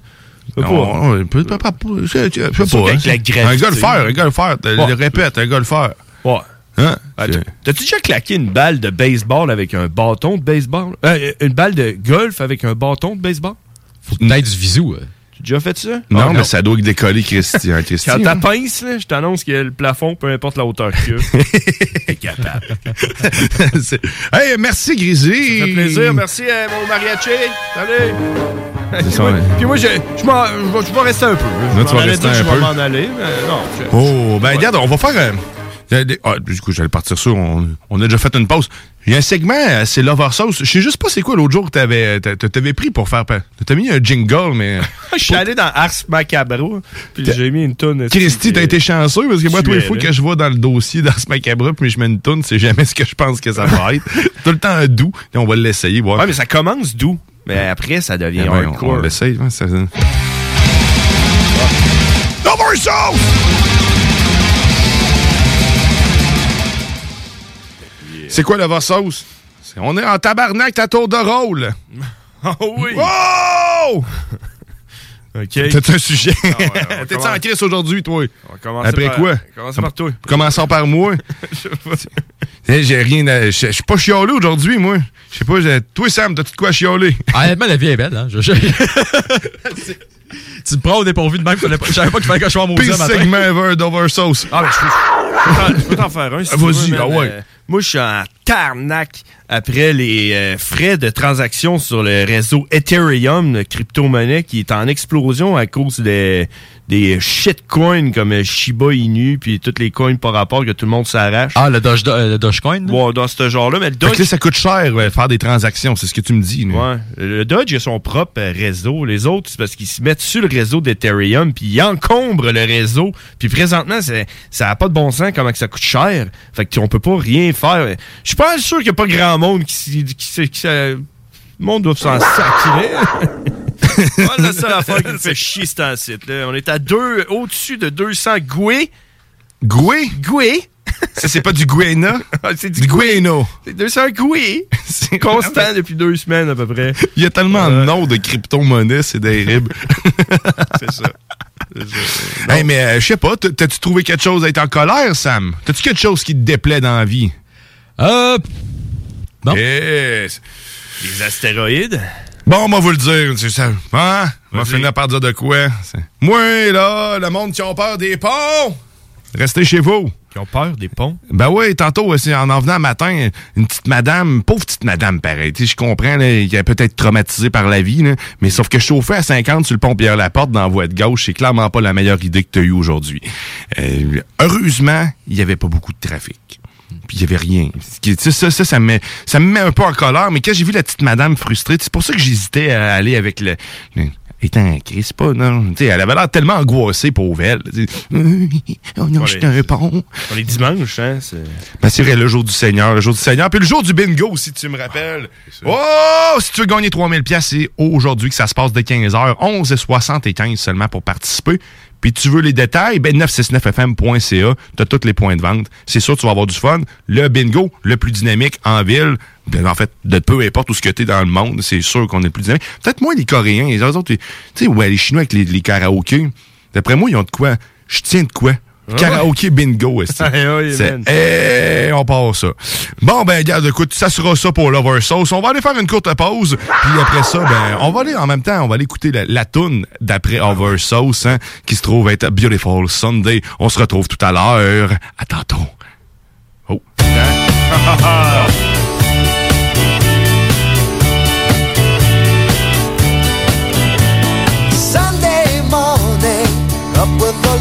Je sais pas. Non, peut- peut- je sais pas. hein. la gravité- Un golfeur, un golfeur. Je Ouais. le répète, un golfeur. Ouais. Hein? Ah, T'as-tu déjà claqué une balle de baseball avec un bâton de baseball? Euh, une balle de golf avec un bâton de baseball? Faut peut-être du visou. euh. Tu as déjà fait ça? Non, Ah, mais ça doit décoller, Christian. Christian. Quand t'as pince, là, je t'annonce que le plafond, peu importe la hauteur qu'il y a, est capable. C'est- hey, merci, Grizzly. Ça fait plaisir. Merci à mon mariachi. Salut. Puis ça, moi, ouais. puis moi, je, je, m'en- je vais- je vais rester un peu. Là, tu vas rester que un je vais peu. m'en aller. mais non. je- Oh, ben regarde, on va faire. euh, ah, du coup, j'allais partir sur. On, on a déjà fait une pause. Il y a un segment, euh, c'est Lover Sauce. Je sais juste pas c'est quoi l'autre jour que t'avais, t'a- t'avais pris pour faire. T'as mis un jingle, mais. Je suis allé dans Ars Macabra, puis j'ai mis une tonne. Christy, t'as été chanceux parce que moi, tous les es fois que je vois dans le dossier dans ce macabre, puis je mets une toune, c'est jamais ce que je pense que ça va être. Tout le temps un doux. Et on va l'essayer, voir. Ouais, mais ça commence doux. Mais après, ça devient Ah ben, on, hardcore. on l'essaye. hein, ça- Lover Sauce! C'est quoi Lover Sauce? C'est- On est en tabarnak à tour de rôle. Oh oui! Wow! OK. T'as un sujet. Ah ouais, commencer- en crise aujourd'hui, toi? On va commencer Après par- quoi? Commencer par toi. Commençons par moi. J'ai rien à- Je suis pas chialé aujourd'hui, moi. Je sais pas, j'ai- toi, Sam, t'as-tu de quoi chialer? Ah, Honnêtement, la vie est belle. Hein? Je- tu me prends au dépourvu de même. je savais pas- Je savais pas qu'il fallait que je sois en maudit Puis un matin. segment ever d'Over Sauce. Ah, mais je peux- t'en- je peux t'en faire un. si tu veux, vas-y, ah ouais. Euh, moi, je suis en tarnac après les euh, frais de transaction sur le réseau Ethereum, crypto-monnaie, qui est en explosion à cause des, des shitcoins comme euh, Shiba Inu, puis toutes les coins par rapport que tout le monde s'arrache. Ah, le, Doge, euh, le Dogecoin? Bon, dans ce genre-là, mais le Fait Doge... que là, ça coûte cher ouais, faire des transactions, c'est ce que tu me dis. là. Ouais. Le Dodge a son propre euh, réseau. Les autres, c'est parce qu'ils se mettent sur le réseau d'Ethereum, puis ils encombrent le réseau. Puis présentement, c'est- ça n'a pas de bon sens comment que ça coûte cher. Fait que on peut pas rien faire. Je suis pas sûr qu'il n'y a pas grand monde qui... qui, qui s'y- le monde doit s'en sacrer. Voilà la seule affaire qui me fait chier, c'est un site. Là. On est à deux, au-dessus de 200 gouets. Goué? Gouets? Ça, c'est pas du Guéna? c'est du Guéno. C'est 200 gouets. C'est constant depuis deux semaines à peu près. Il y a tellement de noms de crypto-monnaies, c'est terrible. c'est ça. Hey, mais euh, je sais pas, t'as- t'as-tu trouvé quelque chose à être en colère, Sam? T'as-tu quelque chose qui te déplaît dans la vie? Euh. Non. Yes. Les astéroïdes? Bon, on va vous le dire, c'est ça. Hein? On va finir par dire de quoi? Moi, là, le monde qui ont peur des ponts! Restez chez vous. Qui ont peur des ponts? Ben oui, tantôt, aussi, en en venant un matin, une petite madame, pauvre petite madame, pareil. Tu sais, je comprends, là, qu'elle est peut-être traumatisée par la vie, là, mais sauf que chauffer à 50 sur le pont Pierre-Laporte dans la voie de gauche, c'est clairement pas la meilleure idée que tu as eue aujourd'hui. Euh, heureusement, il y avait pas beaucoup de trafic. Puis il y avait rien. Ça, ça, ça, me met, ça me met un peu en colère, mais quand j'ai vu la petite madame frustrée, c'est pour ça que j'hésitais à aller avec le... le étant pas, non. Elle avait l'air tellement angoissée, pauvre elle. Tu sais, oh non, je suis un pont. On est dimanche, hein? c'est- Ben, c'est vrai, le jour du Seigneur, le jour du Seigneur. Puis le jour du bingo, si tu me rappelles. Oh! Si tu veux gagner 3000 pièces, c'est aujourd'hui que ça se passe de 15h. 11h75 seulement pour participer. Puis tu veux les détails, ben 969fm.ca, tu as tous les points de vente. C'est sûr, tu vas avoir du fun. Le bingo, le plus dynamique en ville, ben, en fait, de peu importe où ce que tu es dans le monde, c'est sûr qu'on est le plus dynamique. Peut-être moins les Coréens, les autres, tu sais, ouais, les Chinois avec les, les karaokés. D'après moi, ils ont de quoi. Je tiens de quoi. Ah Karaoké bingo, est-ce oui, C'est-. Eh, on part ça. Bon, ben, regarde, écoute, ça sera ça pour Lover Sauce. On va aller faire une courte pause. Puis après ça, ben, on va aller, en même temps, on va aller écouter la, la toune d'après Lover Sauce, hein, qui se trouve être Beautiful Sunday. On se retrouve tout à l'heure. À tantôt. Oh. Sunday morning, up with the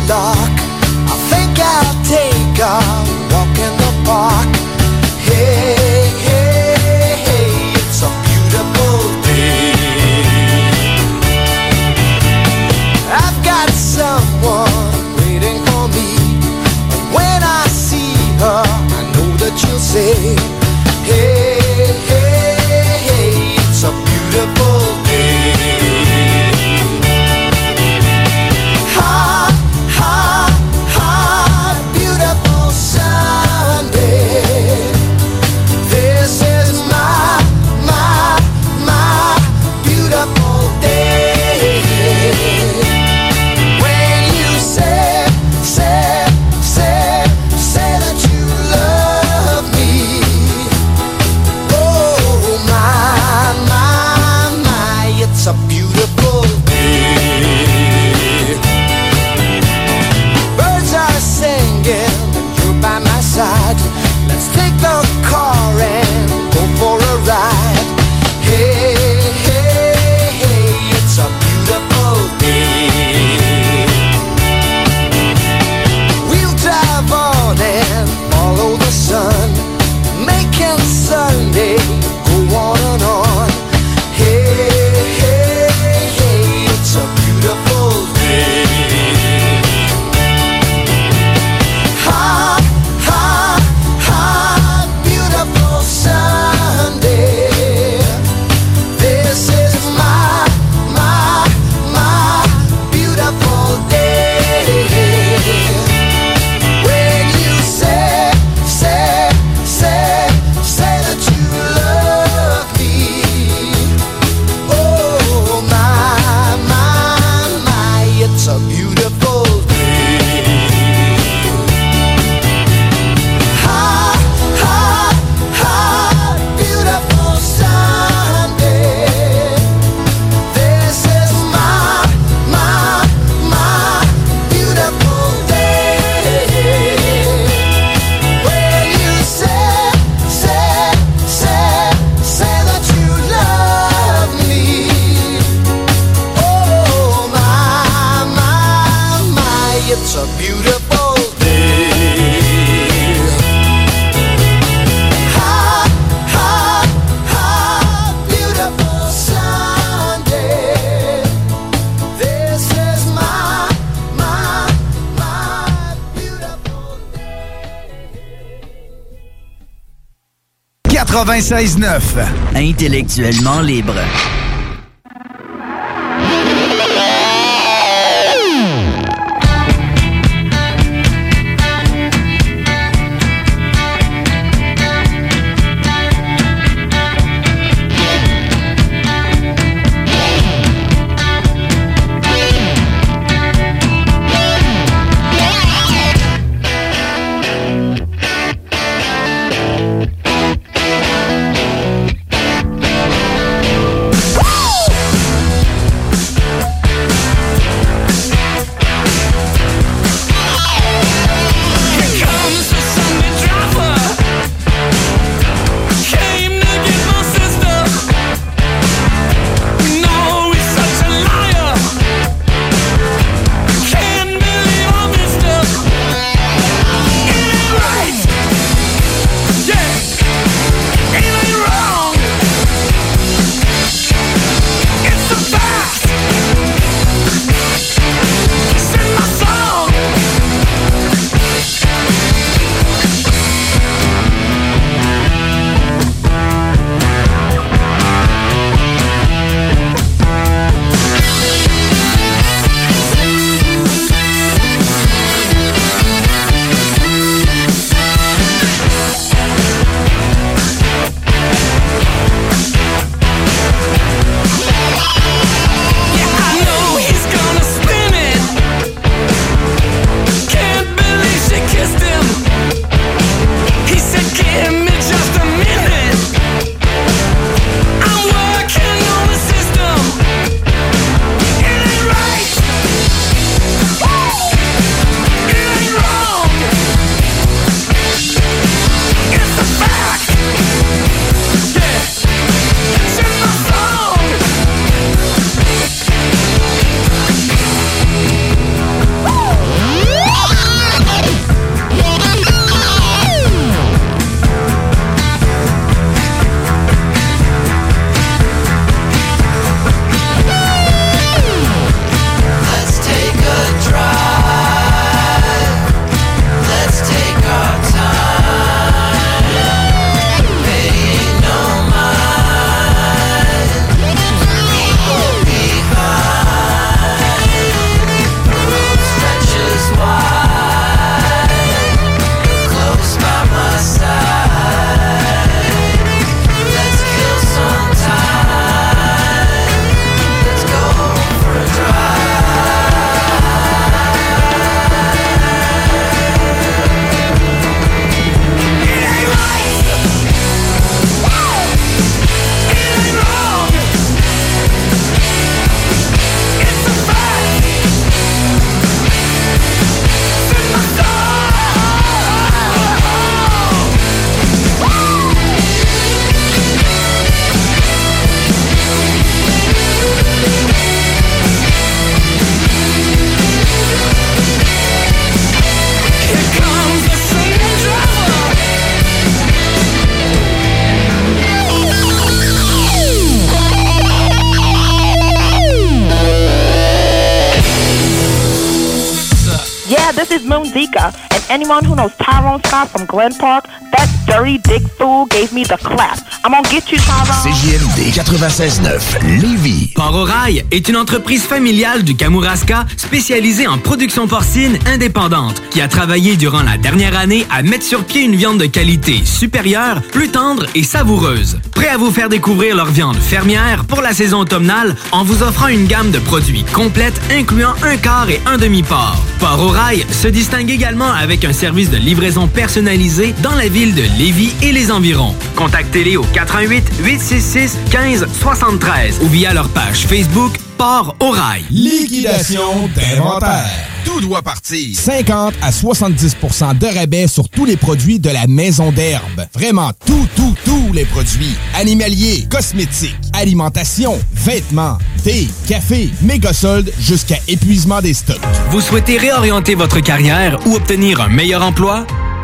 96.9. Intellectuellement libre. Anyone who knows Tyrone Scott from Glen Park, that dirty dick fool gave me the clap. I'm gonna get you, Tyrone. CJMD 96.9 Lévis. Port est une entreprise familiale du Kamouraska spécialisée en production porcine indépendante qui a travaillé durant la dernière année à mettre sur pied une viande de qualité supérieure, plus tendre et savoureuse. Prêt à vous faire découvrir leur viande fermière pour la saison automnale en vous offrant une gamme de produits complète incluant un quart et un demi-port. Port au Rail se distingue également avec un service de livraison personnalisé dans la ville de Lévis et les environs. Contactez-les au 88 866 15 73 ou via leur page Facebook Port au Rail. Liquidation d'inventaire. Tout doit partir. 50 à 70% de rabais sur tous les produits de la maison d'herbe. Vraiment tout, tout, tous les produits. Animaliers, cosmétiques, alimentation, vêtements, thé, café, méga soldes jusqu'à épuisement des stocks. Vous souhaitez réorienter votre carrière ou obtenir un meilleur emploi?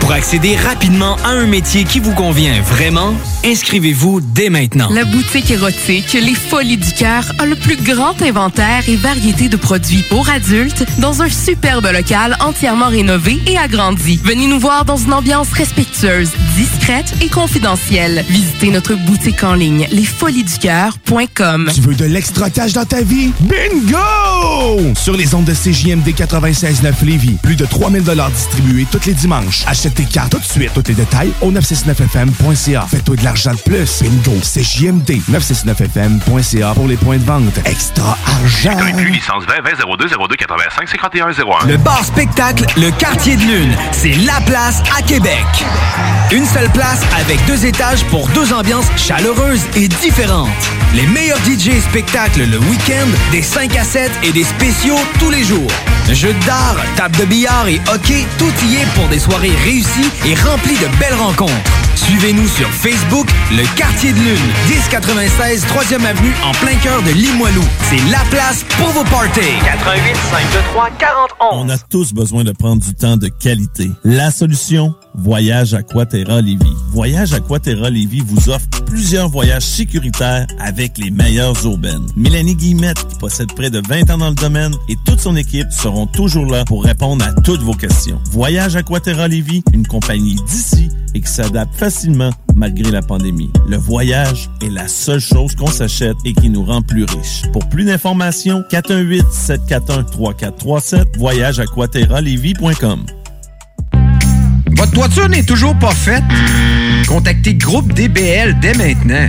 Pour accéder rapidement à un métier qui vous convient vraiment, inscrivez-vous dès maintenant. La boutique érotique Les Folies du Cœur a le plus grand inventaire et variété de produits pour adultes dans un superbe local entièrement rénové et agrandi. Venez nous voir dans une ambiance respectueuse, discrète et confidentielle. Visitez notre boutique en ligne lesfoliesducoeur.com. Tu veux de l'extra cash dans ta vie? Bingo! Sur les ondes de CJMD 96.9 Lévis, plus de 3000 distribués tous les dimanches. Achète tes cartes tout de suite. Tous les détails au 969fm.ca. Fais-toi de l'argent de plus. Bingo! CJMD 969fm.ca pour les points de vente. Extra argent! licence 20 20 02 02 85 51 01. Le bar spectacle Le Quartier de Lune, c'est la place à Québec. Une seule place avec deux étages pour deux ambiances chaleureuses et différentes. Les meilleurs DJ et spectacles le week-end, des 5 à 7 et des spéciaux tous les jours. Jeux d'art, table de billard et hockey, tout y est pour des soirées réussies et remplies de belles rencontres. Suivez-nous sur Facebook, Le Quartier de Lune, 1096 3e Avenue en plein cœur de Limoilou. C'est la place pour vos parties. 88 523 40 On a tous besoin de prendre du temps de qualité. La solution, Voyage Aquaterra Lévis. Voyage Aquaterra Lévis vous offre plusieurs voyages sécuritaires avec les meilleures urbaines. Mélanie Guillemette, qui possède près de 20 ans dans le domaine, et toute son équipe seront toujours là pour répondre à toutes vos questions. Voyage Aquaterra Lévis, une compagnie d'ici et qui s'adapte facilement malgré la pandémie. Le voyage est la seule chose qu'on s'achète et qui nous rend plus riches. Pour plus d'informations, 418-741-3437, voyage Votre toiture n'est toujours pas faite? Contactez Groupe DBL dès maintenant.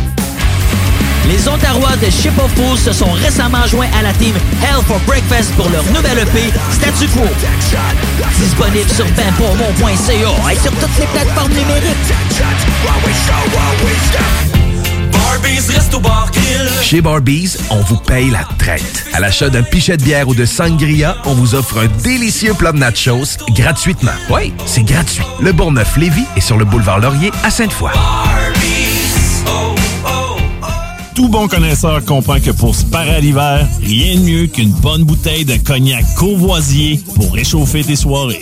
Les Ontarois de Ship of Fools se sont récemment joints à la team Hell for Breakfast pour leur nouvelle EP Statu Quo. Disponible sur benpourmont.ca et sur toutes les plateformes numériques. Chez Barbies, on vous paye la traite. À l'achat d'un pichet de bière ou de sangria, on vous offre un délicieux plat de nachos gratuitement. Oui, c'est gratuit. Le Bourgneuf-Lévis est sur le boulevard Laurier à Sainte-Foy. Tout bon connaisseur comprend que pour se parer à l'hiver, rien de mieux qu'une bonne bouteille de cognac courvoisier pour réchauffer tes soirées.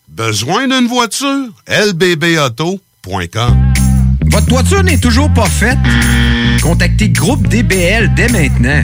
Besoin d'une voiture? lbbauto.com Votre toiture n'est toujours pas faite? Contactez Groupe DBL dès maintenant.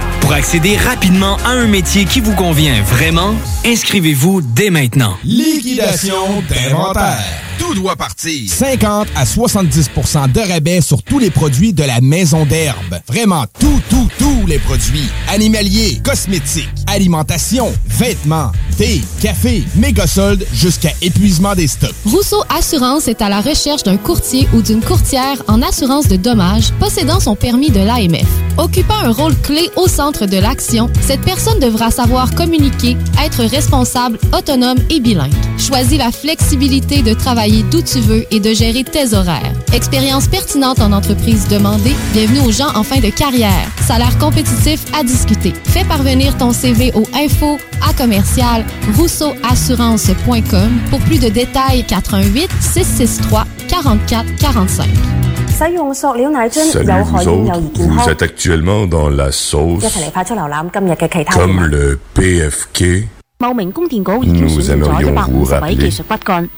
Pour accéder rapidement à un métier qui vous convient vraiment, inscrivez-vous dès maintenant. Liquidation d'inventaire. Tout doit partir. 50 à 70% de rabais sur tous les produits de la maison d'herbe. Vraiment tout, tout, tous les produits. Animaliers, cosmétiques, alimentation, vêtements, thé, café, méga soldes jusqu'à épuisement des stocks. Rousseau Assurance est à la recherche d'un courtier ou d'une courtière en assurance de dommages possédant son permis de l'AMF. Occupant un rôle clé au centre de l'action, cette personne devra savoir communiquer, être responsable, autonome et bilingue. Choisis la flexibilité de travailler d'où tu veux et de gérer tes horaires. Expérience pertinente en entreprise demandée, bienvenue aux gens en fin de carrière. Salaire compétitif à discuter. Fais parvenir ton CV au info à commercial rousseauassurance.com pour plus de détails 88 663 44 45. 使用塑料奶樽有害又 autres, 易健康。êtes actuellement dans la sauce 一齊嚟快速瀏覽今日嘅其他 comme le PFK 茂名供電局已經 Nous 選咗 aimerions 一百 vous 五十位 rappeler 技術骨幹。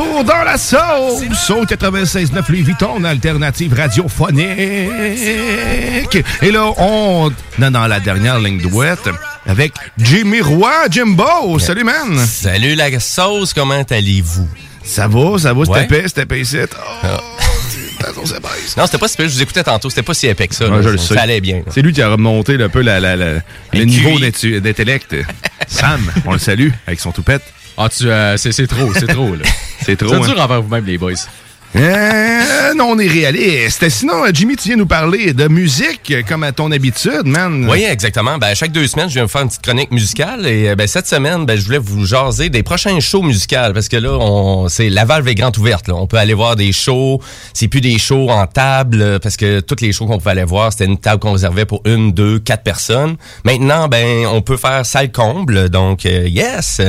Retour dans la sauce au 96.9 Louis Vuitton, alternative radiophonique. Et là, on est dans la dernière ligne douette avec Jimmy Roy, Jimbo. Salut, man. Salut la sauce, comment allez-vous? Ça va, ça va, Ouais. c'était épais, c'était épais ici. Oh, Non, c'était pas si je vous écoutais tantôt, c'était pas si épais que ça. Ouais, je le ça sais. allait bien. C'est lui qui a remonté un peu la, la- la- le niveau d'intellect. Sam, on le salue avec son toupette. Ah, tu, euh, c'est trop, c'est trop, là. C'est trop. C'est hein. dur envers vous-même, les boys. Euh, non, on est réaliste. Sinon, euh, Jimmy, tu viens nous parler de musique euh, comme à ton habitude, man. Oui, exactement. Ben, chaque deux semaines, je viens vous faire une petite chronique musicale. Et euh, ben, cette semaine, ben, je voulais vous jaser des prochains shows musicaux. Parce que là, on, c'est la valve est grande ouverte. On peut aller voir des shows. C'est plus des shows en table. Parce que toutes les shows qu'on pouvait aller voir, c'était une table qu'on réservait pour une, deux, quatre personnes. Maintenant, ben, on peut faire salle comble. Donc, yes.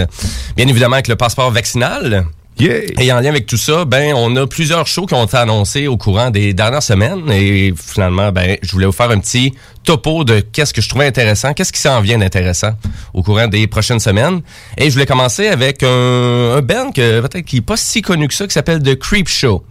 Bien évidemment, avec le passeport vaccinal. Et en lien avec tout ça, ben on a plusieurs shows qui ont été annoncés au courant des dernières semaines et finalement ben je voulais vous faire un petit topo de qu'est-ce que je trouvais intéressant, qu'est-ce qui s'en vient d'intéressant au courant des prochaines semaines. Et je voulais commencer avec un, un band que peut-être qui est pas si connu que ça qui s'appelle The Creep Show.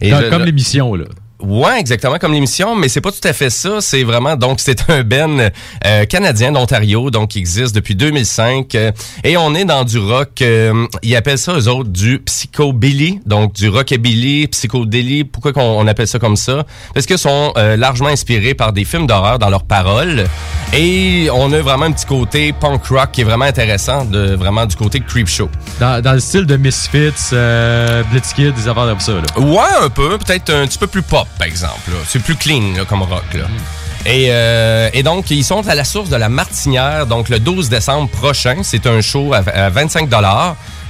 Et comme l'émission, là. Ouais, exactement comme l'émission, mais c'est pas tout à fait ça. C'est vraiment donc c'est un ben euh, canadien d'Ontario, donc qui existe depuis 2005, euh, et on est dans du rock. euh, ils appellent ça eux autres du psychobilly, donc du rockabilly, psychodélie. Pourquoi qu'on on appelle ça comme ça? Parce qu'ils sont euh, largement inspirés par des films d'horreur dans leurs paroles, et on a vraiment un petit côté punk rock qui est vraiment intéressant, de vraiment du côté Creep Show. Dans, dans le style de Misfits, euh, Blitzkid, des affaires comme ça, là. Ouais, un peu. Peut-être un petit peu plus pop, par exemple. C'est plus clean comme rock. Euh, et donc, ils sont à la source de la Martinière, donc le 12 décembre prochain. C'est un show à, à 25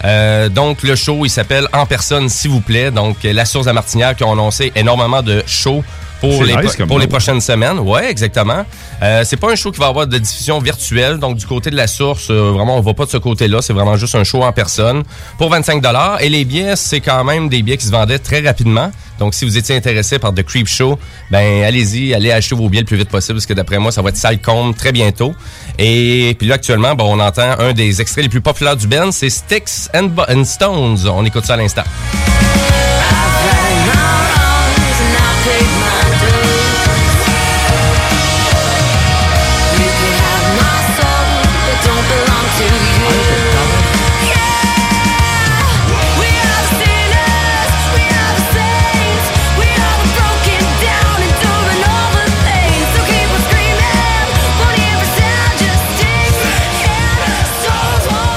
euh, donc, le show, il s'appelle En personne, s'il vous plaît. Donc, la source de la Martinière qui ont annoncé énormément de shows pour les, nice pro- comme pour les nom. prochaines semaines. Ouais, exactement. Euh, c'est pas un show qui va avoir de diffusion virtuelle. Donc, du côté de la source, euh, vraiment, on va pas de ce côté-là. C'est vraiment juste un show en personne pour 25 Et les billets, c'est quand même des billets qui se vendaient très rapidement. Donc, si vous étiez intéressé par The Creep Show, ben allez-y, allez acheter vos billets le plus vite possible parce que d'après moi, ça va être salle comble très bientôt. Et puis là, actuellement, bon, on entend un des extraits les plus populaires du band, c'est Sticks and, and Stones. On écoute ça à l'instant.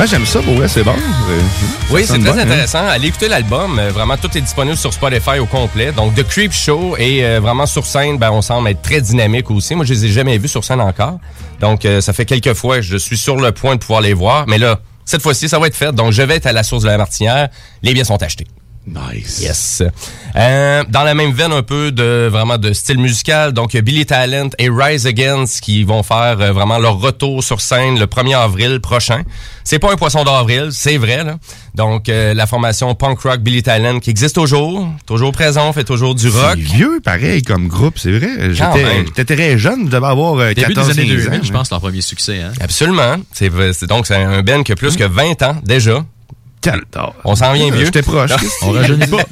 J'aime ça, pour vrai, c'est bon. Euh, Oui, c'est très hein. intéressant. Allez écouter l'album. Euh, Vraiment, tout est disponible sur Spotify au complet. Donc, The Creep Show et euh, vraiment sur scène, ben, on semble être très dynamique aussi. Moi, je les ai jamais vus sur scène encore. Donc, euh, ça fait quelques fois que je suis sur le point de pouvoir les voir. Mais là, cette fois-ci, ça va être fait. Donc, je vais être à la source de la Martinière. Les billets sont achetés. Nice. Yes. Euh, dans la même veine un peu de vraiment de style musical, donc Billy Talent et Rise Against qui vont faire euh, vraiment leur retour sur scène le 1er avril prochain. C'est pas un poisson d'avril, c'est vrai là. Donc euh, la formation punk rock Billy Talent qui existe toujours, toujours présent, fait toujours du rock. C'est vieux, pareil, comme groupe, c'est vrai. J'étais très jeune, je devais avoir euh, Début 14 des années 15 2000, ans, je hein. pense, leur premier succès. Hein? Absolument. C'est c'est- donc c'est un band qui a plus que 20 ans déjà. On s'en vient Euh, vieux. j'étais proche. On rajeunit pas.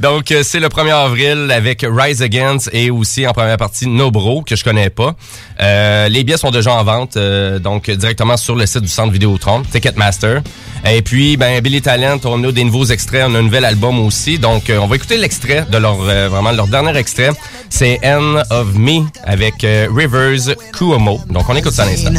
Donc, euh, c'est le 1er avril avec Rise Against et aussi en première partie Nobro, que je connais pas. Euh, les billets sont déjà en vente, euh, donc directement sur le site du Centre Vidéotron, Ticketmaster. Et puis, ben, Billy Talent, on a des nouveaux extraits, on a un nouvel album aussi. Donc, euh, on va écouter l'extrait de leur, euh, vraiment, leur dernier extrait. C'est End of Me avec euh, Rivers Cuomo. Donc, on écoute ça à l'instant.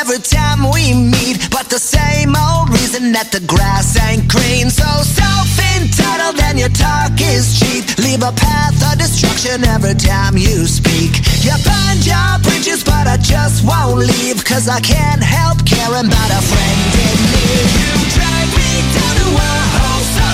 Every time we meet, but the same old reason that the grass ain't green. So self-entitled and your talk is cheap. Leave a path of destruction every time you speak. You burn your bridges, but I just won't leave, cause I can't help caring about a friend in need. You drag me down to a hole so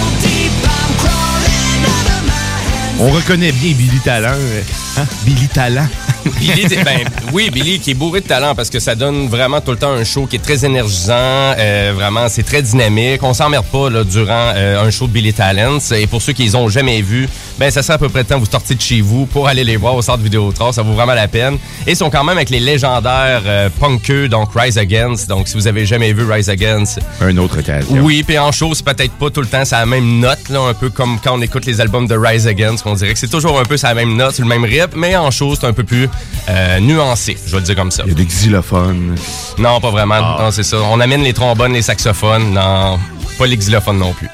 On reconnaît bien Billy Talent. euh, Hein? Billy Talent. Billy, ben, oui, Billy qui est bourré de talent parce que ça donne vraiment tout le temps un show qui est très énergisant. euh, vraiment, c'est très dynamique. On s'emmerde pas là, durant euh, un show de Billy Talents. Et pour ceux qui les ont jamais vus, ben ça sert à peu près de temps vous sortir de chez vous pour aller les voir au centre Vidéotron. Ça vaut vraiment la peine. Et ils sont quand même avec les légendaires euh, punkeux, donc Rise Against. Donc si vous avez jamais vu Rise Against, Un autre occasion. oui, puis en show, c'est peut-être pas tout le temps c'est la même note, là, un peu comme quand on écoute les albums de Rise Against, qu'on dirait que c'est toujours un peu la même note, le même rythme, mais en show, c'est un peu plus euh, nuancé, je vais le dire comme ça. Il y a des xylophones. Non, pas vraiment. Non, c'est ça. On amène les trombones, les saxophones. Non, pas les xylophones non plus.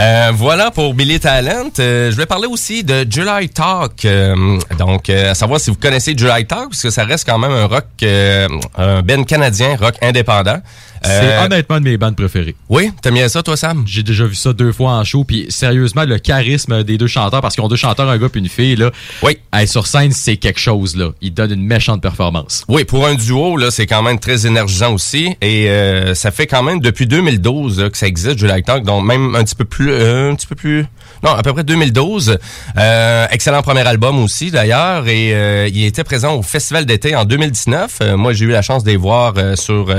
Euh, voilà pour Billy Talent. Euh, je vais parler aussi de July Talk. Euh, donc, euh, à savoir si vous connaissez July Talk, parce que ça reste quand même un rock, euh, un band canadien, rock indépendant. C'est Euh, honnêtement de mes bandes préférées. Oui, t'aimes bien ça, toi, Sam? J'ai déjà vu ça deux fois en show, puis sérieusement, le charisme des deux chanteurs, parce qu'ils ont deux chanteurs, un gars puis une fille, là. Oui. sur scène, c'est quelque chose, là. Ils donnent une méchante performance. Oui, pour un duo, là, c'est quand même très énergisant aussi. Et euh, ça fait quand même depuis 2012 là, que ça existe, July Talk, donc même un petit peu plus, euh, un petit peu plus, non, à peu près 2012. Euh, excellent premier album aussi, d'ailleurs. Et euh, il était présent au Festival d'été en 2019. Euh, moi, j'ai eu la chance de les voir euh, sur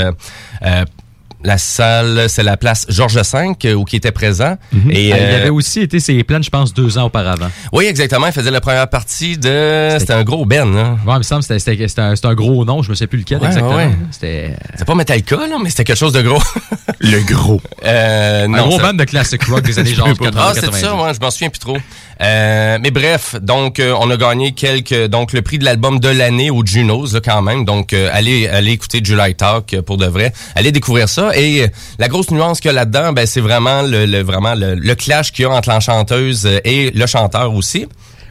la salle, c'est la place Georges V, euh, où qui était présent. Et Ah, il euh, avait aussi été ses plaines, je pense, deux ans auparavant. oui, exactement. Il faisait la première partie de. C'était un gros Ben, là. Ouais, il me semble que c'était- un, un gros nom, je me sais plus lequel Ouais, exactement. ouais. C'était C'était pas Metallica, là, mais c'était quelque chose de gros. Le gros. Euh, un non, gros ça- band de classic rock des années genre Ah, 80 c'est ça, ouais, je m'en souviens plus trop. Euh, mais bref, donc euh, on a gagné quelques donc le prix de l'album de l'année au Junos là, quand même. Donc euh, allez allez écouter July Talk euh, pour de vrai. Allez découvrir ça et euh, la grosse nuance qu'il y a là-dedans, ben c'est vraiment le, le- clash qu'il y a entre la chanteuse euh, et le chanteur aussi.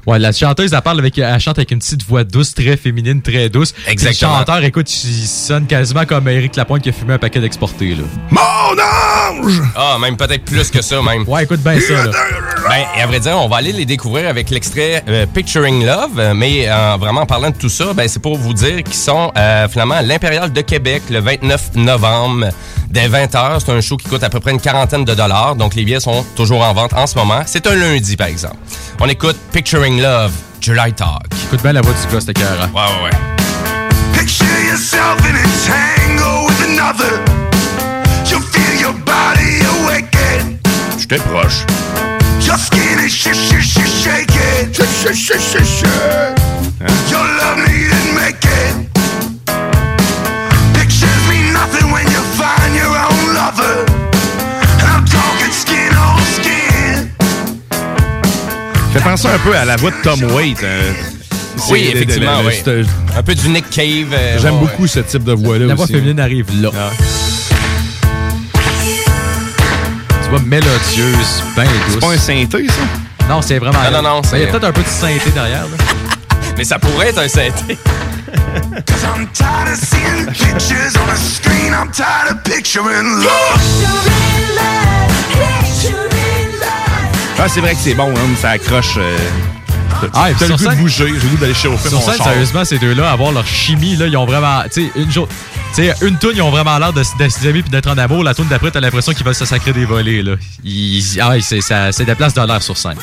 Ouais, la chanteuse, elle parle avec, elle chante avec une petite voix douce, très féminine, très douce. Puis Exactement. Le chanteur, écoute, il sonne quasiment comme Eric Lapointe qui a fumé un paquet d'exportés, là. Mon ange! Ah, même peut-être plus que ça, même. Ouais, écoute bien ça, là. Ben, et à vrai dire, on va aller les découvrir avec l'extrait euh, Picturing Love, mais euh, vraiment en parlant de tout ça, ben, c'est pour vous dire qu'ils sont euh, finalement à l'Impérial de Québec le 29 novembre dès 20h. C'est un show qui coûte à peu près une quarantaine de dollars, donc les billets sont toujours en vente en ce moment. C'est un lundi, par exemple. On écoute Picturing Love, July Talk. Écoute bien la voix du gars, c'était cœur. Ouais, ouais, ouais. Picture yourself in a tango with another. You feel your body awaken. J'étais proche. Your skin is sh sh sh shaking. Sh sh sh sh sh. Your love needn't make it. Fait penser un peu à la voix de Tom Waite. euh, Oui, le- le- effectivement, le- oui. Un peu du Nick Cave. euh, J'aime ouais, beaucoup ce type de voix-là La voix féminine arrive là. Ah. Tu vois, mélodieuse, bien douce. C'est pas un synthé, ça? Non, c'est vraiment. Non, non, non, Il y a c'est- peut-être un peu de synthé derrière, là. Mais ça pourrait être un synthé. Cause I'm tired of seeing pictures on a screen. I'm tired of picturing love. Ah, c'est vrai que c'est bon, hein, ça accroche. Euh, Ah, et T'as puis le sur goût de scène- bouger, j'ai le goût d'aller chauffer mon scène, char. sérieusement, ces deux-là, avoir leur chimie, là, ils ont vraiment. Tu sais, une jour. Tu sais, une toune, ils ont vraiment l'air de, de s'aimer puis d'être en amour. La toune d'après, t'as l'impression qu'ils veulent se sacrer des volets, là. Ils, ah ouais, c'est, ça, c'est des places de l'air sur scène.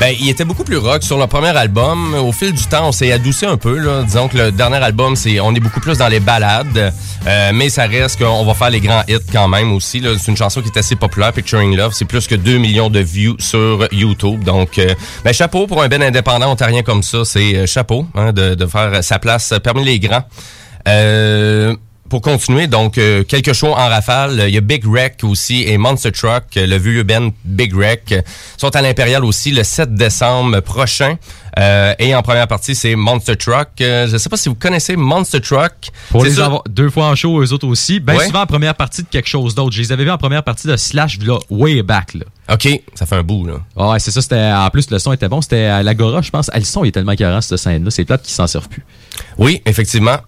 Ben, il était beaucoup plus rock sur le premier album. Au fil du temps, on s'est adouci un peu. Là. Disons que le dernier album, c'est on est beaucoup plus dans les balades, Euh, mais ça reste qu'on va faire les grands hits quand même aussi. là. C'est une chanson qui est assez populaire, Picturing Love. C'est plus que 2 millions de views sur YouTube. Donc, euh, ben, chapeau pour un ben indépendant ontarien comme ça. C'est euh, chapeau hein, de, faire sa place parmi les grands. Euh, pour continuer, donc, euh, quelques shows en rafale. Il y a Big Wreck aussi et Monster Truck, euh, le vieux band Big Wreck, euh, sont à l'Impérial aussi le 7 décembre prochain. Euh, et en première partie, c'est Monster Truck. Euh, je ne sais pas si vous connaissez Monster Truck. Pour les avoir deux fois en show, eux autres aussi. Ben Ouais. souvent en première partie de quelque chose d'autre. Je les avais vus en première partie de Slash, là, way back, là. OK, ça fait un bout, là. Ouais, c'est ça. C'était, en plus, le son était bon. C'était à l'Agora, je pense. Ah, le son est tellement carré, cette scène-là. C'est plate qu'ils s'en servent plus. Oui, effectivement.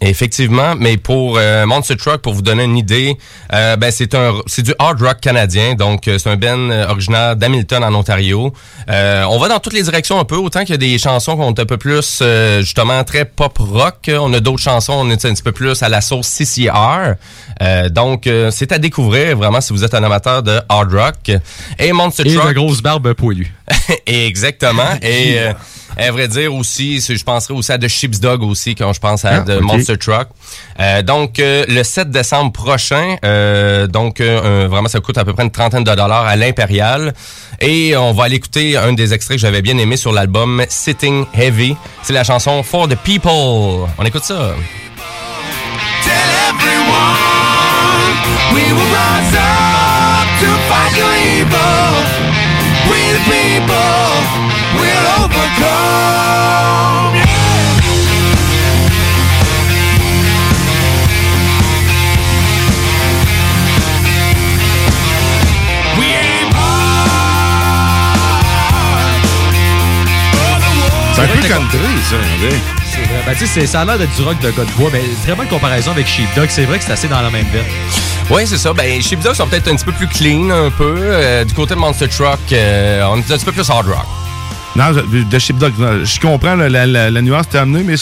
Effectivement, mais pour euh, Monster Truck, pour vous donner une idée, euh, ben c'est un c'est du hard rock canadien, donc euh, c'est un band originaire d'Hamilton en Ontario. Euh, on va dans toutes les directions un peu, autant qu'il y a des chansons qu'on est un peu plus euh, justement très pop rock, on a d'autres chansons, on est un petit peu plus à la sauce CCR. Euh, donc euh, c'est à découvrir vraiment si vous êtes un amateur de hard rock. Et Monster Et Truck. de grosses barbes poilues. Exactement. Et euh, à vrai dire aussi, je penserais aussi à The Sheep's Dog aussi quand je pense à Ah, The. Monster Truck. Euh, donc euh, le 7 décembre prochain, euh, donc euh, vraiment ça coûte à peu près une trentaine de dollars à l'Impérial. Et on va aller écouter un des extraits que j'avais bien aimé sur l'album Sitting Heavy. C'est la chanson For the People. On écoute ça. We will rise up to fight your evil. We the people will overcome. We aim C'est un peu country, ça. C'est vrai. Ben, tu sais, c'est- ça a l'air d'être du rock de gars de bois, mais très bonne comparaison avec Sheepdog. C'est vrai que c'est assez dans la même veine. Oui, c'est ça. Ben, Sheepdog sont peut-être un petit peu plus clean, un peu. Euh, du côté de Monster Truck, euh, on est un petit peu plus hard rock. Non, de Sheepdog, je comprends la, la, la, la nuance que t'as amenée, mais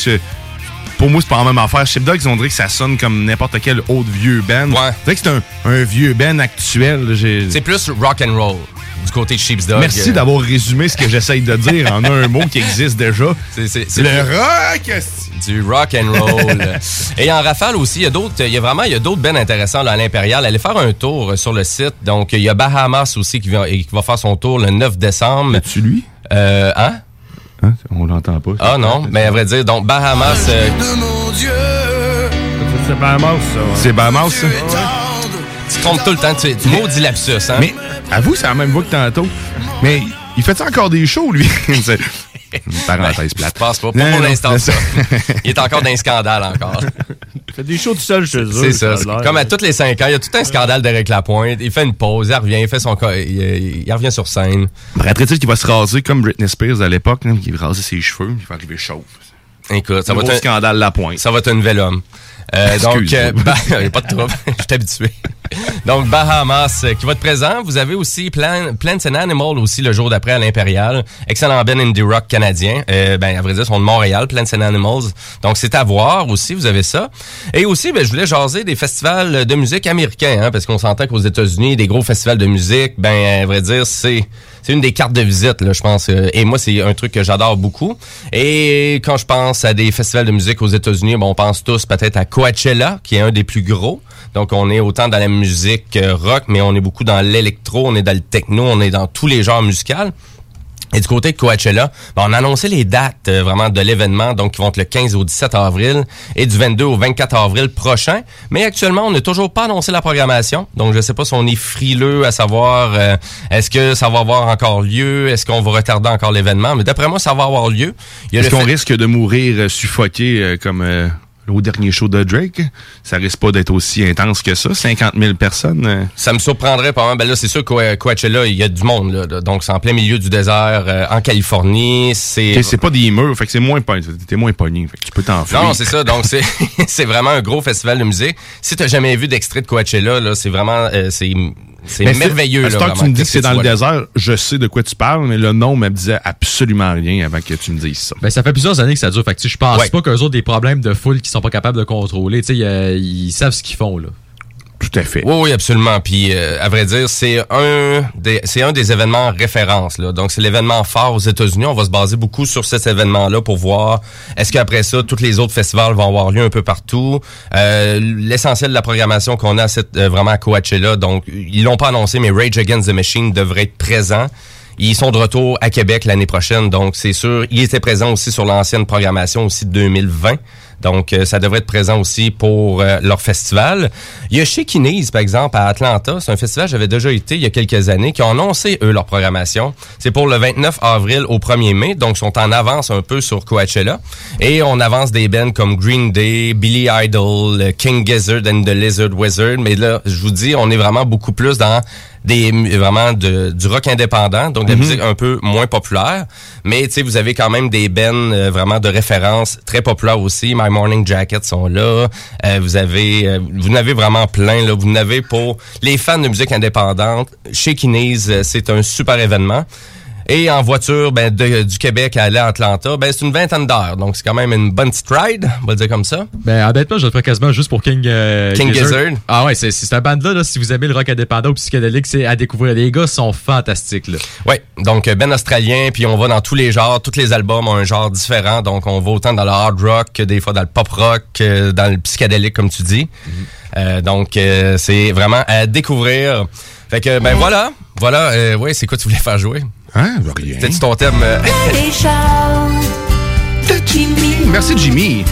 pour moi, c'est pas la même affaire. Sheepdog, on dirait que ça sonne comme n'importe quel autre vieux band. Ouais. On dirait que c'est un, un vieux band actuel. C'est plus rock and roll du côté de Sheep's Dog. Merci Euh, d'avoir résumé ce que j'essaye de dire en un mot qui existe déjà. C'est- Le rock! Du rock and roll. Et en rafale aussi, il y a d'autres, il y a vraiment, il y a d'autres bands intéressants là, à l'Impérial. Allez faire un tour sur le site. Donc, il y a Bahamas aussi qui va, qui va faire son tour le 9 décembre. tu lui? Euh, hein? On l'entend pas. Ah non, mais à vrai dire, donc Bahamas, euh. C'est Bahamas, ça. C'est Bahamas, ça? tu te trompes tout le temps. Tu, tu maudis lapsus, hein? Mais avoue, c'est la même voix que tantôt. Mais il fait encore des shows, lui? Une parenthèse plate. Je pense pas. Pas Non, pour l'instant, ça. Il est encore dans un scandale encore. Il fait des shows tout seul chez eux. C'est ça. Comme à tous les cinq ans, il y a tout un scandale d'Eric Lapointe. Il fait une pause, il revient, il fait son il, il revient sur scène. Paraîtrait-il qu'il va se raser comme Britney Spears à l'époque, là, qui rasait ses cheveux, il va arriver chauve. Écoute, ça Un va être un scandale la pointe. Ça va être un nouvel homme. Euh, donc, euh, bah, pas de trouble, je suis habitué. Donc, Bahamas euh, qui va être présent. Vous avez aussi Plan- Plants and Animals aussi le jour d'après à l'Impérial. Excellent band indie rock canadien. Euh, ben, à vrai dire, ils sont de Montréal, Plants and Animals. Donc, c'est à voir aussi, vous avez ça. Et aussi, ben, je voulais jaser des festivals de musique américains, hein, parce qu'on s'entend qu'aux États-Unis, des gros festivals de musique, ben, à vrai dire, c'est c'est une des cartes de visite, là, je pense. Euh, Et moi, c'est un truc que j'adore beaucoup. Et quand je pense à des festivals de musique aux États-Unis, bon, on pense tous peut-être à Coachella, qui est un des plus gros. Donc, on est autant dans la musique euh, rock, mais on est beaucoup dans l'électro, on est dans le techno, on est dans tous les genres musicaux. Et du côté de Coachella, ben, on a annoncé les dates euh, vraiment de l'événement, donc qui vont être le 15 au 17 avril et du 22 au 24 avril prochain. Mais actuellement, on n'a toujours pas annoncé la programmation, donc je ne sais pas si on est frileux à savoir euh, est-ce que ça va avoir encore lieu, est-ce qu'on va retarder encore l'événement? Mais d'après moi, ça va avoir lieu. Est-ce qu'on fait- risque de mourir euh, suffoqué euh, comme euh, au dernier show de Drake. Ça risque pas d'être aussi intense que ça. 50 000 personnes. euh. Ça me surprendrait pas mal. Ben là, c'est sûr que Coachella, il y a du monde. Là, donc, c'est en plein milieu du désert, euh, en Californie. C'est pas des murs, fait que c'est moins pogné. T'es moins pogné, fait que tu peux t'enfuir. Non, c'est ça. Donc, c'est c'est vraiment un gros festival de musique. Si t'as jamais vu d'extrait de Coachella, là, c'est vraiment... euh, c'est c'est Mais merveilleux. À là, temps que tu me dis que c'est dans le désert, je sais de quoi tu parles, mais le nom me disait absolument rien avant que tu me dises ça. Ben, ça fait plusieurs années que ça dure. Fait que, je pense Ouais. pas qu'eux autres des problèmes de foule qu'ils sont pas capables de contrôler. Tu sais, ils savent ce qu'ils font, là. Tout à fait. Oui, oui, absolument. Puis, euh, à vrai dire, c'est un des, c'est un des événements référence. Là. Donc, c'est l'événement phare aux États-Unis. On va se baser beaucoup sur cet événement-là pour voir est-ce qu'après ça, tous les autres festivals vont avoir lieu un peu partout. Euh, L'essentiel de la programmation qu'on a à cette, euh, vraiment à Coachella, donc ils l'ont pas annoncé, mais Rage Against the Machine devrait être présent. Ils sont de retour à Québec l'année prochaine, donc c'est sûr. Ils étaient présents aussi sur l'ancienne programmation aussi de 2020. Donc, euh, ça devrait être présent aussi pour euh, leur festival. Il y a chez Kinese, par exemple, à Atlanta. C'est un festival, j'avais déjà été il y a quelques années, qui ont annoncé, eux, leur programmation. C'est pour le 29 avril au 1er mai. Donc, sont en avance un peu sur Coachella. Et on avance des bands comme Green Day, Billy Idol, King Gizzard and the Lizard Wizard. Mais là, je vous dis, on est vraiment beaucoup plus dans des vraiment de, du rock indépendant, donc de la Mhm. musique un peu moins populaire. Mais tu sais, vous avez quand même des bands euh, vraiment de référence très populaires aussi. My Morning Jacket sont là. Euh, vous avez, euh, vous en avez vraiment plein là. Vous en avez pour les fans de musique indépendante. Chez Kinese, euh, c'est un super événement. Et en voiture, ben, de- du Québec à aller à Atlanta, ben, c'est une vingtaine d'heures. Donc, c'est quand même une bonne petite ride, on va le dire comme ça. Ben, honnêtement, je le ferais quasiment juste pour King, euh, King Gizzard. Ah ouais, c'est c'est cette bande-là, là, si vous aimez le rock indépendant ou psychédélique, c'est à découvrir. Les gars sont fantastiques, là. Oui, donc Ben australien, puis on va dans tous les genres, tous les albums ont un genre différent, donc on va autant dans le hard rock que des fois dans le pop rock, que dans le psychédélique comme tu dis. Euh, donc euh, c'est vraiment à découvrir. Fait que ben voilà, voilà, euh, ouais, c'est quoi tu voulais faire jouer? Hein, rien. C'était ton thème euh, Merci, Jimmy.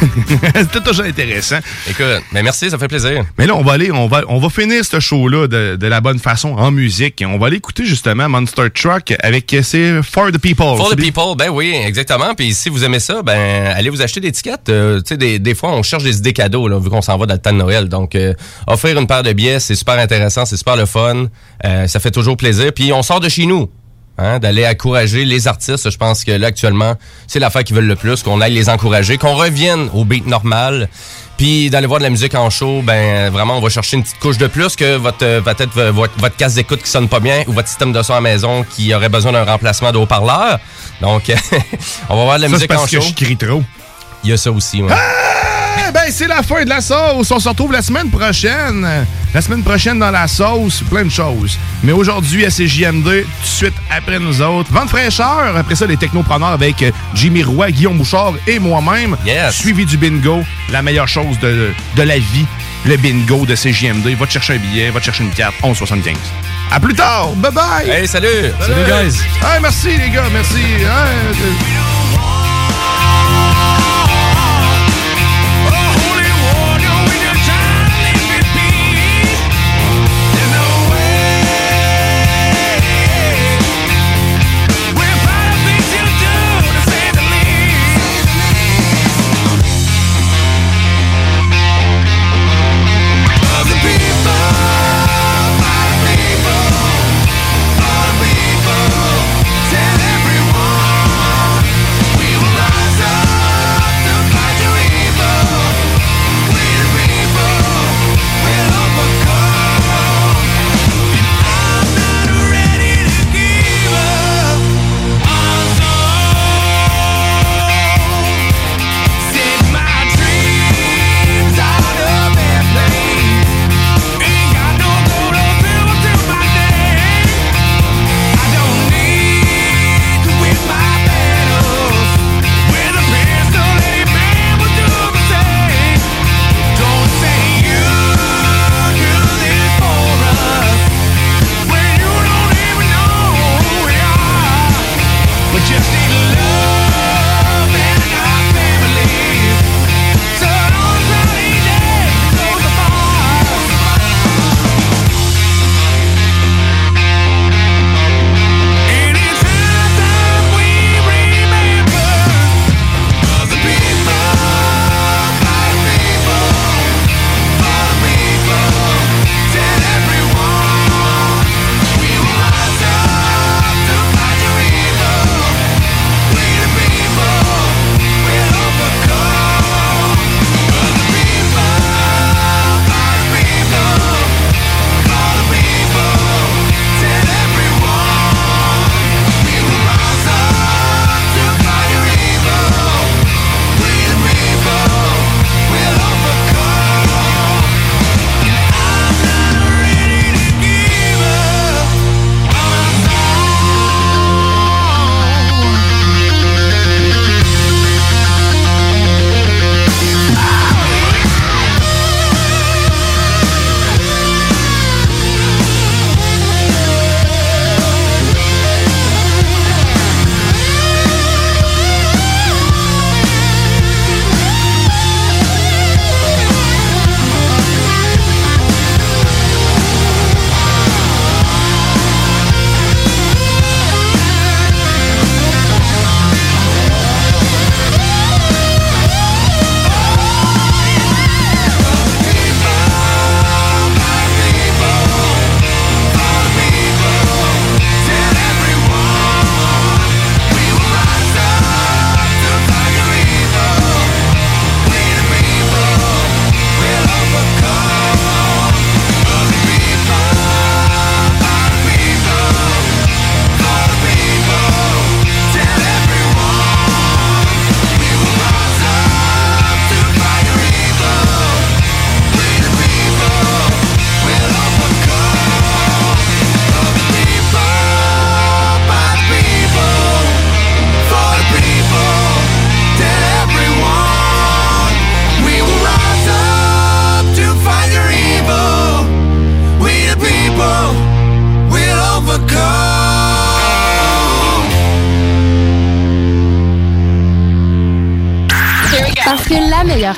C'était toujours intéressant. Écoute, mais merci, ça fait plaisir. Mais là, on va aller, on va, on va finir ce show-là de, de la bonne façon en musique. On va aller écouter justement Monster Truck avec euh, c'est For the People. For the bien- people, ben oui, exactement. Puis si vous aimez ça, ben allez vous acheter des étiquettes. Euh, tu sais, des, des fois, on cherche des idées cadeaux, là, vu qu'on s'en va dans le temps de Noël. Donc, euh, offrir une paire de billets, c'est super intéressant, c'est super le fun. Euh, ça fait toujours plaisir. Puis on sort de chez nous. Hein, d'aller encourager les artistes, je pense que là actuellement, c'est l'affaire qu'ils veulent le plus, qu'on aille les encourager, qu'on revienne au beat normal. Puis d'aller voir de la musique en show, ben vraiment on va chercher une petite couche de plus que votre euh, peut-être votre, votre casque d'écoute qui sonne pas bien ou votre système de son à la maison qui aurait besoin d'un remplacement de haut-parleur. Donc on va voir de la Ça, musique en parce que show. je crie trop. Il y a ça aussi, ouais. Eh ben, c'est la fin de la sauce. On se retrouve la semaine prochaine. La semaine prochaine dans la sauce, plein de choses. Mais aujourd'hui, à CJMD, tout de suite après nous autres, vente fraîcheur. Après ça, les technopreneurs avec euh, Jimmy Roy, Guillaume Bouchard et moi-même. Suivi du bingo, la meilleure chose de, de la vie, le bingo de CJMD. Va te chercher un billet, va te chercher une carte, 11,75. À plus tard. Bye bye. Hey, salut. Salut, guys. Hey, merci les gars, merci. Hey,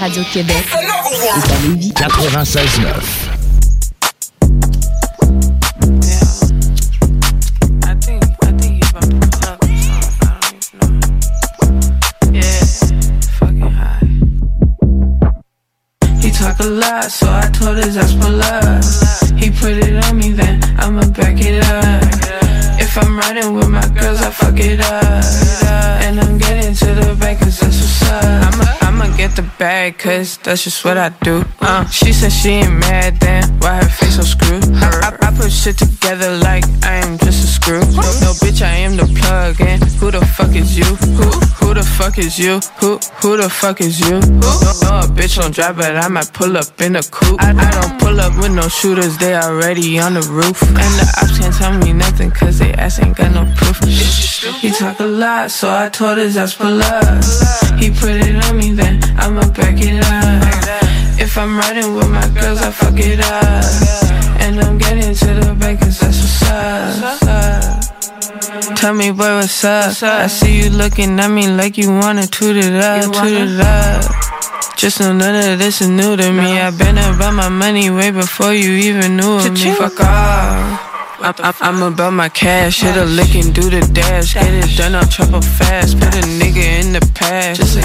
la meilleure radio de Québec est à Lévis. 96.9. cause that's just what I do. Uh, she said she ain't mad, then why her face so screwed? I, I, I put shit together like is you? Who, who the fuck is you? Who? No, a bitch don't drive, but I might pull up in a coupe. I, I don't pull up with no shooters, they already on the roof. And the ops can't tell me nothing, cause they ass ain't got no proof. He talk a lot, so I told his ass pull up. He put it on me, then I'ma back it up. If I'm riding with my girls, I fuck it up. And I'm getting to the bank, cause that's what's up. Tell me, boy, what's up? I see you looking at me like you wanna toot it up, toot it up. Just know none of this is new to me. I've been about my money way before you even knew of me. Fuck off. I'm, I'm, I'm about my cash, hit a lick and do the dash. Get it done, I'll trouble fast. Put a nigga in the past.